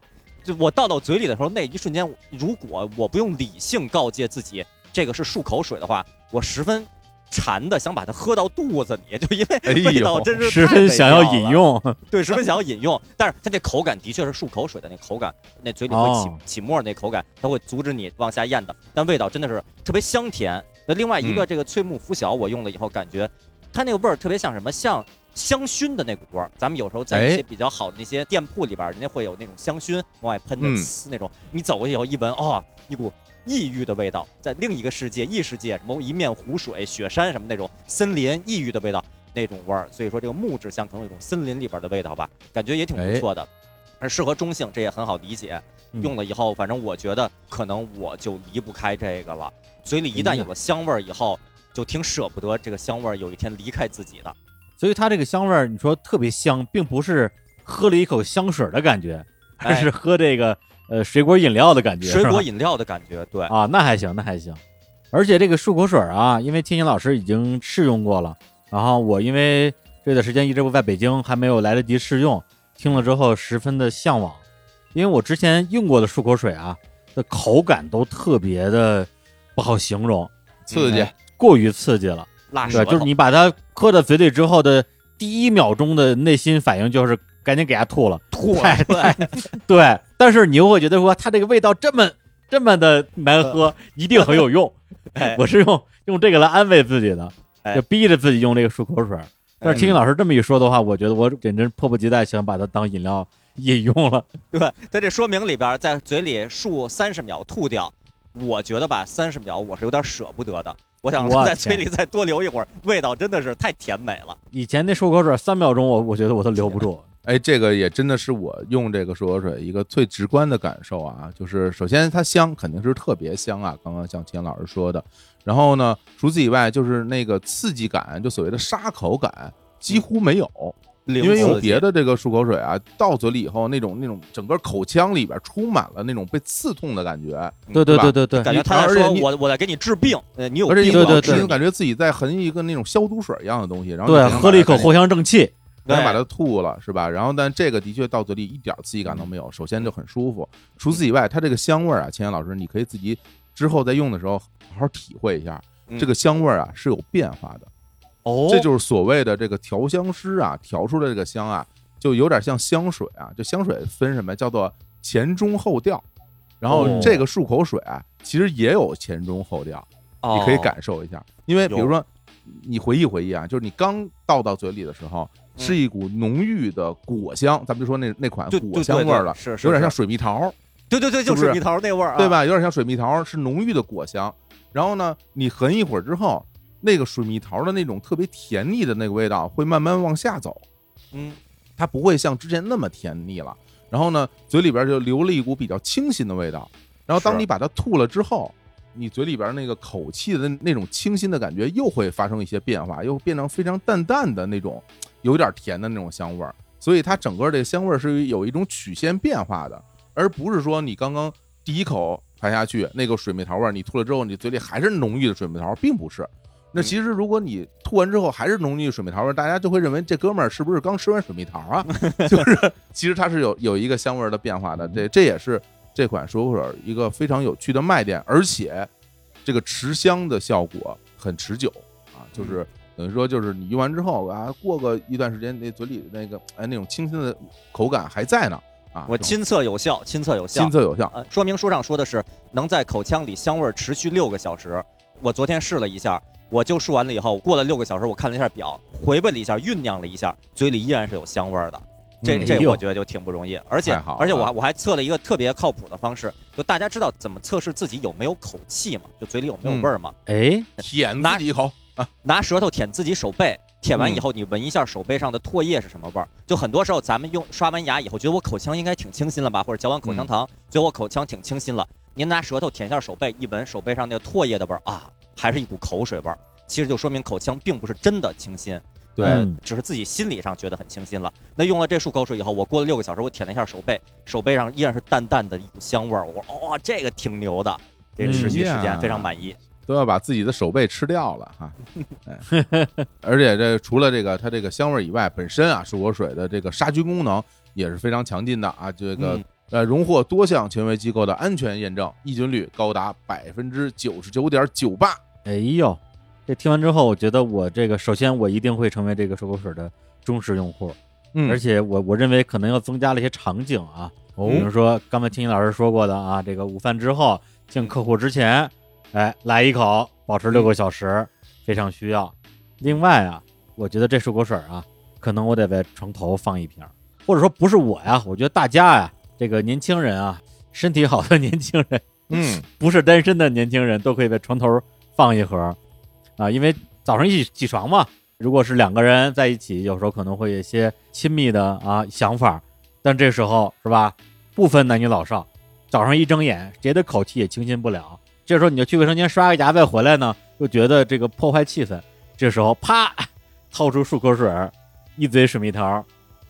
就我倒到嘴里的时候，那一瞬间，如果我不用理性告诫自己这个是漱口水的话，我十分馋的想把它喝到肚子里，就因为 (laughs) 味道真是十分想要饮用，对，十分想要饮用，但是它这口感的确是漱口水的那口感，那嘴里会起、哦起沫儿那口感，它会阻止你往下咽的，但味道真的是特别香甜。那另外一个嗯这个翠木拂晓，我用了以后感觉它那个味儿特别像什么？像香薰的那股味儿。咱们有时候在一哎些比较好的那些店铺里边儿，人家会有那种香薰往外喷的那种，你走过去以后一闻，哦，一股异域的味道，在另一个世界异世界，什么一面湖水、雪山什么那种森林异域的味道那种味儿。所以说这个木质香可能有一种森林里边的味道吧，感觉也挺不错的，而适合中性，这也很好理解。嗯用了以后，反正我觉得可能我就离不开这个了。嘴里一旦有了香味儿以后，就挺舍不得这个香味儿有一天离开自己的。所以它这个香味儿，你说特别香，并不是喝了一口香水的感觉，而哎是喝这个呃水果饮料的感觉，水果饮料的感觉，对，啊，那还行，那还行。而且这个漱口水啊，因为天晴老师已经试用过了，然后我因为这段时间一直不在北京，还没有来得及试用，听了之后十分的向往，因为我之前用过的漱口水啊的口感都特别的不好形容，刺激哎过于刺激了。对，辣舌头。就是你把它喝到嘴里之后的第一秒钟的内心反应就是赶紧给它吐了，吐了。(laughs) 对对。但是你又会觉得说它这个味道这么这么的难喝，一定很有用。(laughs) 哎我是用用这个来安慰自己的，哎就逼着自己用这个漱口水。但是听听老师这么一说的话，我觉得我简直迫不及待想把它当饮料饮用了。(laughs) 对，在这说明里边，在嘴里漱三十秒吐掉，我觉得吧，三十秒我是有点舍不得的。我想我在嘴里再多留一会儿，味道真的是太甜美了。以前那漱口水三秒钟我我觉得我都留不住。哎，这个也真的是我用这个漱口水一个最直观的感受啊，就是首先它香，肯定是特别香啊，刚刚像秦老师说的。然后呢，除此以外，就是那个刺激感，就所谓的沙口感几乎没有，因因为用别的这个漱口水啊，到嘴里以后，那种那种整个口腔里边充满了那种被刺痛的感觉，对对吧对对对，感觉他在而且我我在给你治病，呃，你有而且你病对对对你就感觉自己在含一个那种消毒水一样的东西，然后对你喝了一口藿香，正气。对然后把它吐了，是吧？然后但这个的确到嘴里一点刺激感都没有，首先就很舒服。除此以外，它这个香味儿啊，千言老师，你可以自己之后在用的时候好好体会一下，嗯这个香味儿啊是有变化的。哦，这就是所谓的这个调香师啊调出来这个香啊，就有点像香水啊。就香水分什么叫做前中后调，然后哦这个漱口水啊，其实也有前中后调，你可以哦感受一下。因为比如说，你回忆回忆啊，就是你刚倒到嘴里的时候，嗯是一股浓郁的果香，咱们就说那那款果香味儿了，是是有点像水蜜桃，对对对，就是就水蜜桃那味儿啊，对？吧？有点像水蜜桃，是浓郁的果香。然后呢，你横一会儿之后，那个水蜜桃的那种特别甜腻的那个味道会慢慢往下走，嗯，它不会像之前那么甜腻了。然后呢，嘴里边就留了一股比较清新的味道。然后当你把它吐了之后，你嘴里边那个口气的那种清新的感觉又会发生一些变化，又变成非常淡淡的那种有点甜的那种香味儿。所以它整个这个香味儿是有一种曲线变化的，而不是说你刚刚第一口排下去那个水蜜桃味儿，你吐了之后你嘴里还是浓郁的水蜜桃，并不是。那其实如果你吐完之后还是浓郁水蜜桃味儿，大家就会认为这哥们儿是不是刚吃完水蜜桃啊？(laughs) 就是其实它是有有一个香味儿的变化的，这这也是这款漱口水儿一个非常有趣的卖点，而且这个持香的效果很持久啊，就是等于说就是你用完之后啊，过个一段时间，那嘴里那个哎那种清新的口感还在呢啊，我亲测有效，亲测有效亲。测有效，呃，说明书上说的是能在口腔里香味儿持续六个小时。我昨天试了一下，我就漱完了以后，过了六个小时，我看了一下表，回味了一下，酝酿了一下，嘴里依然是有香味儿的。这嗯这我觉得就挺不容易，而且而且我还我还测了一个特别靠谱的方式，就大家知道怎么测试自己有没有口气吗？就嘴里有没有嗯味儿吗？哎，舔拿自己一口啊，拿舌头舔自己手背，舔完嗯以后你闻一下手背上的唾液是什么味儿。就很多时候咱们用刷完牙以后，觉得我口腔应该挺清新了吧，或者嚼完口香糖，觉得我口腔挺清新了。您拿舌头舔一下手背，一闻手背上那个唾液的味儿啊，还是一股口水味儿。其实就说明口腔并不是真的清新，对只是自己心理上觉得很清新了。那用了这漱口水以后，我过了六个小时，我舔了一下手背，手背上依然是淡淡的一股香味儿。我说，哇、这个挺牛的，这个持续时间非常满意。都要把自己的手背吃掉了哈。哎而且这除了这个它这个香味儿以外，本身啊漱口水的这个杀菌功能也是非常强劲的啊。这个、嗯呃荣获多项权威机构的安全验证，抑菌率高达百分之九十九点九八。哎呦，这听完之后，我觉得我这个首先我一定会成为这个漱口水的忠实用户，嗯而且我我认为可能又增加了一些场景啊，哦比如说刚才听老师说过的啊，这个午饭之后见客户之前，哎来一口，保持六个小时，非常需要。另外啊，我觉得这漱口水啊，可能我得在床头放一瓶儿，或者说不是我呀，我觉得大家呀，这个年轻人啊，身体好的年轻人嗯，不是单身的年轻人都可以在床头放一盒啊，因为早上一起起床嘛，如果是两个人在一起，有时候可能会有一些亲密的啊想法，但这时候是吧，不分男女老少，早上一睁眼，谁的口气也清新不了。这时候你就去卫生间刷个牙再回来呢，又觉得这个破坏气氛。这时候啪，掏出漱口水儿，一嘴水蜜桃，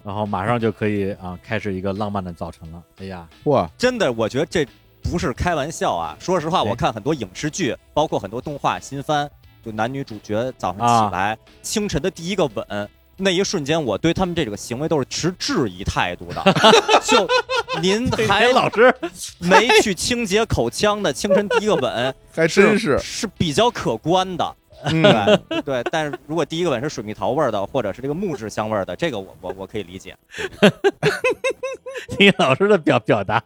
然后马上就可以啊开始一个浪漫的早晨了。哎呀，哇，真的，我觉得这不是开玩笑啊！说实话，哎我看很多影视剧，包括很多动画新番，就男女主角早上啊起来，清晨的第一个吻，那一瞬间，我对他们这个行为都是持质疑态度的。(laughs) 就您还哎老师，没去清洁口腔的 (laughs) 清晨第一个吻，还真是，是比较可观的。嗯，对对，但是如果第一个吻是水蜜桃味儿的，或者是这个木质香味儿的，这个我我我可以理解。(laughs) 李老师的表表达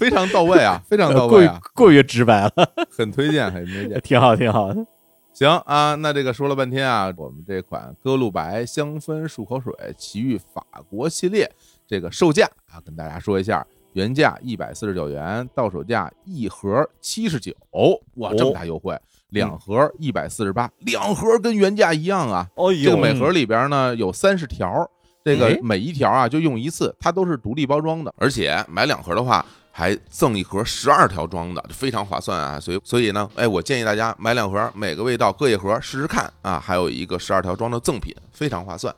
非常到位啊，(laughs) 非常到位啊，过于直白了，(laughs) 很推荐，很推荐。(laughs) 挺好挺好的。行啊，那这个说了半天啊，我们这款歌露白香氛漱口水奇遇法国系列，这个售价啊，跟大家说一下，原价一百四十九元，到手价一盒七十九，哇，这么大优惠，两盒一百四十八，两盒跟原价一样啊。哦这个每盒里边呢有三十条，这个哎每一条啊就用一次，它都是独立包装的，而且买两盒的话还赠一盒十二条装的，非常划算啊！所以所以呢，哎，我建议大家买两盒，每个味道各一盒试试看啊，还有一个十二条装的赠品，非常划算。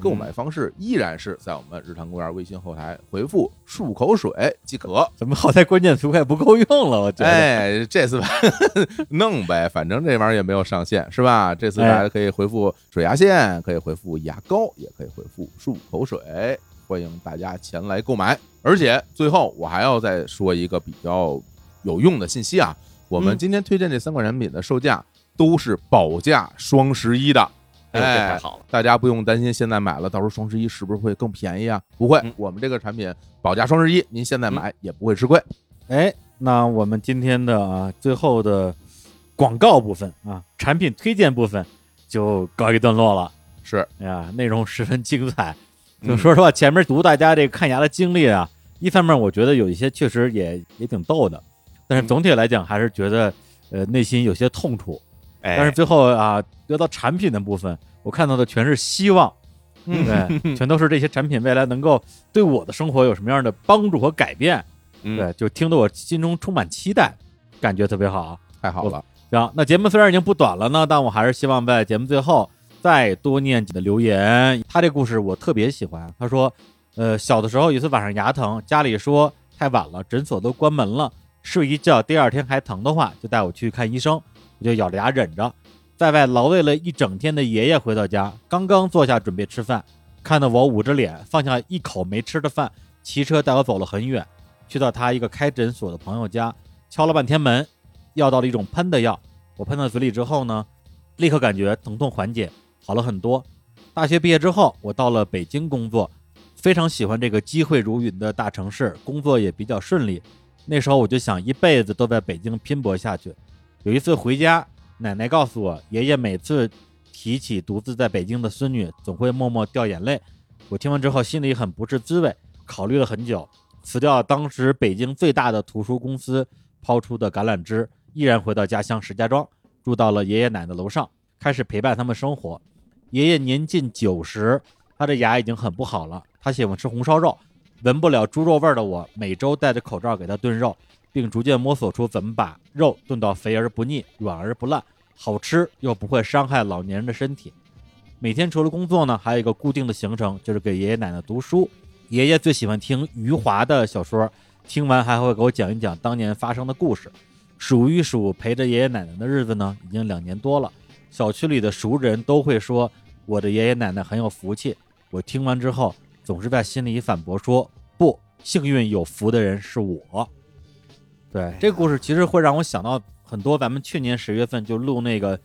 购买方式依然是在我们日坛公园微信后台回复“漱口水”即可。怎么好在关键词快不够用了？我觉得。哎，这次吧 (laughs) 弄呗，反正这玩意儿也没有上线，是吧？这次大家可以回复水牙线，可以回复牙膏，也可以回复漱口水，欢迎大家前来购买。而且最后我还要再说一个比较有用的信息啊，我们嗯今天推荐这三款产品的售价都是保价双十一的。哎太好了！大家不用担心，现在买了，到时候双十一是不是会更便宜啊？不会嗯，我们这个产品保价双十一，您现在买也不会吃亏。哎，那我们今天的啊最后的广告部分啊，产品推荐部分就告一段落了。是，哎呀，内容十分精彩。嗯就说实话，前面读大家这个看牙的经历啊，一方面我觉得有一些确实也也挺逗的，但是总体来讲还是觉得呃内心有些痛楚。哎，但是最后啊，得到产品的部分，我看到的全是希望。嗯对，(laughs) 全都是这些产品未来能够对我的生活有什么样的帮助和改变。嗯对，就听得我心中充满期待，感觉特别好。太好了，行，那节目虽然已经不短了呢，但我还是希望在节目最后再多念几个留言。他这故事我特别喜欢。他说，呃，小的时候有一次晚上牙疼，家里说太晚了，诊所都关门了，睡一觉第二天还疼的话，就带我去看医生。我就咬着牙忍着，在外劳累了一整天的爷爷回到家，刚刚坐下准备吃饭，看到我捂着脸放下一口没吃的饭，骑车带我走了很远，去到他一个开诊所的朋友家，敲了半天门，要到了一种喷的药。我喷到嘴里之后呢，立刻感觉疼痛缓解，好了很多。大学毕业之后，我到了北京工作，非常喜欢这个机会如云的大城市，工作也比较顺利。那时候我就想一辈子都在北京拼搏下去。有一次回家，奶奶告诉我，爷爷每次提起独自在北京的孙女，总会默默掉眼泪。我听完之后心里很不是滋味，考虑了很久，辞掉当时北京最大的图书公司抛出的橄榄枝，毅然回到家乡石家庄，住到了爷爷奶奶楼上，开始陪伴他们生活。爷爷年近九十，他的牙已经很不好了，他喜欢吃红烧肉，闻不了猪肉味儿的我，每周戴着口罩给他炖肉，并逐渐摸索出怎么把肉炖到肥而不腻、软而不烂，好吃又不会伤害老年人的身体。每天除了工作呢，还有一个固定的行程，就是给爷爷奶奶读书。爷爷最喜欢听余华的小说，听完还会给我讲一讲当年发生的故事。数一数陪着爷爷奶奶的日子呢，已经两年多了。小区里的熟人都会说我的爷爷奶奶很有福气。我听完之后，总是在心里反驳说：不，幸运有福的人是我。对，这个故事其实会让我想到很多。咱们去年十月份就录那个，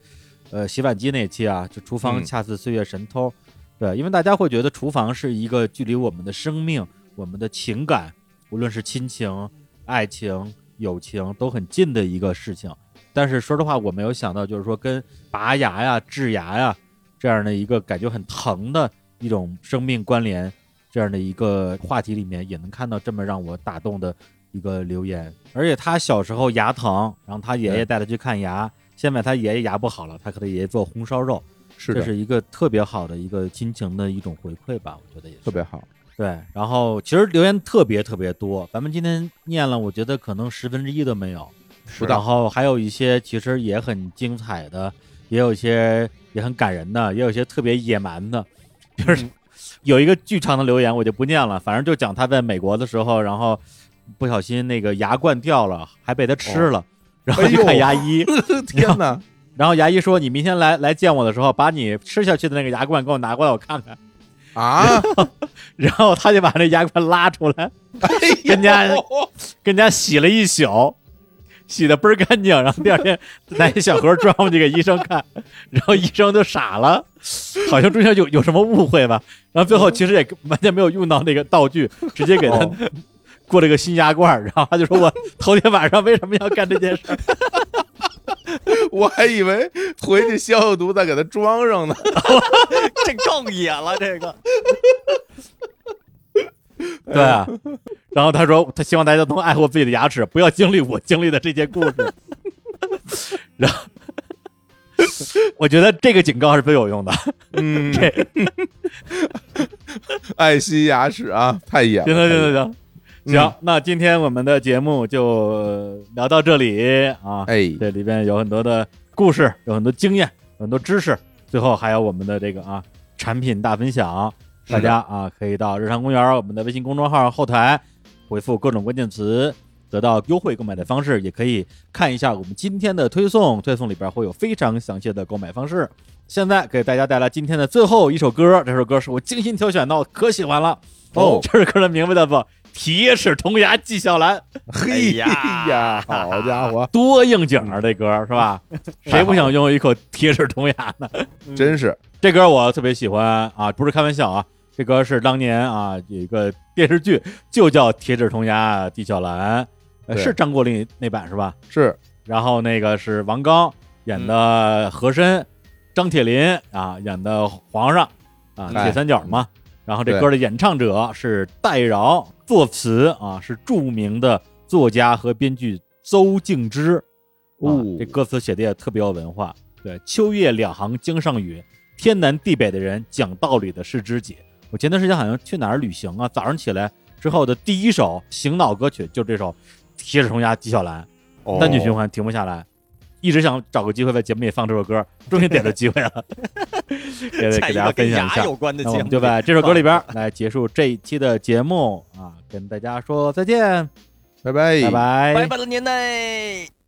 呃，洗碗机那期啊，就厨房嗯恰似岁月神偷。对，因为大家会觉得厨房是一个距离我们的生命、我们的情感，无论是亲情、爱情、友情都很近的一个事情。但是说实话，我没有想到，就是说跟拔牙呀、治牙呀这样的一个感觉很疼的一种生命关联，这样的一个话题里面，也能看到这么让我打动的一个留言。而且他小时候牙疼，然后他爷爷带他去看牙，现在他爷爷牙不好了，他给他爷爷做红烧肉，是，这是一个特别好的一个亲情的一种回馈吧，我觉得也是特别好。对。然后其实留言特别特别多，咱们今天念了，我觉得可能十分之一都没有。然后还有一些其实也很精彩的，也有一些也很感人的，也有一些特别野蛮的，就是嗯有一个巨长的留言我就不念了，反正就讲他在美国的时候，然后不小心那个牙冠掉了，还被他吃了，然后去看牙医，(laughs) 天哪！然后牙医说你明天来来见我的时候，把你吃下去的那个牙冠给我拿过来我看看，啊，(laughs) 然后他就把那牙冠拉出来，跟家跟家洗了一宿，洗的倍儿干净，然后第二天拿一小盒装回去给医生看，然后医生就傻了，好像中间有有什么误会吧，然后最后其实也完全没有用到那个道具，直接给他哦过了个新牙冠，然后他就说我头天晚上为什么要干这件事儿？(laughs) 我还以为回去消消毒再给他装上呢。(laughs) 这更野了，这个 (laughs) 对啊，然后他说他希望大家都能爱护自己的牙齿，不要经历我经历的这些故事。(laughs) 然后 (laughs) 我觉得这个警告是最有用的。嗯，这爱惜牙齿啊，太野了。行行行行行行，那今天我们的节目就聊到这里啊。哎，这里边有很多的故事，有很多经验，有很多知识，最后还有我们的这个啊产品大分享。大家啊可以到日常公园我们的微信公众号后台回复各种关键词，得到优惠购买的方式，也可以看一下我们今天的推送，推送里边会有非常详细的购买方式。现在给大家带来今天的最后一首歌，这首歌是我精心挑选的，我可喜欢了。哦这首歌的名字叫做《铁齿铜牙纪晓岚》。(laughs) 嘿呀呀，(laughs) 好家伙，(laughs) 多应景啊！这歌是吧？谁不想拥有一口铁齿铜牙呢？真是这歌我特别喜欢啊，不是开玩笑啊，这歌是当年啊有一个电视剧就叫《铁齿铜牙纪晓岚》，呃，是张国立那版是吧？是，然后那个是王刚演的和珅，张铁林啊演的皇上啊，哎铁三角嘛。然后这对歌的演唱者是戴娆，作词啊是著名的作家和编剧邹静之。啊哦，这歌词写的也特别有文化。对，秋夜两行江上雨，天南地北的人讲道理的是知己。我前段时间好像去哪儿旅行啊，早上起来之后的第一首醒脑歌曲就是这首《铁齿铜牙纪晓岚》，哦单曲循环停不下来，一直想找个机会在节目里放这首歌，终于逮着机会了，(laughs) 给 (laughs) 给大家分享一下。牙有关的节目，就在这首歌里边来结束这一期的节目啊，跟大家说再见，拜拜拜拜，拜拜了年代。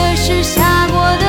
这是下过